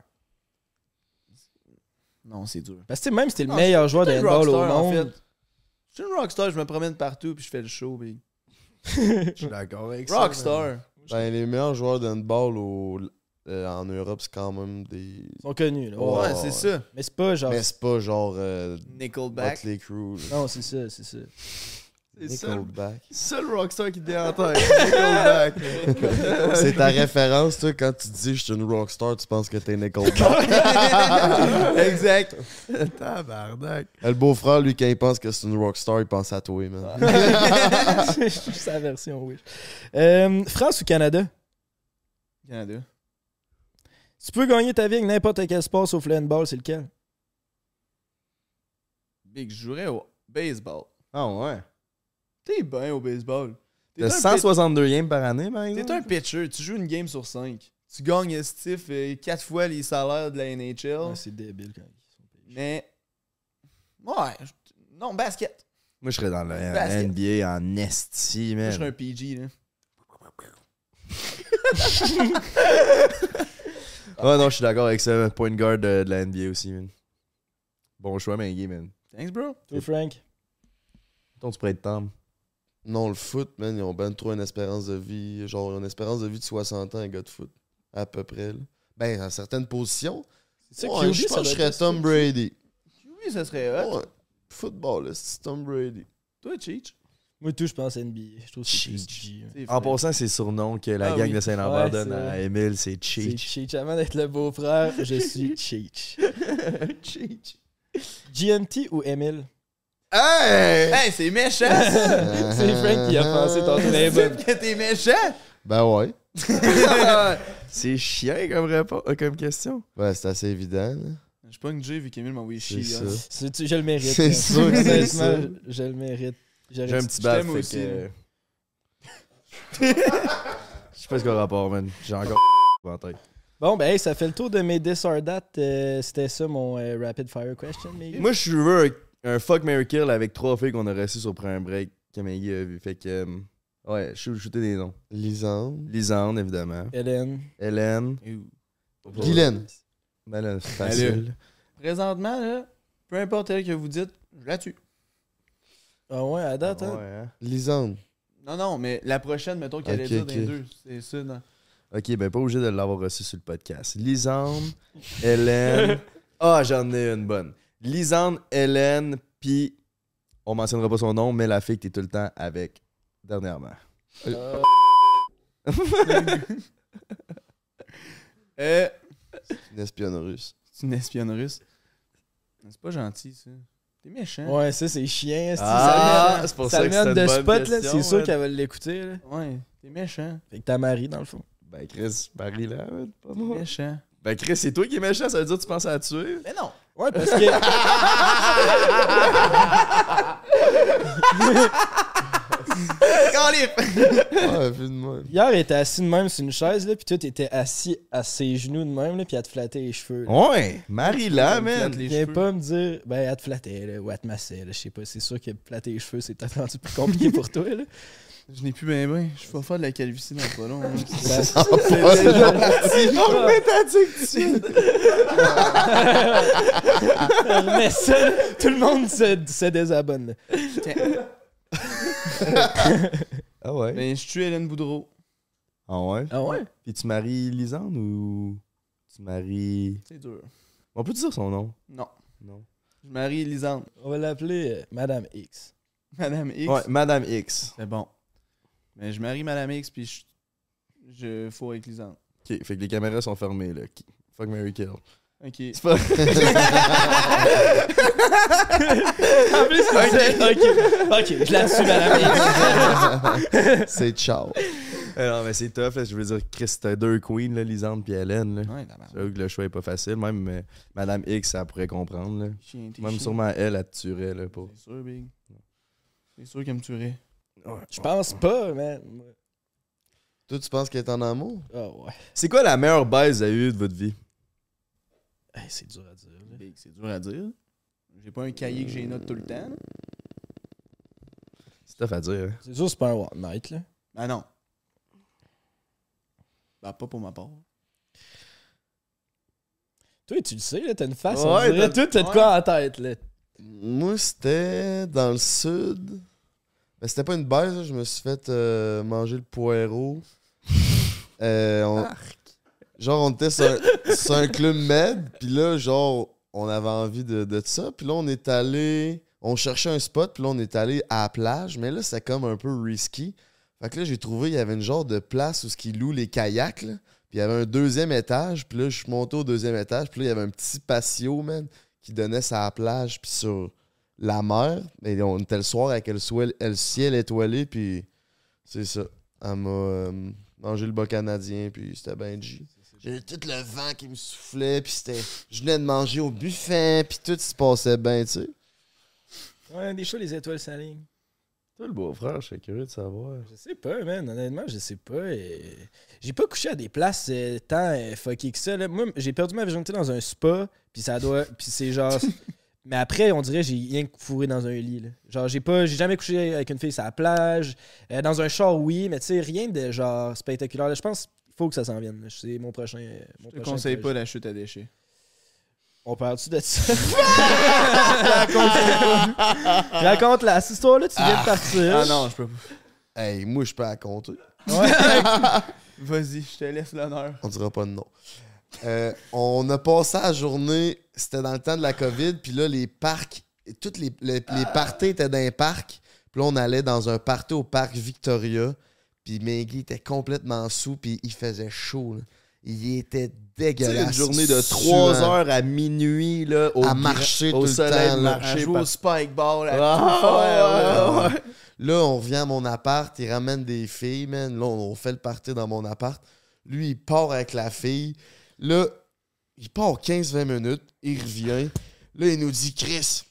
Non, c'est dur. Parce que même si t'es le Non, meilleur joueur de handball au rockstar, en monde. fait. Je suis une rockstar, je me promène partout puis je fais le show. Puis... Je suis d'accord avec ça. Rockstar. Ben, les meilleurs joueurs de handball au- euh, en Europe, c'est quand même des. Ils sont connus, là. Ouais, Ouais, c'est ouais. ça. Mais c'est pas genre. Mais c'est pas genre. Euh, Nickelback. Motley Crue. là. Non, c'est ça, c'est ça. C'est ça. Nickelback. Seul rockstar qui te vient en tête. Nickelback. C'est ta référence, toi, quand tu dis je suis une rockstar, tu penses que t'es Nickelback. exact. Tabarnak. le beau-frère, lui, quand il pense que c'est une rockstar, il pense à toi, man. c'est sa version, oui. Euh, France ou Canada? Canada. Tu peux gagner ta vie avec n'importe quel sport sauf le handball, c'est lequel? Big, je jouerais au baseball. Ah ouais. T'es bien au baseball. T'es T'as un 162 games par année, par exemple? T'es un pitcher, tu joues une game sur 5. Tu gagnes Steve 4 fois les salaires de la NHL. Ouais, c'est débile quand ils sont mais. Ouais. Non, basket. Moi, je serais dans le Basket. NBA en esti, Moi, man. je serais un PG, là. Ouais, non, je suis d'accord avec ça. Point guard de, de la NBA aussi, man. Bon choix, mais man. Thanks, bro. Toi, Frank? Ton, tu pourrais être Tom. Non, le foot, man, ils ont ben trop une espérance de vie. Genre, une espérance de vie de 60 ans, un gars de foot. À peu près, là. Ben, dans certaines positions. C'est Ouais, je pense que je serais Tom Brady. Oui, ça serait hot. Ouais. Football, là, c'est Tom Brady. Toi, Cheech? Moi, tout, je pense NBA. Je trouve que c'est En passant, c'est surnom que la Ah gang oui. de Saint-Lambert Ouais, donne à. Emile, c'est C'est Cheech. Cheech. Avant d'être le beau-frère, je suis Cheech. Cheech. GNT ou Emile? Hey! Hey, c'est méchant! C'est Frank qui a pensé les bonnes. que t'es méchant! Ben ouais. c'est chiant comme, réponse, euh, comme question. Ouais, c'est assez évident, là. Je suis pas une J vu qu'Emile m'a envoyé C'est chier. ça. hein. C'est- Je le mérite. C'est hein. sûr que c'est Honnêtement, ça. Je le mérite. J'aurais J'ai un petit bad, t'aime fait aussi, que... Je sais pas ce qu'on rapport, man. J'ai encore en tête. Bon, ben, hey, ça fait le tour de mes This or That. Euh, C'était ça mon euh, rapid fire question. Mais... Moi, je veux un, un fuck Mary Kill avec trois filles qu'on a reçues sur Prime Break que Maggie a vu. Fait que. euh, ouais, je suis shooter des noms. Lisande. Lisande, évidemment. Hélène. Hélène. Guylaine. Ben là, c'est facile. Présentement, là, peu importe elle que vous dites, je la tue. Ah ouais, à date, hein? Ouais, hein? Lisande. Non, non, mais la prochaine, mettons qu'elle est ok. dans les deux. C'est ça, non? Ok, ben pas obligé de l'avoir reçu sur le podcast. Lisande, Hélène. Ah, j'en ai une bonne. Lisande, Hélène, puis on mentionnera pas son nom, mais la fille que t'es tout le temps avec dernièrement. Euh, Euh, Une espionne russe. c'est une espionne russe. C'est pas gentil, ça. T'es méchant. ouais, ça, c'est chiant. esti. Ah, c'est pour ça que c'est de une bonne spot, là. question, C'est sûr qu'elle va l'écouter, là. Ouais, t'es méchant. Fait que ta Marie, dans le fond. Ben Chris, Marie là, pas T'es moi. méchant. Ben Chris, c'est toi qui es méchant, ça veut dire que tu penses à la tuer? Mais non! Ouais, parce que. Ouais, vu de moi. Hier, elle était assis de même sur une chaise, là, puis toi, t'étais assis à ses genoux de même, là, puis elle te flattait les cheveux. là. Ouais, Marie là, Elle me flatte man. Viens pas me dire, ben, elle te flattait, là, ou elle te massait, là, je sais pas. C'est sûr que flatter les cheveux, c'est peut-être rendu plus compliqué pour toi, là. Je n'ai plus ben ben. Je vais faire de la calvitie dans pas long. hein. Ben, Mais ça, tout le monde se, se désabonne, là. Ah ouais? Ben, je tue Hélène Boudreau. Ah ouais? Ah ouais? Puis tu maries Lisande ou tu maries? C'est dur. On peut dire son nom? Non. Non. Je marie Lisande. On va l'appeler euh, Madame X. Madame X. Ouais, Madame X. C'est bon. Mais je marie Madame X, puis je, je fous avec Lisande. Ok, fait que les caméras sont fermées, là. Fuck Mary Kill. Ok. C'est pas. En plus, c'est- ok, ok, je la suis, Madame X. C'est ciao. Eh non, mais c'est tough, là. Je veux dire, Chris, t'as deux queens, là, Lisande puis Hélène, là. Ouais, que le choix est pas facile. Même euh, Madame X, ça pourrait comprendre, là. Chien, Même chien. sûrement elle, elle te tuerait, là, pour. C'est sûr, Big. C'est sûr qu'elle me tuerait. Je pense pas, man. Toi, tu penses qu'elle est en amour? Oh ouais. C'est quoi la meilleure baise à eu de votre vie? Hey, c'est dur à dire. là. Big, c'est dur à dire. J'ai pas un cahier que j'ai note tout le temps. là. C'est tough à dire. hein. C'est sûr, c'est pas un one night, là. Ben non. Ben pas pour ma part. Toi, tu le sais, là, t'as une face. Ouais, dirait, t'as- toi, t'as de quoi en tête, là. Moi, c'était dans le sud. Mais c'était pas une baise, là. je me suis fait euh, manger le poireau. Euh, on- Genre, on était sur un, sur un club med, puis là, genre, on avait envie de, de ça. Puis là, on est allé. On cherchait un spot, puis là, on est allé à la plage, mais là, c'était comme un peu risky. Fait que là, j'ai trouvé, il y avait une genre de place où ce qu'ils louent les kayaks, là. Puis il y avait un deuxième étage, puis là, je suis monté au deuxième étage, puis là, il y avait un petit patio, man, qui donnait sur la plage, puis sur la mer. Et on était le soir avec le, ciel étoilé, puis c'est ça. Elle m'a euh, mangé le bas canadien, puis c'était bien G. J'avais tout le vent qui me soufflait, puis c'était. Je venais de manger au buffet, puis tout se passait bien, tu sais. Ouais, des fois, les étoiles s'alignent. Toi, le beau-frère, je suis curieux de savoir. Je sais pas, man. Honnêtement, je sais pas. et J'ai pas couché à des places euh, tant euh, fucky que ça. là. Moi, j'ai perdu ma virginité dans un spa, puis ça doit. Puis c'est genre. Mais après, on dirait j'ai rien que fourré dans un lit. là. Genre, j'ai pas. J'ai jamais couché avec une fille sur la plage. Euh, dans un char, oui, mais tu sais, rien de genre spectaculaire. Je pense qu'il faut que ça s'en vienne. C'est mon prochain. euh, Mon Je te prochain conseille projet. pas la chute à déchets. On parle-tu de ça? Raconte la cette histoire-là, tu viens de partir. Ah non, je peux pas. Hey, moi, je peux la compter. Vas-y, je te laisse l'honneur. On dira pas de nom. Euh, on a passé la journée, c'était dans le temps de la COVID, puis là, les parcs, toutes les, les, les parties étaient dans les parcs. Puis là, on allait dans un party au parc Victoria, puis Maggie était complètement sous, puis il faisait chaud. là. Il était dégueulasse. une journée de suant. 3 heures à minuit, là, au À marcher au tout le soleil, temps, là. marcher À jouer par- au spike ball. à Ah, ouais, là. ouais. Là, on revient à mon appart, il ramène des filles, man. Là, on, on fait le party dans mon appart. Lui, il part avec la fille. Là, il part 15-20 minutes, il revient. Là, il nous dit Chris,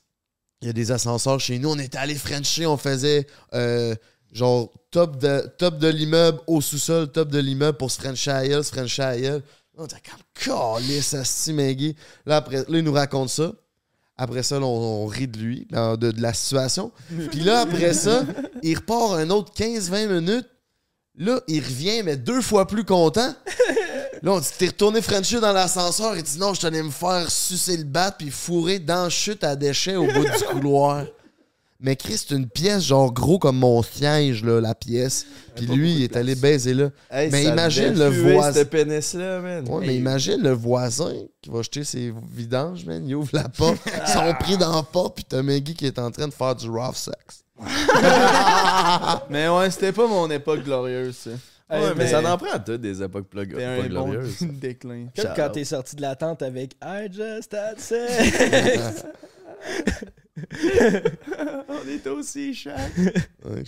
il y a des ascenseurs chez nous. On était allé Frencher, on faisait euh, genre top de, top de l'immeuble au sous-sol, top de l'immeuble pour se Frencher à elle, se Frencher à elle. On était comme calisse, asti, Maggie. Là, après, là, il nous raconte ça. Après ça, là, on, on rit de lui, de la situation. Puis là, après ça, il repart un autre 15-20 minutes. Là, il revient, mais deux fois plus content. Là, on dit T'es retourné Frencher dans l'ascenseur. Il dit Non, je tenais me faire sucer le bat puis fourrer dans la chute à déchets au bout du couloir. Mais Chris, c'est une pièce genre gros comme mon siège, là, la pièce. Puis lui, il est allé baiser là. Hey, Mais imagine le voisin. man. Ouais, mais imagine le voisin qui va jeter ses vidanges, man. Il ouvre la porte, ils sont pris dans la porte, puis t'as Maggie qui est en train de faire du rough sex. Mais ouais, c'était pas mon époque glorieuse, ça. Ouais, mais, ça en prend toutes des époques pas un bon glorieuses. déclin. Comme quand t'es sorti de la tente avec I just had sex. On est aussi chat. Ouais.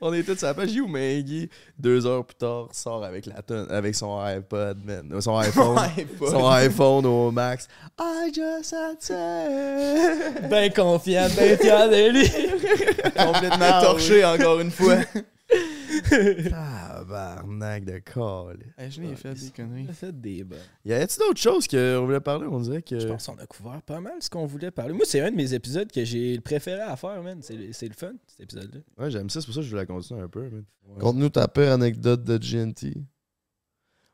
On est tous à la page où Maggie, deux heures plus tard, sort avec la tonne, avec son iPod, man. Son iPhone. iPod. son iPhone au max. I just had sex. ben confiant, ben fier de lui. Complètement torché encore une fois. Tabarnak de call. Hey, je l'ai fait des conneries. Fait des bonnes. Y a-t-il d'autres choses qu'on voulait parler? On dirait que. Je pense qu'on a couvert pas mal ce qu'on voulait parler. Moi, c'est un de mes épisodes que j'ai le préféré à faire, man. C'est le, c'est le fun, cet épisode-là. Ouais, j'aime ça, c'est pour ça que je voulais continuer un peu, man. Ouais. Conte-nous ta pire anecdote de GNT.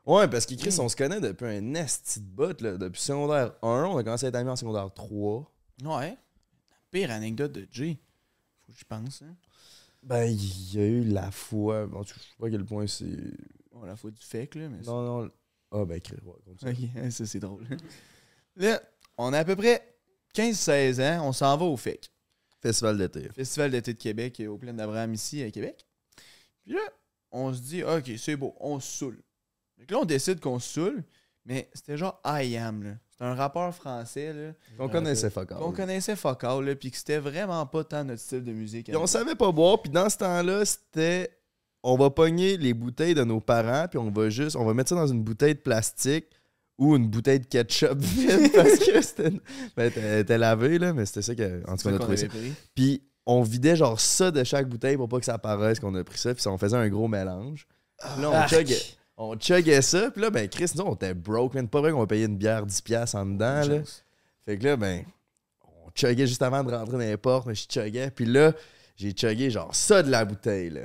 Ouais, parce que Chris, on se connaît depuis un esti de bout, là. Depuis secondaire 1, on a commencé à être amis en secondaire 3. Ouais. La pire anecdote de Jay. Faut que j'y pense, hein. Ben, il y a eu la fois. Bon, je sais pas à quel point c'est. Bon, la fois du fake, là, mais Non, non. Ah, ben, Chris, ouais, comme ça. Ok, ça c'est drôle. Là, on a à peu près 15-16 ans, on s'en va au FEC. Festival d'été. Festival d'été de Québec, euh, au plein d'Abraham ici à Québec. Puis là, on se dit, OK, c'est beau, on se saoule. Que là, on décide qu'on se saoule, mais c'était genre I Am, là. Un rappeur français, là, On connaissait fuck all. qu'on connaissait fuck all, là, puis que c'était vraiment pas tant notre style de musique. à Puis on savait pas boire, puis dans ce temps-là, c'était on va pogner les bouteilles de nos parents, puis on va juste on va mettre ça dans une bouteille de plastique ou une bouteille de ketchup vide parce que c'était ben, était lavée là, mais c'était ça que en tout cas ça a qu'on trouvé ça. avait pris. Puis on vidait genre ça de chaque bouteille pour pas que ça paraisse qu'on a pris ça, puis ça, on faisait un gros mélange. Là on Arc. chuggait, on chuggait ça, puis là ben Chris nous on était broke, man. pas vrai qu'on va payer une bière 10 pièces en dedans là. Fait que là, ben, on chuggait juste avant de rentrer dans les portes, mais je chuggais. Puis là, j'ai chuggé genre ça de la bouteille, là.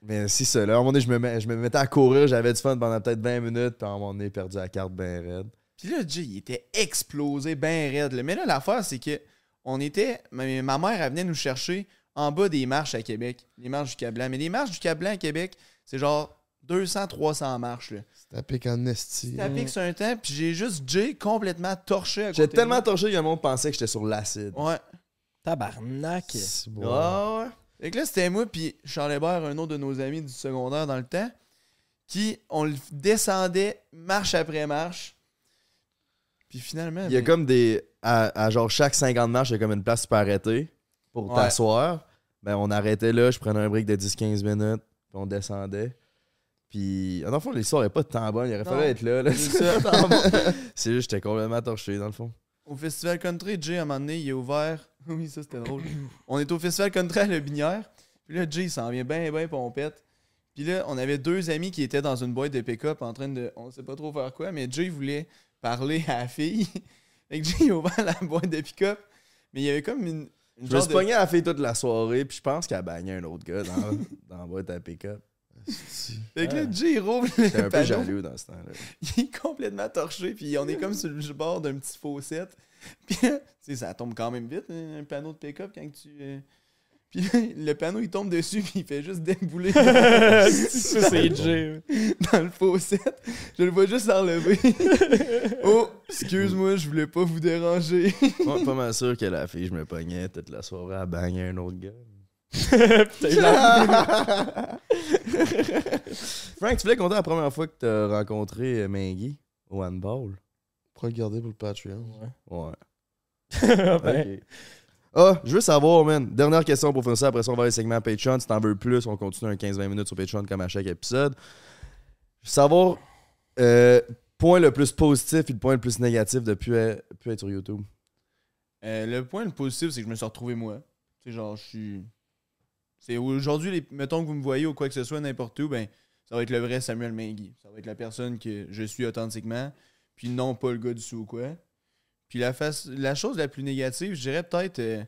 Mais si ça, là, à un moment donné, je me, je me mettais à courir, j'avais du fun pendant peut-être 20 minutes, puis à un moment donné, perdu la carte ben raide. Puis là, Jay, il était explosé, ben raide. là. Mais là, l'affaire, c'est que on était. Ma, ma mère, elle venait nous chercher en bas des marches à Québec. Les marches du Cablan. Mais les marches du Cablan à Québec, c'est genre 200-300 marches. Là. C'est pique en esti. Ça pique sur un temps, puis j'ai juste Jay complètement torché à côté J'ai de tellement moi. torché que le monde pensait que j'étais sur l'acide. Ouais. Tabarnak. C'est bon. Ah ouais. Fait que là, c'était moi, puis Charles Hébert, un autre de nos amis du secondaire dans le temps, qui, on le descendait marche après marche. Puis finalement. Il y a ben, comme des. À, à genre chaque 50 marches, il y a comme une place pour arrêter pour Ouais. t'asseoir. Ben, on arrêtait là, je prenais un break de 10-15 minutes, puis on descendait. Puis, dans le fond, l'histoire n'est pas de temps bonne, il aurait Non. fallu être là. là. C'est ça. C'est juste, j'étais complètement torché, dans le fond. Au Festival Country, Jay, à un moment donné, il est ouvert. Oui, ça, c'était drôle. On est au Festival Country à Le Binière. Puis là, Jay, il s'en vient bien, bien pompette. Puis là, on avait deux amis qui étaient dans une boîte de pick-up en train de. On sait pas trop faire quoi, mais Jay voulait parler à la fille. Fait que Jay, il a ouvert la boîte de pick-up. Mais il y avait comme une. une Je me genre suis de- pogné à la fille toute la soirée, puis je pense qu'elle a bagné un autre gars dans, dans la boîte à pick-up. Fait que là, Jay, il rouvre le J'étais un peu panneau. jaloux dans ce temps-là. Il est complètement torché, puis on est comme sur le bord d'un petit fossette. Puis là, tu sais, ça tombe quand même vite, un un panneau de pick-up quand tu. euh, Puis là, le panneau, il tombe dessus, puis il fait juste débouler ça, c'est Jay. dans le fossette. Je le vois juste s'enlever. oh, excuse-moi, je voulais pas vous déranger. Moi, pas mal sûr que la fille, je me pognais toute la soirée à bagner un autre gars. Frank, tu voulais compter la première fois que t'as rencontré euh, Maggie au handball? Pour le garder pour le Patreon. Ouais. Ben, Ok. Ah, je veux savoir, man. Dernière question pour faire ça. Après ça, on va aller au segment Patreon. Si t'en veux plus, on continue un 15-20 minutes sur Patreon comme à chaque épisode. Je veux savoir, euh, point le plus positif et le point le plus négatif depuis être sur YouTube. Euh, le point le positif, c'est que je me suis retrouvé moi. Tu sais, genre, je suis. C'est aujourd'hui, mettons que vous me voyez ou quoi que ce soit, n'importe où, ben, ça va être le vrai Samuel Mingui. Ça va être la personne que je suis authentiquement, puis non pas le gars du sous ou quoi. Puis la, face... la chose la plus négative, je dirais peut-être euh,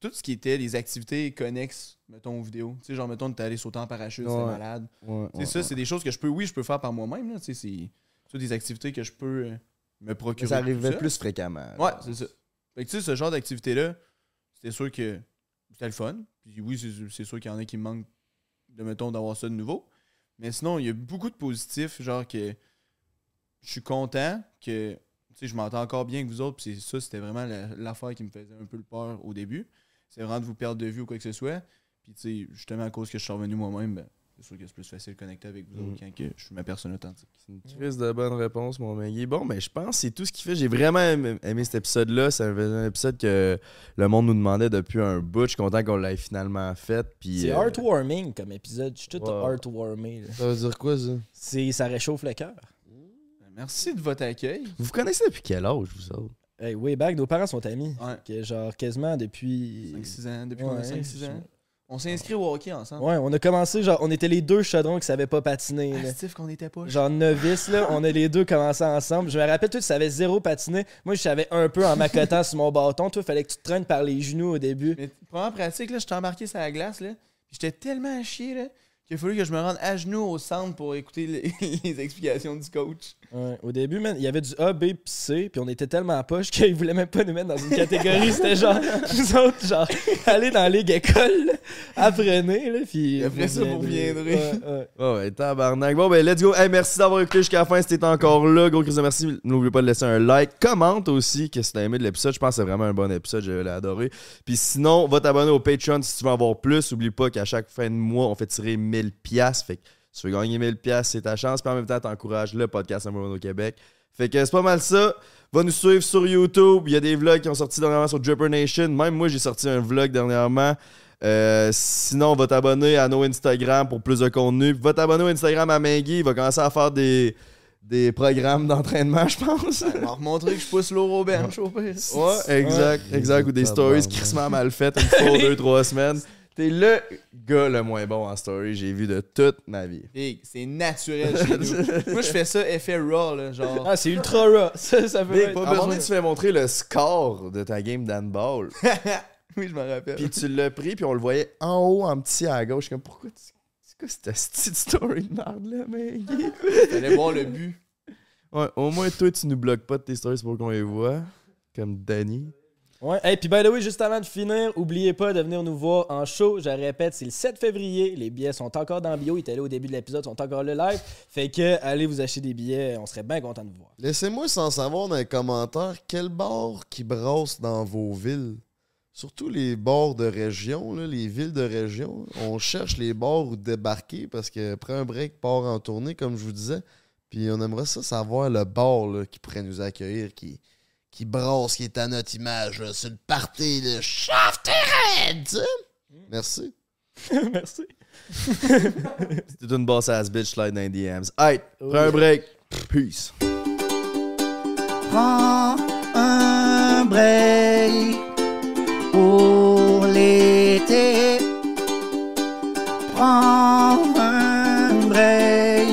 tout ce qui était les activités connexes, mettons, aux vidéos. Tu sais, genre, mettons, t'es allé sauter en parachute, c'est Ouais. malade. Ouais, Tu sais, ça, c'est des choses que je peux, oui, je peux faire par moi-même. Tu sais, c'est c'est des activités que je peux euh, me procurer. Ça arrivait plus fréquemment. Ouais, c'est ça. Fait que tu sais, ce genre d'activité-là, c'était sûr que c'était le fun. Puis oui, c'est- sûr qu'il y en a qui manquent de, mettons, d'avoir ça de nouveau. Mais sinon, il y a beaucoup de positifs, genre que je suis content que, je m'entends encore bien avec vous autres, puis ça, c'était vraiment la- l'affaire qui me faisait un peu le peur au début. C'est vraiment de vous perdre de vue ou quoi que ce soit. Puis tu sais, justement, à cause que je suis revenu moi-même, ben, c'est sûr que c'est plus facile de connecter avec vous Mm. autres quand que je suis ma personne authentique. C'est une crise de bonne réponse, mon Maggie. Bon, ben, je pense que c'est tout ce qu'il fait. J'ai vraiment aimé, aimé cet épisode-là. C'est un, épisode que le monde nous demandait depuis un bout. Je suis content qu'on l'ait finalement fait. Puis, C'est euh, heartwarming comme épisode. Je suis tout Ouais. heartwarmé. là. Ça veut dire quoi, ça? C'est- Ça réchauffe le cœur. Ben, Merci de votre accueil. Vous vous connaissez depuis quel âge, vous autres? Hey, way back, nos parents sont amis. Ouais. Que genre quasiment depuis. 5-6 ans, depuis Ouais, qu'on a 5-6 ans. On s'est inscrit au hockey ensemble. Ouais, on a commencé, genre, on était les deux chaudrons qui savaient pas patiner. Ah, Steve, qu'on était pas. Genre novice, là, on a les deux commencé ensemble. Je me rappelle, toi, tu savais zéro patiner. Moi, je savais un peu en m'accotant sur mon bâton. Toi, fallait que tu te traînes par les genoux au début. Mais première pratique, là, j'étais embarqué sur la glace, là. J'étais tellement à chier, là, qu'il a fallu que je me rende à genoux au centre pour écouter les, les explications du coach. Ouais, au début, man, il y avait du A, B puis C, puis on était tellement poche qu'ils voulaient même pas nous mettre dans une catégorie. C'était genre, nous autres, genre, aller dans la ligue école, là, apprenez, là, puis. Après ça, vous reviendrez. Ouais, ouais. Oh, ouais, tabarnak. Bon, ben, let's go. Hey, merci d'avoir écouté jusqu'à la fin. Si t'es encore là, gros Chris de merci. N'oubliez pas de laisser un like. Commente aussi que si t'as aimé de l'épisode. Je pense que c'est vraiment un bon épisode. Je l'ai adoré. Puis sinon, va t'abonner au Patreon si tu veux en voir plus. Oublie pas qu'à chaque fin de mois, on fait tirer 1000 pièces. Fait que si tu veux gagner 1000 pièces, c'est ta chance. Puis en même temps, t'encourages le podcast number one au Québec. Fait que c'est pas mal ça. Va nous suivre sur YouTube. Il y a des vlogs qui ont sorti dernièrement sur Dripper Nation. Même moi, j'ai sorti un vlog dernièrement. Euh, sinon, va t'abonner à nos Instagram pour plus de contenu. Va t'abonner au Instagram à Maggie. Il va commencer à faire des, des programmes d'entraînement, je pense. On va remontrer que je pousse l'eau au bench. Ouais, exact, exact. Ou des stories crissement mal faites une fois deux, trois semaines. T'es le gars le moins bon en story j'ai vu de toute ma vie. Big, c'est naturel chez nous. Moi, je fais ça effet raw, là, genre. Ah, c'est ultra raw. Ça, ça peut Big, être- à un moment donné, tu fais montrer le score de ta game d'handball. oui, je m'en rappelle. puis tu l'as pris, puis on le voyait en haut, en petit à gauche. Je suis comme, pourquoi tu. C'est quoi cette petite story de merde là, mec? T'allais voir le but. Ouais, au moins, toi, tu nous bloques pas de tes stories pour qu'on les voit. Comme Danny. Ouais, et puis by the juste avant de finir, oubliez pas de venir nous voir en show. Je répète, c'est le 7 février. Les billets sont encore dans la bio. Ils étaient là au début de l'épisode, sont encore le live. Fait que allez vous acheter des billets. On serait bien content de vous voir. Laissez-moi sans savoir dans les commentaires quel bar qui brasse dans vos villes. Surtout les bars de région, les villes de région. On cherche les bars où débarquer parce que après un break part en tournée, comme je vous disais. Puis on aimerait ça savoir le là, qui pourrait nous accueillir, qui, qui brasse, qui est à notre image, là, sur le party de Shaft tu sais. Merci. Merci. C'était une boss ass bitch slide dans les DMs. Hey, prends un break. Peace. Prends un break pour l'été. Prends un break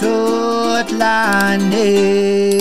toute l'année.